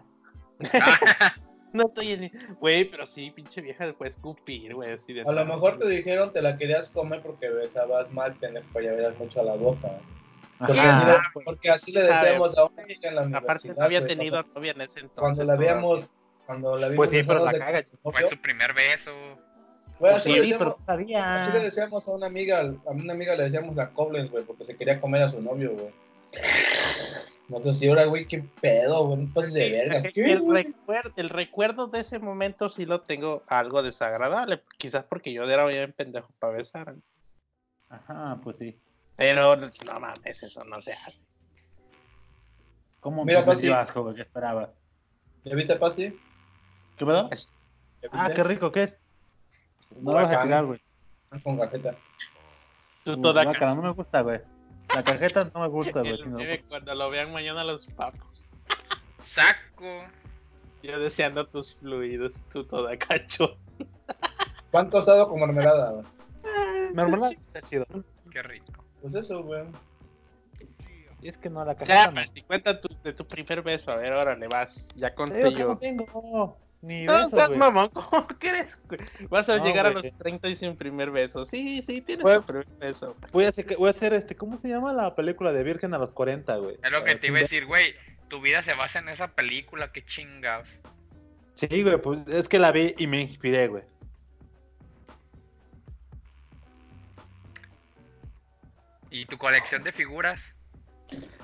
No estoy en. Güey, pero sí, pinche vieja fue a escupir, güey, así de. A lo mejor te dijeron te la querías comer porque besabas mal, pendejo, ya veías mucho a la boca. Porque, Ajá. así, le, porque así le decíamos a una amiga en la Aparte, universidad. no había tenido cuando- novia en ese entonces. Cuando la veíamos, cuando la vimos Pues sí, pero la caga. Fue su primer beso. Güey, Pues así, sí, le pero decíamos, todavía. así le decíamos a una amiga, a una amiga le decíamos la Koblenz, güey, porque se quería comer a su novio, güey. Nosotros sí, ahora, güey, qué pedo, güey, no pases de verga. El, recuerdo, el recuerdo de ese momento sí lo tengo algo desagradable. Quizás porque yo era bien pendejo para besar. Ajá, pues sí. Pero no mames, eso no se hace. ¿Cómo Mira, Pati. asco, güey? ¿Qué esperaba? ¿Ya viste, Pati? ¿Qué pedo? Es- ¿Ya Ah, qué rico, ¿qué? No lo vas a tirar, güey. Con cajeta. Tú toda Guácala, no me gusta, güey. La cajeta no me gusta, güey. El si no- meme cuando lo vean mañana los papos. Saco. Yo deseando tus fluidos, tú toda cacho. ¿Pan tostado con mermelada? güey? Mermelada está chido. Qué rico. Pues eso, güey. Y es que no, la Ya, cajeta no. pero si cuenta tu, de tu primer beso, a ver, órale, vas. Ya conté yo. no tengo ni No besos, seas güey. mamón, ¿cómo crees? Vas a No, llegar a los 30 y sin primer beso. Sí, sí, tienes tu primer beso. Voy a hacer, voy a hacer este, ¿cómo se llama la película de Virgen a los 40, güey? Es lo que te iba a decir, güey. Tu vida se basa en esa película, qué chingados. Sí, güey, pues es que la vi y me inspiré, güey. ¿Y tu colección de figuras?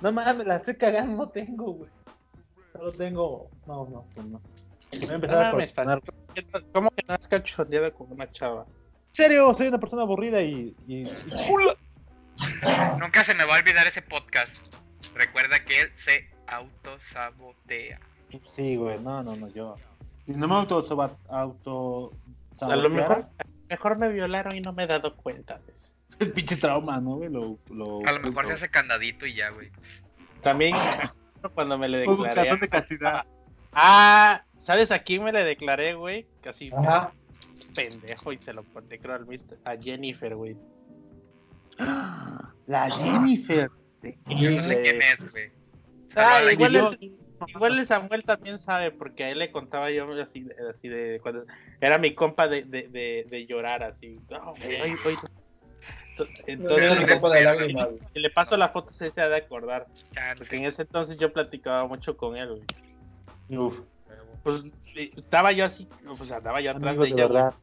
No mames, la estoy cagando, no tengo, güey. Solo tengo. No, no, pues no. Voy a No empezar a mames, coleccionar. ¿Cómo que no has cachondeado con una chava? En serio, soy una persona aburrida y. y. Nunca se me va a olvidar ese podcast. Recuerda que él se autosabotea. Sí, güey, no, no, no, yo. Y no me auto. soba- auto A lo mejor, mejor me violaron y no me he dado cuenta eso. El pinche trauma, ¿no, güey? Lo, lo, A lo mejor se hace candadito y ya, güey. También cuando me le Un declaré. calzón de castidad. Ah, ¿sabes a quién me le declaré, güey? Casi Ajá. pendejo y se lo conté, creo, al mister, a Jennifer, güey. La Jennifer. Yo no sé quién es, güey. Ah, igual, yo- el, igual el Samuel también sabe, porque a él le contaba yo así, de- así de cuando era mi compa de, de, de, de llorar así. No, güey, hoy- hoy- Entonces, de lágrimas. y le paso la foto, se ha de acordar. Porque en ese entonces yo platicaba mucho con él, güey. Uf, Pues eh, estaba yo así, pues andaba yo atrás amigo de de ella, güey, verdad.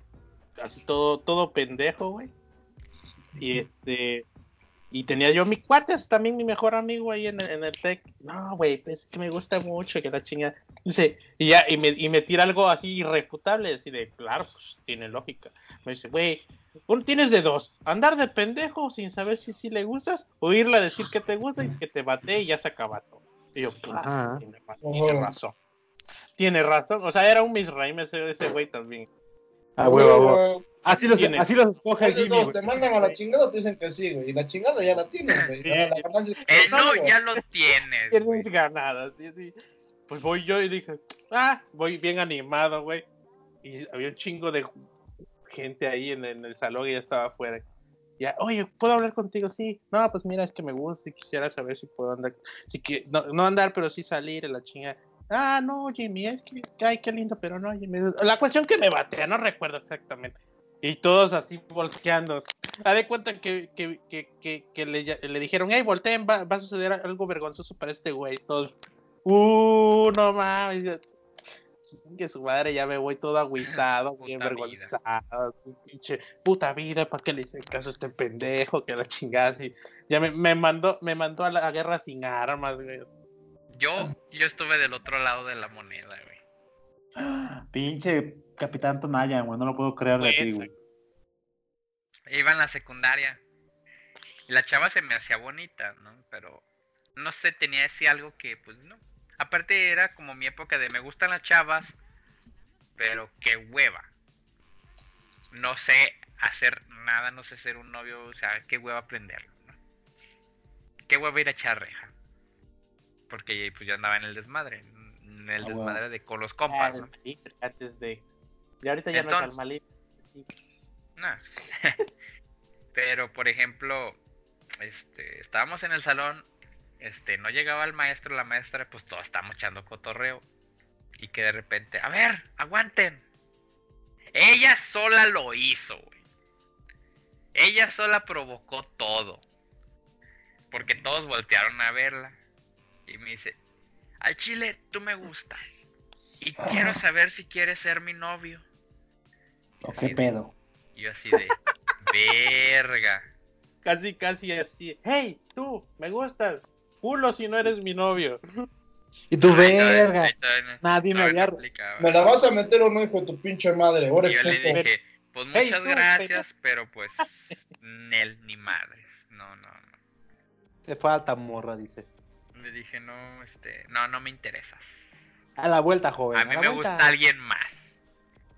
así todo, todo pendejo, güey. Y este, y tenía yo mi cuates, también mi mejor amigo ahí en el, en el tech. No, güey, pues es que me gusta mucho, que la chinga. Dice, y ya, y me, y me tira algo así irrefutable, así de, claro, pues tiene lógica. Me dice, güey, uno tienes de dos, andar de pendejo sin saber si sí le gustas, o irle a decir que te gusta y que te bate y ya se acaba todo. Y yo, pues, Ajá. tiene, razón. Tiene razón, o sea, era un misraim ese, ese güey también. Ah, huevo, a huevo. Güey, Así los, Tiene. así los escoge el Jimmy, dos te mandan a la chingada, te dicen que sí, güey. Y la chingada ya la tienen, güey. La- la ganancia es El no güey. ya lo tienes. Tienes ganadas, sí, sí. Pues voy yo y dije, ah, voy bien animado, güey. Y había un chingo de gente ahí en, en el salón y ya estaba afuera. Ya, oye, ¿puedo hablar contigo? Sí. No, pues mira, es que me gusta y quisiera saber si puedo andar. Si que, no, no andar, pero sí salir en la chinga. Ah, no, Jimmy, es que, ay, qué lindo, pero no, Jimmy. La cuestión que me batea, no recuerdo exactamente. Y todos así volteando. Ha de cuenta que, que, que, que, le, le dijeron, hey, volteen, va, va a suceder algo vergonzoso para este güey. Todos, uh, no mames. Que su madre ya me voy todo agüitado, bien vergonzado, así, pinche puta vida, ¿para qué le hice caso a este pendejo? Que la chingada así. Ya me, me mandó, me mandó a la guerra sin armas, güey. Yo, yo estuve del otro lado de la moneda, güey. Pinche Capitán Tonaya, güey, no lo puedo creer de ti, güey. Iba en la secundaria. La chava se me hacía bonita, ¿no? Pero no sé, tenía ese algo que, pues no. Aparte era como mi época de me gustan las chavas, pero qué hueva. No sé hacer nada, no sé ser un novio, o sea, qué hueva aprenderlo, ¿no? Qué hueva ir a echar reja. Porque pues yo andaba en el desmadre, en el Ah, desmadre de con los Ah, compas, el ¿no? antes de. Y ahorita ya no es al. Nah. Pero, por ejemplo, este, estábamos en el salón, este, no llegaba el maestro, la maestra, pues todos estábamos echando cotorreo. Y que de repente, a ver, aguanten. Ella sola lo hizo, güey. Ella sola provocó todo. Porque todos voltearon a verla. Y me dice, al chile, tú me gustas. Y quiero saber si quieres ser mi novio. ¿O qué pedo? Y yo así de, verga. Casi, casi así. Hey, tú, me gustas. Culo si no eres mi novio. Y tu verga. Nadie me había. ¿Me la vas a meter o no, hijo de tu pinche madre? Ahora yo le dije, pues Hey, muchas tú, gracias, pero pues, Nel, ni madres. No, no, no. Te falta, morra, dice. Le dije, no, este, no, no me interesas. A la vuelta, joven. A mí la me vuelta. gusta alguien más.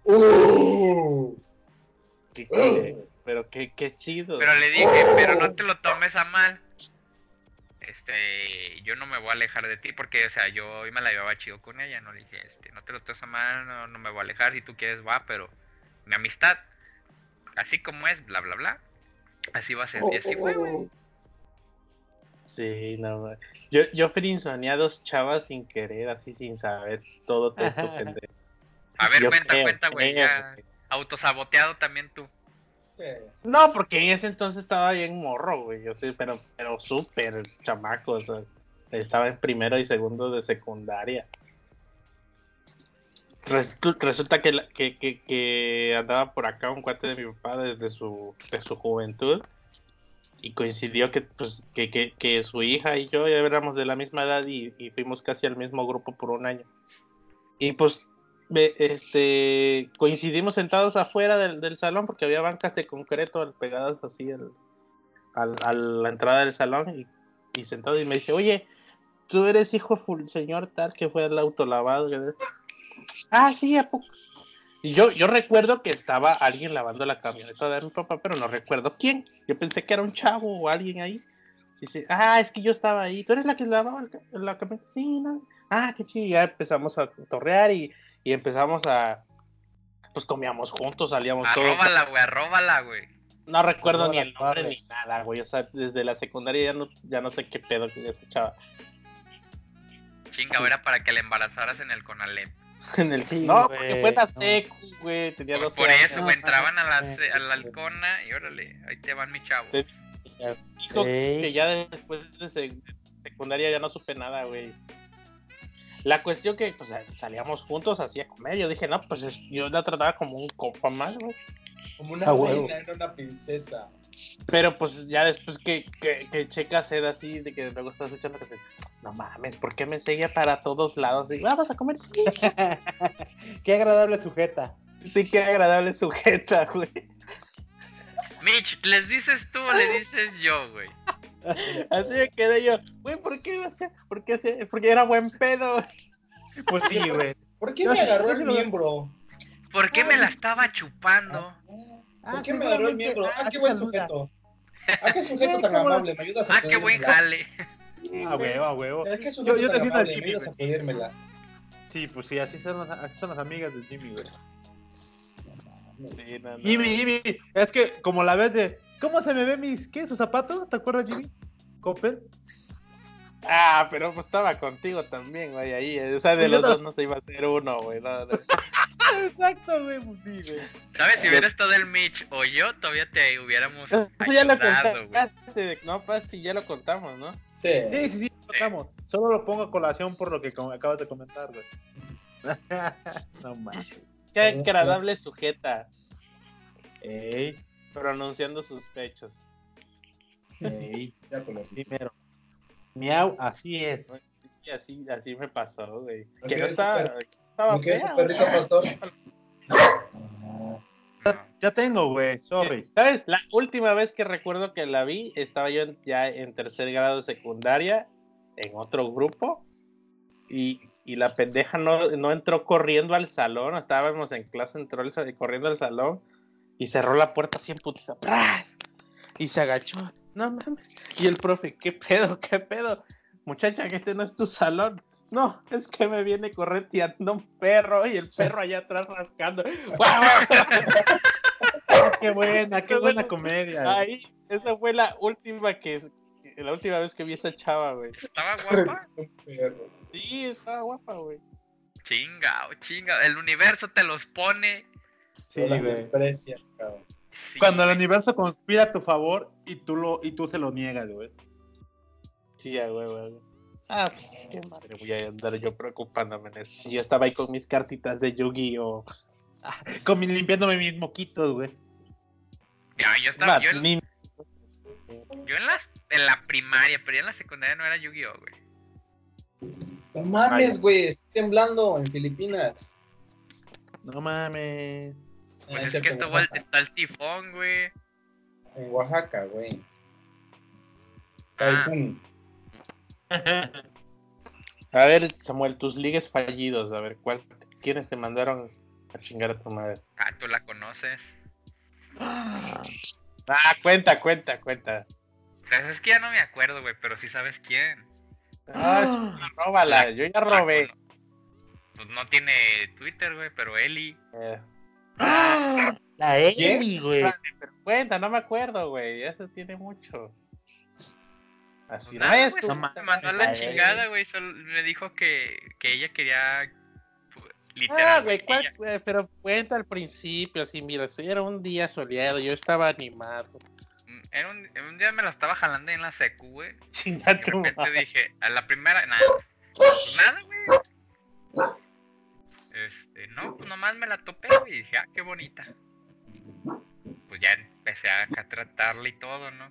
Uh. Qué Pero qué, qué chido. Pero le dije, pero no te lo tomes a mal. Este, yo no me voy a alejar de ti porque, o sea, yo hoy me la llevaba chido con ella, no le dije, este, no te lo tomes a mal, no, no me voy a alejar, si tú quieres va, pero mi amistad, así como es, bla, bla, bla, así va a ser, y así fue, güey. Sí, no. Yo, yo frinzoneé a dos chavas sin querer, así sin saber todo pendejo. A ver, Yo cuenta, creo, cuenta, güey, ya, autosaboteado también tú. No, porque en ese entonces estaba bien morro, güey. Yo sí, pero, pero súper chamaco. O sea, estaba en primero y segundo de secundaria. Resulta que, la- que, que, que andaba por acá un cuate de mi papá desde su, de su juventud. Y coincidió que, pues, que, que, que su hija y yo ya éramos de la misma edad y, y fuimos casi al mismo grupo por un año. Y pues ve- este coincidimos sentados afuera del, del salón porque había bancas de concreto pegadas así al, al- a la entrada del salón y, y sentado y me dice, oye, tú eres hijo del señor tal que fue al autolavado. Ah, sí, ¿a poco? Y yo, yo recuerdo que estaba alguien lavando la camioneta de mi papá, pero no recuerdo quién. Yo pensé que era un chavo o alguien ahí. Dice, ah, es que yo estaba ahí. ¿Tú eres la que lavaba la camioneta? Sí, no. Ah, qué chido. Ya empezamos a torrear y, y empezamos a. Pues comíamos juntos, salíamos todos. Arróbala, güey, arróbala, güey. No recuerdo ni la el nombre ni nada, güey. O sea, desde la secundaria ya no, ya no sé qué pedo que escuchaba. Chinga, era para que le embarazaras en el Conalep. En el Sí, no, güey, porque fue la secu, güey. Tenía Por, 12 por años. eso, güey, entraban a la, ce- a la halcona y órale, ahí te van mis chavos. Sí. Dijo que ya después de sec- secundaria ya no supe nada, güey. La cuestión que pues salíamos juntos así a comer. Yo dije, no, pues es- yo la trataba como un compa más, güey. Como una Ah, reina, era una princesa. Pero pues ya después que, que, que checa sed así, de que luego estás echando que se, no mames, ¿por qué me seguía para todos lados? Y vamos a comer, sí. Qué agradable sujeta. Sí, qué agradable sujeta, güey. Mitch, ¿les dices tú o le dices yo, güey? Así me quedé yo, güey, ¿por qué? O sea, ¿por qué? hacía- Porque era buen pedo. Pues sí, güey. ¿Por qué me agarró el miembro? ¿Por qué me la estaba chupando? ¿Por qué me agarró el miembro? Ah, qué así buen sujeto. Ah, qué sujeto tan ¿Cómo la- amable. ¿Me ayudas a Ah, qué buen jale. A huevo, a huevo. Eh, ¿Qué Yo, te siento al ¿Me Jimmy, a güey. pedírmela? Sí, pues sí, así son, las, así son las amigas del Jimmy, güey. Sí, no, no. Jimmy, Jimmy, es que como la vez de. ¿Cómo se me ve mis. ¿Qué? ¿Sus zapatos? ¿Te acuerdas, Jimmy? Coppel. Ah, pero pues estaba contigo también, güey, ahí. O sea, de Pues los no- dos no se iba a hacer uno, güey. no, no. Exacto, güey, pues sí, güey. ¿Sabes? Si hubiera estado el Mitch o yo, todavía te hubiéramos Eso ya lo ayudado, güey. contaste, no, Pasti, ya lo contamos, ¿no? Sí. Sí, sí, sí, contamos. Solo lo pongo a colación por lo que acabas de comentar, güey. no mames. Qué agradable sujeta, Ey, pronunciando sus pechos. ey. Ya conocí. Primero. Miau, así es. Sí, así, así me pasó, güey. ¿No Que no quieres estaba, estaba ¿No quieres fea, su perrito güey. pastor? Ya tengo, güey, sorry. ¿Sabes? La última vez que recuerdo que la vi, estaba yo ya en tercer grado secundaria, en otro grupo, y, y la pendeja no, no entró corriendo al salón, estábamos en clase, entró el corriendo al salón y cerró la puerta así en putiza, ¡pra! y se agachó, no mames, y el profe, ¿qué pedo, qué pedo? Muchacha, que este no es tu salón. No, es que me viene correteando un perro y el perro allá atrás rascando. ¡Guau! Ah, qué buena, qué buena comedia. güey. Ahí, esa fue la última que, que- la última vez que vi a esa chava, güey. Estaba guapa. Sí, estaba guapa, güey. Chingao, chingao. El universo te los pone. Sí, las güey. desprecias, cabrón. Sí, Cuando el universo conspira a tu favor y tú lo y tú se lo niegas, güey. Sí, a güey, güey. Ah, pues qué madre voy a andar yo preocupándome. Si yo estaba ahí con mis cartitas de Yu-Gi-Oh! Con mi- limpiándome mis moquitos, güey. Ya, yo estaba. Más, Yo, en- ni- yo en, la, en la primaria, pero ya en la secundaria no era Yu-Gi-Oh, güey. No mames, güey, estoy temblando en Filipinas. No mames. Pues Ah, es cierto, que el, Oaxaca. está el tifón, güey. En Oaxaca, güey. Ah. A ver, Samuel, tus ligues fallidos, a ver, ¿cuál, ¿quiénes te mandaron a chingar a tu madre? ah, tú la conoces. Ah, cuenta, cuenta, cuenta. Pues es que ya no me acuerdo, güey, pero sí sabes quién. Ah, róbala, yo ya robé. La Pues no tiene Twitter, güey, pero Eli. Eh, La Emi, güey. pero cuenta, no me acuerdo, güey, eso tiene mucho. Así no es tu no me mandó a la chingada, güey. Solo me dijo que, que ella quería. Ah, Literal. güey, ¿cuál- ella- güey? pero cuenta al principio, así, mira, eso era un día soleado, yo estaba animado. mm, era un, un día me la estaba jalando en la secu, güey. Chinga Y de tu repente dije, a la primera, nada. Pues nada, güey. Este, no, pues nomás me la topé, güey. Y dije, ah, qué bonita. Pues ya empecé a, a tratarla y todo, ¿no?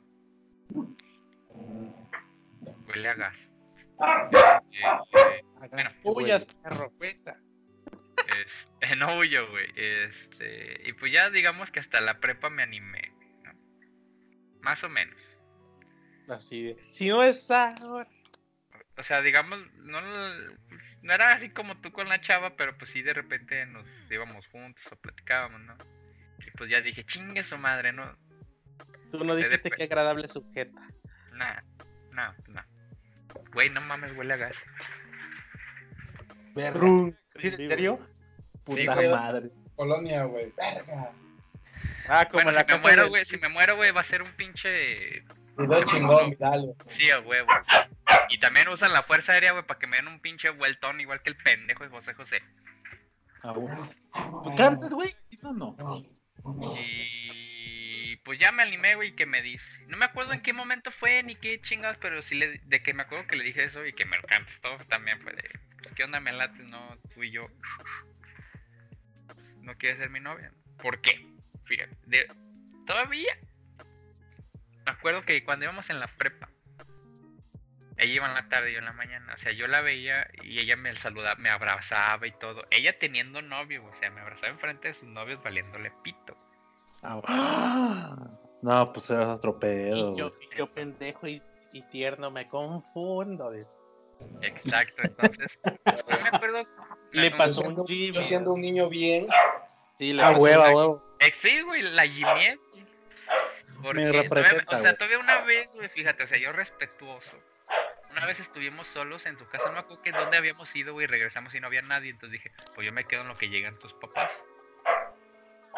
Huele a gas. Este, bueno, Puyas, perro, cuenta. este, no huyo, güey. Este, y pues ya digamos que hasta la prepa me animé, ¿no? Más o menos. Así de, si no es ahora. O sea, digamos, no, no era así como tú con la chava, pero pues sí de repente nos íbamos juntos o platicábamos, ¿no? Y pues ya dije, chingue su madre, ¿no? Tú no dijiste qué agradable sujeta. Nah, no, no. Güey, no mames, huele a gas. Perro. ¿Sí, ¿En serio? Sí, Puta güey. madre. Colonia, güey. Verga. Ah, como Bueno, la si me muero, del- güey, si me muero, güey, va a ser un pinche... Video chingón, dale. Sí, a huevo. Y también usan la fuerza aérea, güey, para que me den un pinche vueltón igual que el pendejo de José José. Ah, bueno. ¿Tú cantas, güey? Si no, no. Y pues ya me animé, güey, que me dice. No me acuerdo en qué momento fue ni qué chingados, pero sí le, de que me acuerdo que le dije eso y que me lo contestó también fue de, pues, ¿qué onda me lates? No, tú y yo. No quieres ser mi novia. ¿Por qué? Fíjate, todavía. Me acuerdo que cuando íbamos en la prepa, ella iba en la tarde y yo en la mañana. O sea, yo la veía y ella me saludaba, me abrazaba y todo. Ella teniendo novio, o sea, me abrazaba enfrente de sus novios valiéndole pito. Ah, No, pues eras otro pedo. Y yo, y yo pendejo y, y tierno me confundo. de- Exacto, entonces, no me acuerdo. Le pasó Yo un siendo, Jimmy. yo siendo un niño bien, Sí, le Ah, hueva, huevo. Eh, sí, güey, la Jimmy. Porque, Me todavía- representa, o sea, todavía una vez, güey, fíjate, o sea, yo respetuoso. Una vez estuvimos solos en tu casa, no me acuerdo que dónde habíamos ido, güey, regresamos y no había nadie, entonces dije, pues yo me quedo en lo que llegan tus papás.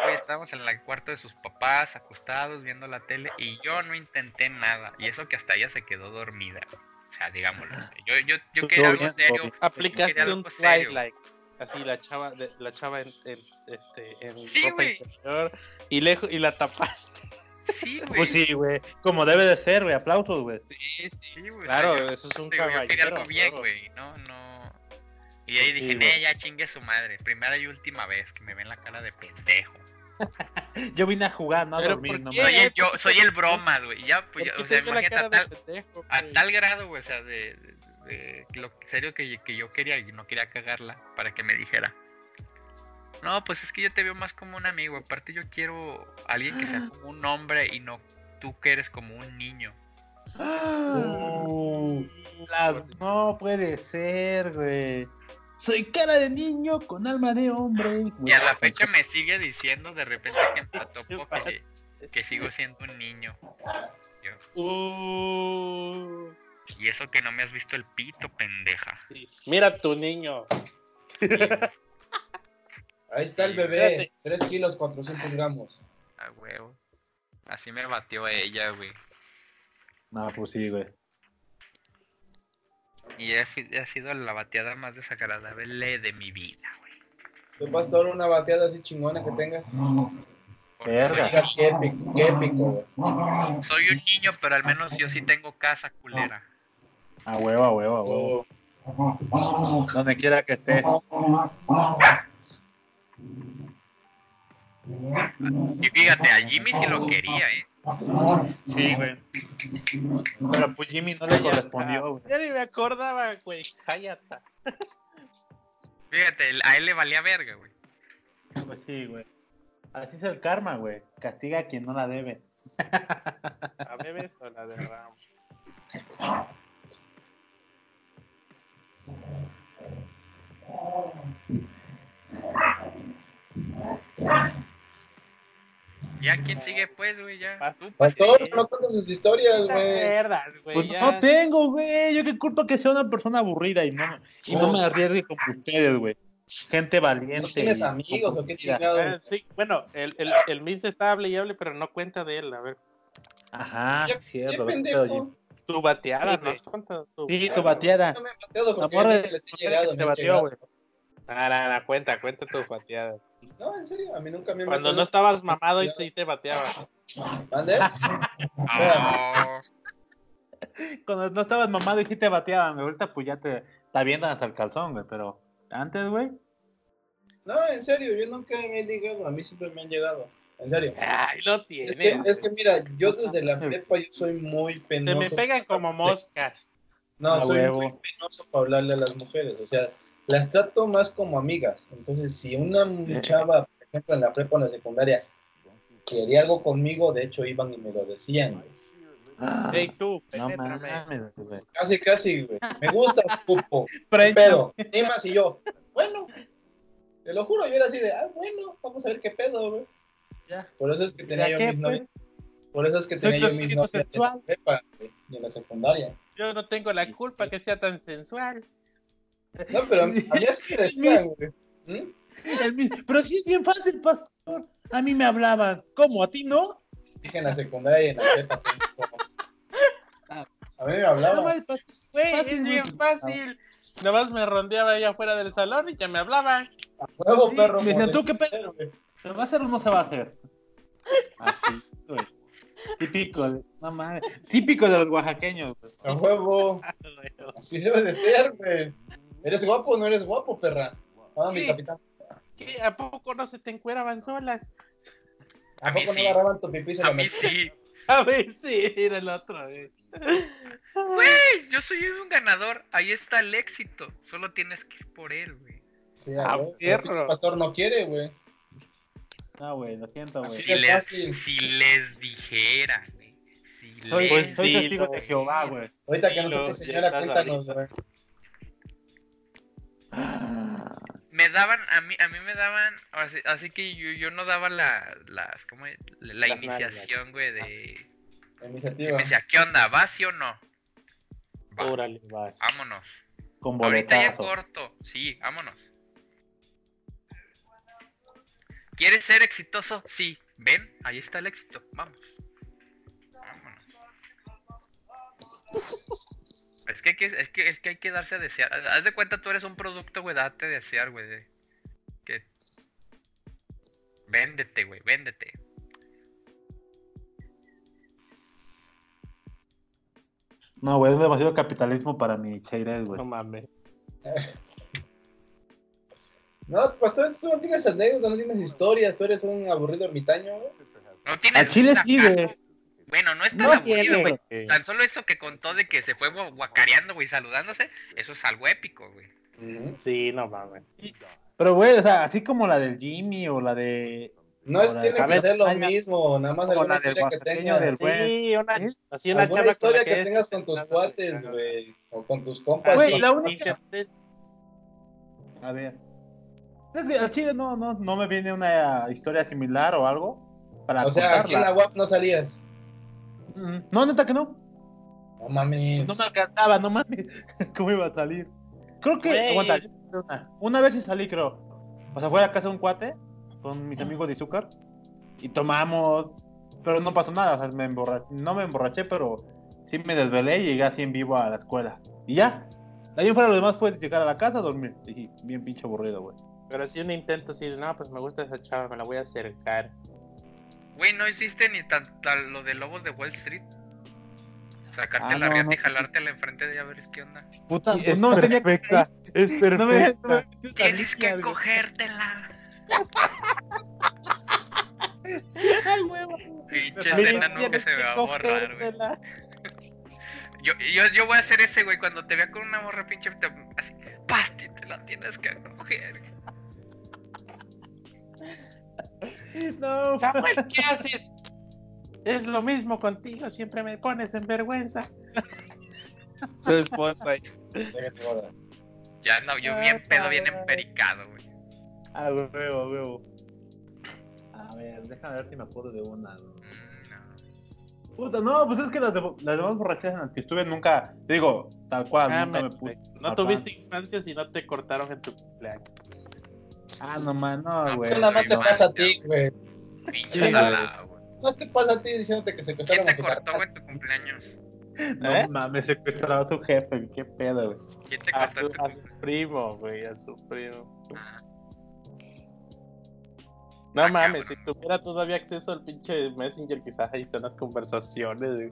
Güey, estábamos en el cuarto de sus papás, acostados, viendo la tele, y yo no intenté nada, y eso que hasta ella se quedó dormida. O sea, digámoslo. Yo, yo, yo quería algo bien, serio. Aplicaste quería un serio. Twilight. Así la chava, de- la chava en, en, este, en Sí, ropa interior y lejos y la tapaste. Sí, güey. Pues sí, güey. Como debe de ser, güey. Aplausos, güey. Sí, sí, güey. o sea, Claro, yo- eso es un Digo, yo quería caballero. algo bien, güey, no, no. Y ahí Sí, dije, güey. "Nee, ya chingue su madre. Primera y última vez que me ven la cara de pendejo. Yo vine a jugar, no a dormir, el, yo, ¿por qué soy el bromas, güey. Ya, pues, ya, ¿Por o sea, imagínate a tal, pendejo, a tal grado, güey, o sea, de, de, de lo serio que, que yo quería y no quería cagarla para que me dijera. No, pues es que yo te veo más como un amigo. Aparte, yo quiero alguien que sea como un hombre y no tú que eres como un niño. Uh, la- no puede ser, güey. Soy cara de niño con alma de hombre. Y a la fecha me sigue diciendo de repente que me topo que, que sigo siendo un niño. Yo, Uh, y eso que no me has visto el pito, pendeja. sí. Mira tu niño. Ahí está el bebé, 3 kilos 400 gramos. A huevo. Así me batió ella, güey. No, pues sí, güey. Y ha, sido la bateada más desagradable de mi vida, güey. ¿Tú, pastor, una bateada así chingona que tengas? Verga. Digas, qué épico, qué épico, güey. Soy, soy un niño, pero al menos yo sí tengo casa culera. A huevo, a huevo, a huevo. Donde quiera que esté. Y fíjate, a Jimmy sí lo quería, eh. Sí, güey. Pero pues Jimmy no le correspondió, güey. Ya ni me acordaba, güey. Cállate. Fíjate, a él le valía verga, güey. Pues sí, güey. Así es el karma, güey. Castiga a quien no la debe. ¿A bebes o la derramo? Ya, ¿quién sigue, pues, güey? Ya. Pastor, no cuenta sus historias, güey. Pues ya. no tengo, güey. Yo qué culpa que sea una persona aburrida y no, y no me arriesgue como ustedes, güey. Gente valiente. ¿No tienes amigos o qué comprometida. chingado? Ah, sí, bueno, el, el, el Miss está hable y hable, pero no cuenta de él. A ver, Ajá, ¿Qué, es qué cierto. tu bateada, Sí, ¿no? tu Sí, tu bateada. No me he bateado porque morra llegado, que me te llegado. güey. Ah, no, no, cuenta, cuenta tu bateada. No, en serio, a mí nunca me han Cuando no estabas mamado y sí te bateaba. ¿Mande? Oh, Cuando no estabas mamado y sí te bateaban. Ahorita pues ya te está viendo hasta el calzón, güey. Pero antes, güey. No, en serio, yo nunca me he ligado, a mí siempre me han llegado. En serio. Ay, lo tiene. Es que, es que mira, yo desde la prepa yo soy muy Se penoso. me pegan como moscas. No, A soy huevo. muy penoso para hablarle a las mujeres. O sea, las trato más como amigas. Entonces, si una chava, por ejemplo, en la prepa o en la secundaria, quería algo conmigo, de hecho iban y me lo decían. güey. Ah, tú, no penétrame. mames, güey. Casi, casi, güey. Me gusta, pupo. ¿Qué French. pedo? Y más y yo, bueno, te lo juro, yo era así de, ah, bueno, vamos a ver qué pedo, güey. Ya. Por eso es que tenía ¿Ya yo qué, mis pues? novias. Por eso es que Soy tenía yo mis novias en la prepa güey, y en la secundaria. Yo no tengo la culpa que sea tan sensual. No, pero a mí así me decían, güey. ¿Mm? El Pero sí es bien fácil, pastor. A mí me hablaban. ¿Cómo? ¿A ti no? Dije en la secundaria y en la prepa. A mí me No, hablaban. Güey, Fácil, es bien fácil. Nomás me rondeaba allá afuera del salón y ya me hablaba. A huevo, Sí, perro. me decían, ¿tú qué pedo? ¿Se va a hacer o no se va a hacer? Así, güey. Típico, de- no mames. Típico de los oaxaqueños, güey. A huevo. Así debe de ser, güey. ¿Eres guapo o no eres guapo, perra? Ah, mi Sí. capitán. ¿Qué? ¿A poco no se te encueraban solas? ¿A A poco no agarraban tu pipí y se a la mí metían? sí. A ver, sí, era el otro. eh. Güey, yo soy un ganador. Ahí está el éxito. Solo tienes que ir por él, güey. Sí, a Ah, huevo. fierro. El pastor no quiere, güey. No, güey, lo siento, güey. Si les, fácil. si les dijera, güey. Si Soy, les Pues soy testigo de Jehová, güey. Ahorita que no señora, estás cuéntanos, ahorita. Me daban, a mí, a mí me daban, así, así que yo, yo no daba la, las, ¿cómo es? La, la Las iniciación, güey, de... que Iniciativa. me decía, ¿qué onda? ¿Vas sí o no? Va, Órale, vas. vámonos. Con Ahorita ya boletazo. corto. Sí, vámonos. ¿Quieres ser exitoso? Sí. Ven, ahí está el éxito. Vamos. Vámonos. Es que, hay que, es, que, es que hay que darse a desear. Haz de cuenta, tú eres un producto, güey. Date a desear, güey. de- Que... Véndete, güey. Véndete. No, güey, es demasiado capitalismo para mi Cheires, güey. No mames. No, pues tú, tú no tienes anécdotas, no tienes historias, tú eres un aburrido ermitaño, güey. No tienes Al chile sí, güey. Bueno, no es tan No aburrido, güey. Tan solo eso que contó de que se fue gua- guacareando, güey, saludándose, eso es algo épico, güey. Sí, no mames. Pero, güey, o sea, así como la del Jimmy o la de. No es, tiene que ser lo mismo, nada más alguna la del historia que tengas. del buen- Sí, una, ¿Sí? así una Alguna historia que tengas con tus cuates, güey, o con tus compas. Güey, la única. A ver. Es que al chile no, no, no me viene una historia similar o algo. Para O sea, aquí en la. UAP no salías. Mm, No, neta que no. No mames. No me alcanzaba, no mames. ¿Cómo iba a salir? Creo que. Güey. Aguanta, una, una vez sí salí, creo. O sea, fue a la casa de un cuate con mis amigos de azúcar. Y tomamos. Pero no pasó nada. O sea, me emborraché. No me emborraché, pero sí me desvelé y llegué así en vivo a la escuela. Y ya. De ahí en fuera lo demás fue llegar a la casa a dormir. Y bien pinche aburrido, güey. Pero si un intento así, de, no, pues me gusta esa chava, me la voy a acercar. Güey, no hiciste ni tan, tan lo de lobos de Wall Street. Sacarte Ah, la no, riata no. y jalártela enfrente de ella a ver qué onda. Puta, Sí, es no me tenía que perfecta, es perfecta. No me, no me metí Tienes que güey. cogértela. Pinche escena nunca se me va a borrar, güey. Yo, yo, yo voy a hacer ese, güey, cuando te vea con una morra pinche, te- así, Pasti, te la tienes que coger. No, Samuel, ¿qué haces? Es lo mismo contigo, siempre me pones en vergüenza. Su esposa. Ya no, yo bien pedo, bien empericado, güey. Ah, huevo, huevo. A ver, déjame ver si me acuerdo de una. ¿no? Mm, no. Puta, no, pues es que las, de, las demás borracheras en las que estuve nunca, te digo, tal cual, Ah, nunca me me- puse. no tuviste infancia si no te cortaron en tu cumpleaños. Ah, no, man, no, No, güey. Eso nada más te pasa a ti, güey. Pinche salado, güey. Nada más te pasa a ti diciéndote que ¿Quién secuestraron a te su cortó, carnal. güey, en tu cumpleaños? No ¿Eh? mames, secuestraba a su jefe, qué pedo, güey. ¿Quién te A cortó su, en tu a su cumpleaños? primo, güey, a su primo. Ah, No Ah, mames, si tuviera todavía acceso al pinche Messenger, quizás ahí están las conversaciones. güey.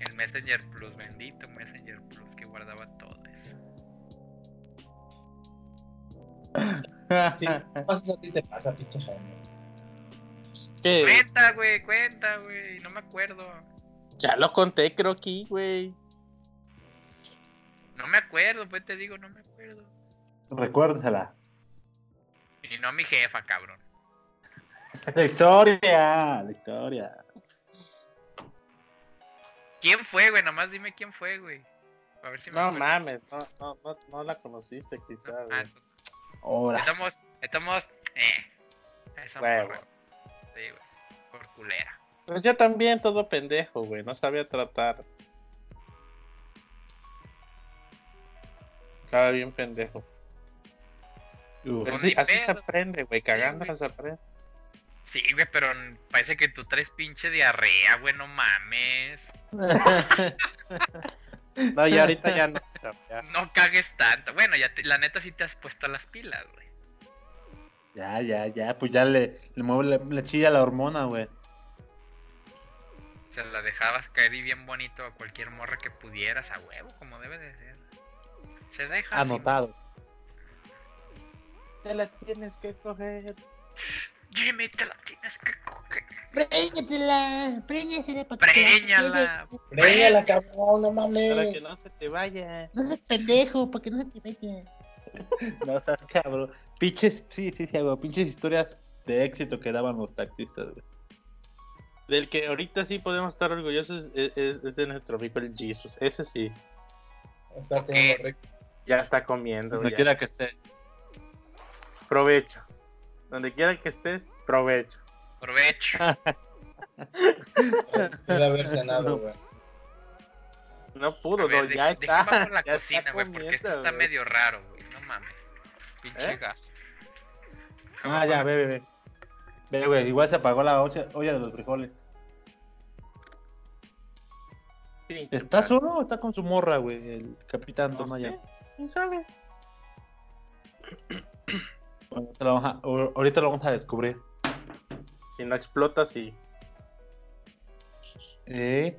el Messenger Plus, bendito Messenger Plus que guardaba todo eso. Sí, pasa a ti te pasa, pinche Jaime. ¿Qué? Cuenta, güey, cuenta, güey, no me acuerdo. Ya lo conté, creo aquí, güey. No me acuerdo, pues te digo, no me acuerdo. Recuérdesela. Y no a mi jefa, cabrón. La historia, la historia. ¿Quién fue, güey? Nomás dime quién fue, güey. A ver si me No acuerdo. mames, no, no, no, no la conociste, quizás. Ah, güey. Ahora. estamos, estamos, eh. Huevo. morra. Sí, güey. Por culera. Pues yo también, todo pendejo, güey. No sabía tratar. Estaba bien pendejo. Uf. Pero Pues sí, así se aprende, güey. Cagándola güey. se aprende. Sí, güey, pero parece que tú traes pinche diarrea, güey, no mames. No, y ahorita ya no. ya. No cagues tanto. Bueno, ya te- la neta sí te has puesto las pilas, güey. Ya, ya, ya, pues ya le, le mueve la, le chilla la hormona, güey. O sea, la dejabas caer y bien bonito a cualquier morra que pudieras, a huevo, como debe de ser. Se deja. así, Anotado. Te la tienes que coger. Jimmy, te la tienes que coger. Préñatela, préñatela para que Préñala. Préñala, cabrón, no Para que mames. no se te vaya. No seas pendejo, para que no se te vaya. No seas cabrón. Pinches, sí, sí, sí, güey. Pinches historias de éxito que daban los taxistas, güey. Del que ahorita sí podemos estar orgullosos es, es- es de nuestro amigo el Jesus. Ese sí. Está comiendo rico. Ya está comiendo. Ya. quiera que esté. Provecho. Donde quiera que estés, provecho. Provecho. Debe haber cenado, güey. No pudo, ver, no, de- ya de está. con la ya cocina, güey, porque esto está güey. medio raro, güey. No mames. Pinche ¿Eh? gas. Ah, ya, ve, ve, ve. Ve, güey, igual se apagó la olla, olla de los frijoles. Pinche ¿Está solo o está con su morra, güey? El capitán No Tomaya. sé, ¿Quién sabe? Ahorita lo vamos a- ahor- ahorita lo vamos a descubrir. Si no explota, sí. ¿Eh?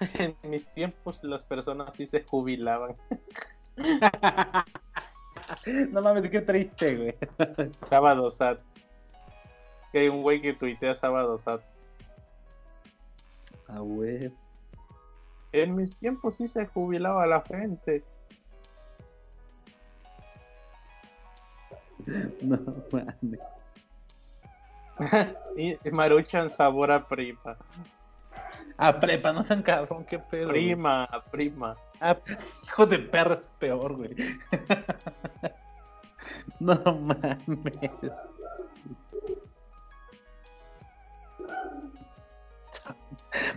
En mis tiempos las personas sí se jubilaban. No mames, qué triste, güey. Sábado Sat. Que hay un güey que tuitea Sábado Sat. Ah, güey. En mis tiempos sí se jubilaba la gente. No mames. y Maruchan sabor a prima. Ah, prepa, no sean cabrón, qué pedo. güey. Prima, prima. Ah, hijo de perra es peor, güey. no mames.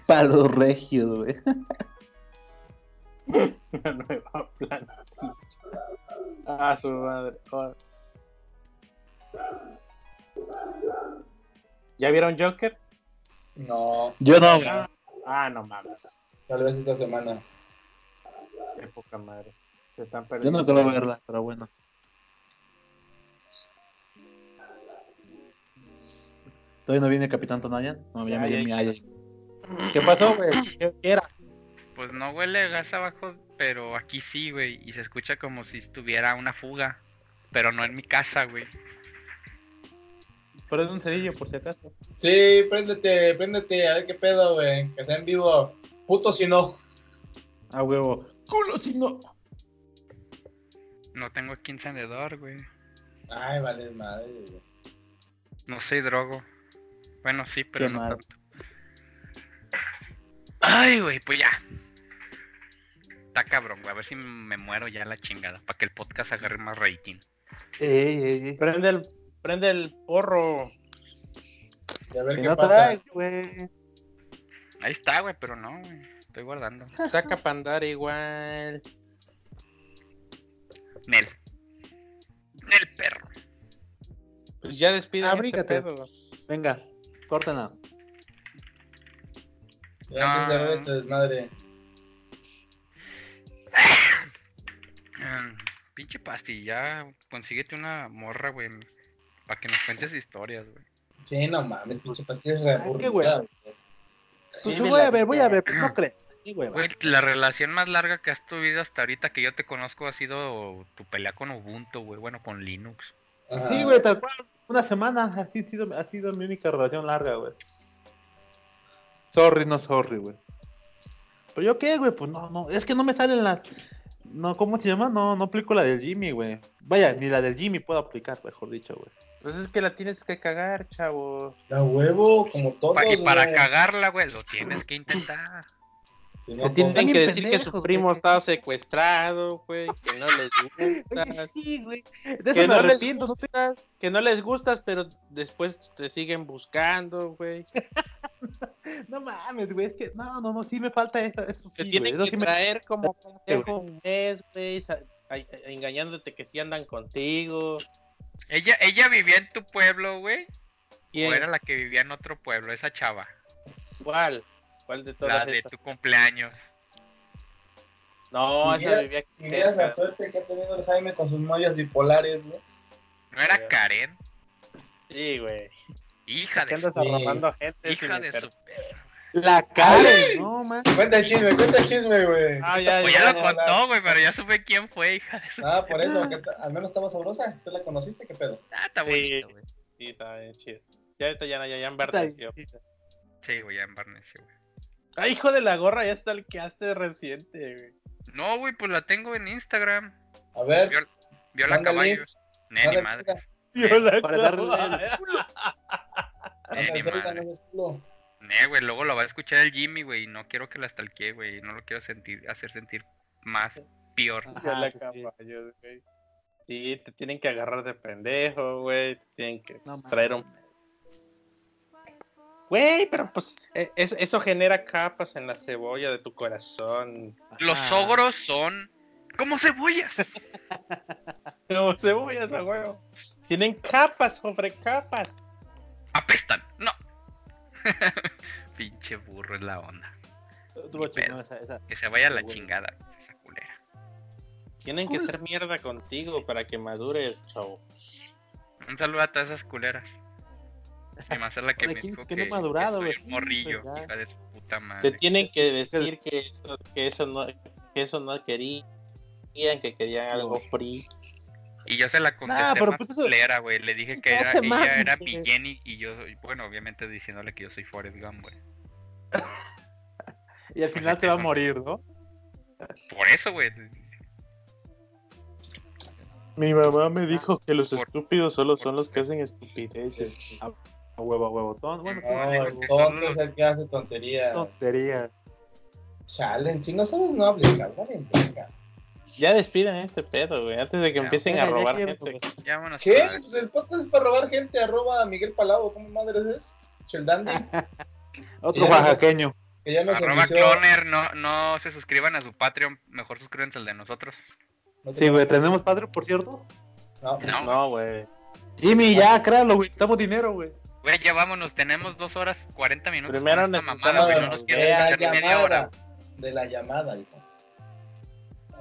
Para los regios, güey. Una nueva plantilla. Ah, su madre. Oh. ¿Ya vieron Joker? No, Yo no. Ah, ah, no mames. tal vez esta semana. Qué poca madre. Se están Yo perdiendo. no quiero verla, pero bueno. ¿Todavía no viene Capitán Tonayan? No, ya me Ya, di mi ay. ¿Qué pasó, güey? ¿Qué, qué era? Pues no huele gas abajo, pero aquí sí, güey. Y se escucha como si estuviera una fuga. Pero no en mi casa, güey. Pero es un cerillo, por si acaso. Sí, préndete, préndete, a ver qué pedo, güey. Que sea en vivo. Puto si no. A huevo. Culo si no. No tengo aquí encendedor, güey. Ay, vale, madre, güey. No soy drogo. Bueno, sí, pero Qué no mal. tanto. Ay, güey, pues ya. Está cabrón, güey. A ver si me muero ya la chingada. Para que el podcast agarre más rating. Ey, ey, ey. Prende el, prende el porro. Y a ver qué no pasa. traes, güey. Ahí está, güey, pero no, güey. Estoy guardando. Saca para andar igual. Nel. Nel, perro. Pues ya despiden ese Abrígate. pedo. Venga, córtala. Ya No. este desmadre. Mm, pinche pasti, ya consíguete una morra, güey. Para que nos cuentes historias, güey. Sí, no mames, pinche pastilla es re Ay, qué aburrida, güey. Pues voy la a ver, voy a ver, pues no crees. Güey. La relación más larga que has tenido hasta ahorita que yo te conozco ha sido tu pelea con Ubuntu, güey. Bueno, con Linux. Ajá. Sí, güey, tal cual. Una semana así ha sido, ha sido mi única relación larga, güey. Sorry, no sorry, güey. Pero yo qué, güey, pues no, no, es que no me salen las. No, ¿cómo se llama? No, no aplico la del Jimmy, güey. Vaya, ni la del Jimmy puedo aplicar, mejor dicho, güey. Pues es que la tienes que cagar, chavo. La huevo, como todos. Pa- y para güey. cagarla, güey, lo tienes que intentar. Si no, Te tienen que decir que su primo güey. estaba secuestrado, güey, que no les gusta, Oye, sí, güey. De Que no les te- que no les gustas, pero después te siguen buscando, güey. No mames, güey, es que no, no, no, sí me falta eso, eso Te sí, tienen güey. Eso que sí me... traer como pendejo un mes, güey, engañándote que sí andan contigo. Ella, ella vivía en tu pueblo, güey. ¿Quién? O era la que vivía en otro pueblo, esa chava. ¿Cuál? ¿Cuál de La todas de esas? tu cumpleaños. No, Si esa vivía aquí Si la suerte que ha tenido el Jaime con sus novias bipolares, güey. ¿No era. Karen? Sí, güey. Hija de su, gente. hija de su perra. La Karen, no, man. Cuenta el chisme, cuenta el chisme, güey. Ah, ya, Pues ya, ya ya, lo contó, güey, pero ya supe quién fue, hija de su. Ah, por eso, que está- al menos estaba sabrosa. ¿Tú la conociste? ¿Qué pedo? Ah, está Sí. bonito, güey. Sí, está bien chido. Ya ahorita ya, ya, ya Está bien. Sí, güey, ya embarneció, güey. Ay, hijo de la gorra, ya está el que hace reciente, güey. No, güey, pues la tengo en Instagram. A ver, Viola, Viola. Caballos. Neni, madre. Yo la Para darle el culo. Neni, madre. Ne, güey, luego lo va a escuchar el Jimmy, güey, y no quiero que la stalkee, güey, no lo quiero sentir, hacer sentir más peor. Yo Ajá, la sí, sí. caballo, güey. Sí, te tienen que agarrar de pendejo, güey. Te tienen que No traer un. Güey, pero pues eh, es- eso genera capas en la cebolla de tu corazón. Los ogros son como cebollas. Como cebollas, a huevo. Tienen capas sobre capas. Apestan. No. Pinche burro es la onda. Esa, esa. Que se vaya a la chingada, esa culera. Tienen que ser mierda contigo para que madures, chavo. Un saludo a todas esas culeras. Y más a la que me ¿quién dijo dice que que, no madurado, que güey? soy un morrillo, Pues ya. hija de su puta Te tienen que decir que eso, que eso no, que eso no querían, que querían algo free. Y yo se la contesté Nah, pero más pues eso- culera, güey. Le dije que era, ella era mi Jenny y yo, bueno, obviamente diciéndole que yo soy Forrest Gump, güey. Y al final te va a morir, ¿no? Por eso, güey. Mi mamá me dijo que los Por- estúpidos solo son los que hacen estupideces. A huevo, a huevo. Ton- Bueno, No, el tonto es el que hace tonterías. tonterías. Challenge, si no sabes, no hables, cabrón. Ya despiden este pedo, güey, antes de que Ya. empiecen a ya robar gente. Ya. ¿Qué? Pues el podcast es para robar gente, arroba a Miguel Palau, ¿cómo madres es? Cheldandi, Otro oaxaqueño. que ya nos Arroba. Cloner, no, no se suscriban a su Patreon, mejor suscríbanse al de nosotros. No Sí, güey, ¿tenemos padre, por cierto? No, No, No, güey. Jimmy, ya, créalo, güey. Estamos dinero, güey. Güey, ya vámonos, tenemos dos horas 40 minutos. Primero necesitamos mamada, güey, no, nos quieren media hora. llamada. De la llamada, hijo.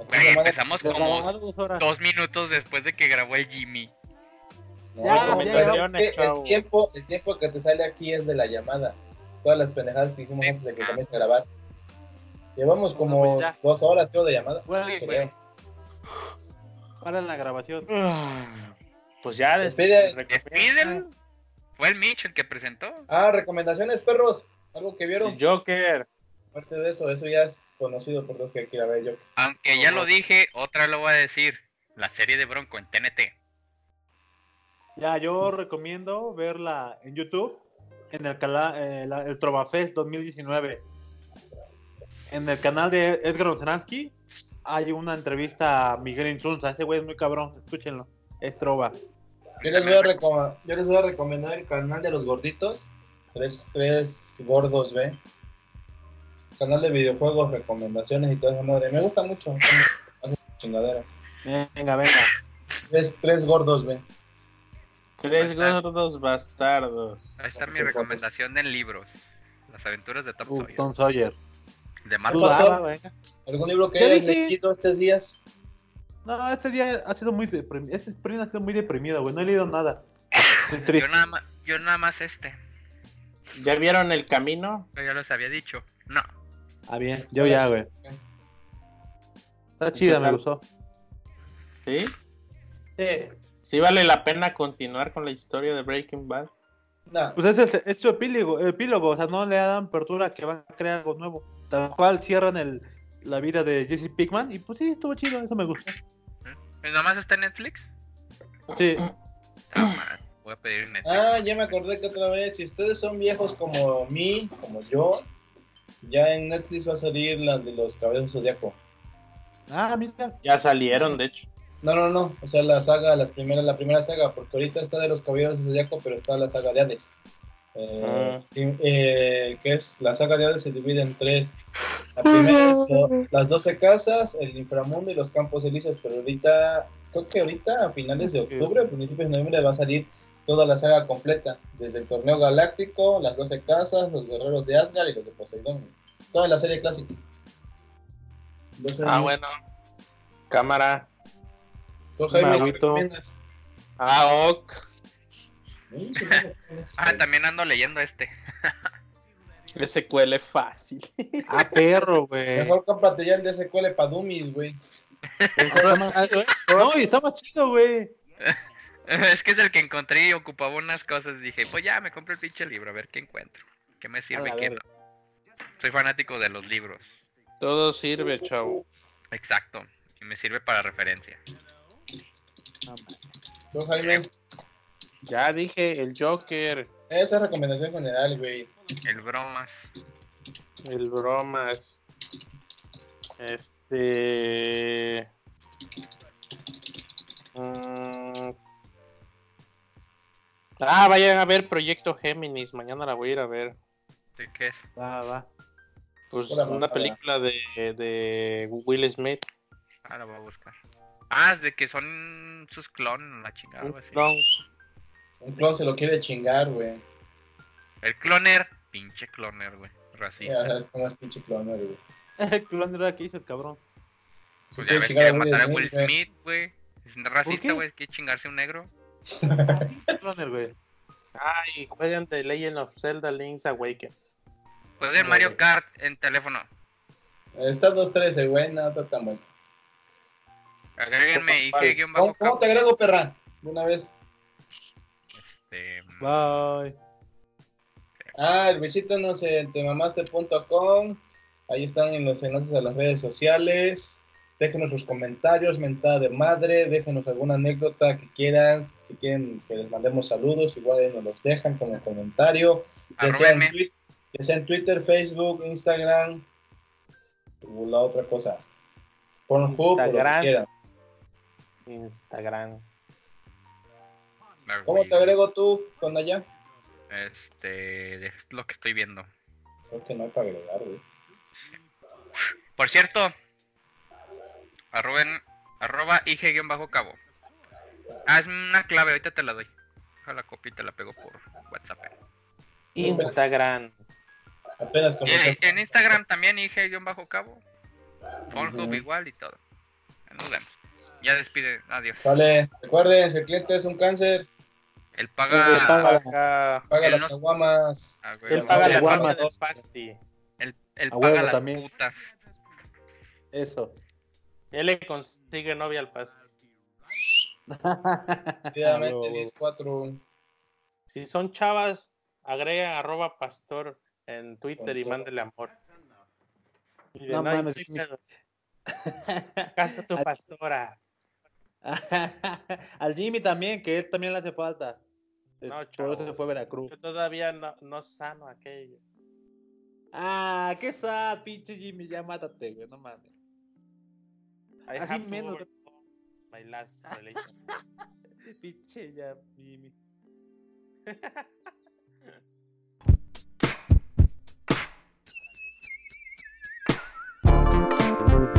Güey, empezamos De como dos minutos después de que grabó el Jimmy. No, Ya, ya, el tiempo, el tiempo que te sale aquí es de la llamada. Todas las pendejadas que dijimos antes de que comience a grabar. Llevamos como pues dos horas, creo, de llamada. Creo. güey. Para la grabación. Pues ya Despide. Despídelo. Fue el Mitch el que presentó. Ah, recomendaciones, perros. Algo que vieron. El Joker. Aparte de eso, eso ya es conocido por los que quiera ver yo. Aunque ya lo dije, otra lo voy a decir. La serie de Bronco en TNT. Ya, yo recomiendo verla en YouTube, en el canal, eh, la- el Trovafest 2019. En el canal de Edgar Ozanansky hay una entrevista a Miguel Insunza. Ese güey es muy cabrón, escúchenlo. Es Trova. Yo les voy a, yo les voy a recomendar el canal de los gorditos. Tres, tres gordos, ve. Canal de videojuegos, recomendaciones y toda esa madre. Me gusta mucho. Chingadera. Venga, venga. Tres, tres gordos, ve. Tres Ahí está. gordos bastardos. Va a estar mi recomendación en libros. Las aventuras de Tom Uh, Sawyer. Tom Sawyer. De Marco. ah. ¿Algún libro que Ya hayas leído estos días? No, este día ha sido muy deprimido. Este sprint ha sido muy deprimido, güey. No he leído nada. Yo nada más, yo nada más este. ¿Ya vieron el camino? Yo ya los había dicho. No. Ah, bien. Yo ya, güey. Está chida, me gustó. ¿Sí? Sí. ¿Sí vale la pena continuar con la historia de Breaking Bad? No. Pues es, el, es su epílogo, epílogo, o sea, no le dan apertura que va a crear algo nuevo. Tal cual cierran el, la vida de Jesse Pickman y pues sí, estuvo chido, eso me gustó. Pues nada más está en Netflix. Sí. Ah, man, voy a pedir Netflix. Ah, ya me acordé que otra vez, si ustedes son viejos como mí, como yo, ya en Netflix va a salir la de los cabezos zodiaco. Ah, mira. Ya salieron, de hecho. No, no, no, o sea, la saga, las primeras, la primera saga, porque ahorita está de los caballeros del Zodiaco, pero está la saga de Hades. Eh, Ah. eh, que es la saga de Hades se divide en tres. La primera es lo- las 12 casas, el inframundo y los campos elíseos, pero ahorita, creo que ahorita a finales de octubre, principios de noviembre va a salir toda la saga completa, desde el torneo galáctico, las 12 casas, los guerreros de Asgard y los de Poseidón. Toda la serie clásica. Entonces, Ah, bueno. Cámara. ¿Tú, Jaime, qué Maguito. recomiendas? Ah, ok. Ah, también ando leyendo este. SQL es fácil. Ah, perro, güey. Mejor cómprate ya el de SQL para Dummies, güey. Chido, ¿eh? No, y está más chido, güey. Es que es el que encontré y ocupaba unas cosas. Dije, pues ya me compro el pinche libro, a ver qué encuentro. ¿Qué me sirve? ¿Qué no? Soy fanático de los libros. Todo sirve, chavo. Exacto. Y me sirve para referencia. ¿Tú, Jaime? Ya dije, el Joker, Esa es recomendación general, güey. El bromas. el bromas. Este. Mm. Ah, vayan a ver Proyecto Géminis. Mañana la voy a ir a ver. ¿De qué es? Va, va. Pues Hola, una película de, de Will Smith. Ah, la voy a buscar. Ah, de que son sus clones, la chingada, así. No, Un clon se lo quiere chingar, güey. El cloner, pinche cloner, güey. Ya Racista. sabes cómo es pinche cloner, güey. El clon era que hizo el cabrón. Se Pues ya quiere ves que matar a Will. Smith, güey. Es racista, güey. Quiere chingarse a un negro. El güey. Ay, juegan The Legend of Zelda Link's Awaken. Juega en Mario Kart en teléfono. Está 2-13, güey, no está tan bueno. Agréguenme. IG guion bajo ¿Cómo, cómo te agrego, perra? De una vez. Este, Bye. Ah, visítanos en temamaste.com. Ahí están en los enlaces a las redes sociales. Déjenos sus comentarios, mentada de madre. Déjenos alguna anécdota que quieran. Si quieren que les mandemos saludos, igual ahí nos los dejan como comentario. Que sea, en sea Twitter, Facebook, Instagram. O la otra cosa. Pornhub o lo que Instagram. quieran. Instagram. ¿Cómo te agrego tú, con allá? Este, es lo que estoy viendo. Creo que no hay para agregar, güey. Por cierto, arroben, arroba IG guion bajo cabo. Ah, es una clave, ahorita te la doy. Deja la copia y te la pego por WhatsApp. Instagram. Apenas Y comencé. en Instagram también IG guion bajo cabo. Pornhub igual y todo. Nos vemos. Ya despide, adiós. Vale, recuerden, si el cliente es un cáncer, Él paga, paga. Paga, paga Él las caguamas. Ah, él paga paga la la guarda guarda. del pasti. él, paga las también. putas. Eso. Él le consigue novia al 10-4. Si son chavas, agrega arroba pastor en Twitter y Pastor. mándele amor. Y de No mames, Twitter, casa tu pastora. Al Jimmy también, que él también le hace falta. No, Por eso se fue a Veracruz. Yo todavía no, no sano aquello. Ah, qué sad, pinche Jimmy, ya mátate, güey, no mames. I Así have menos. My last relationship. Pinche ya, Mimi.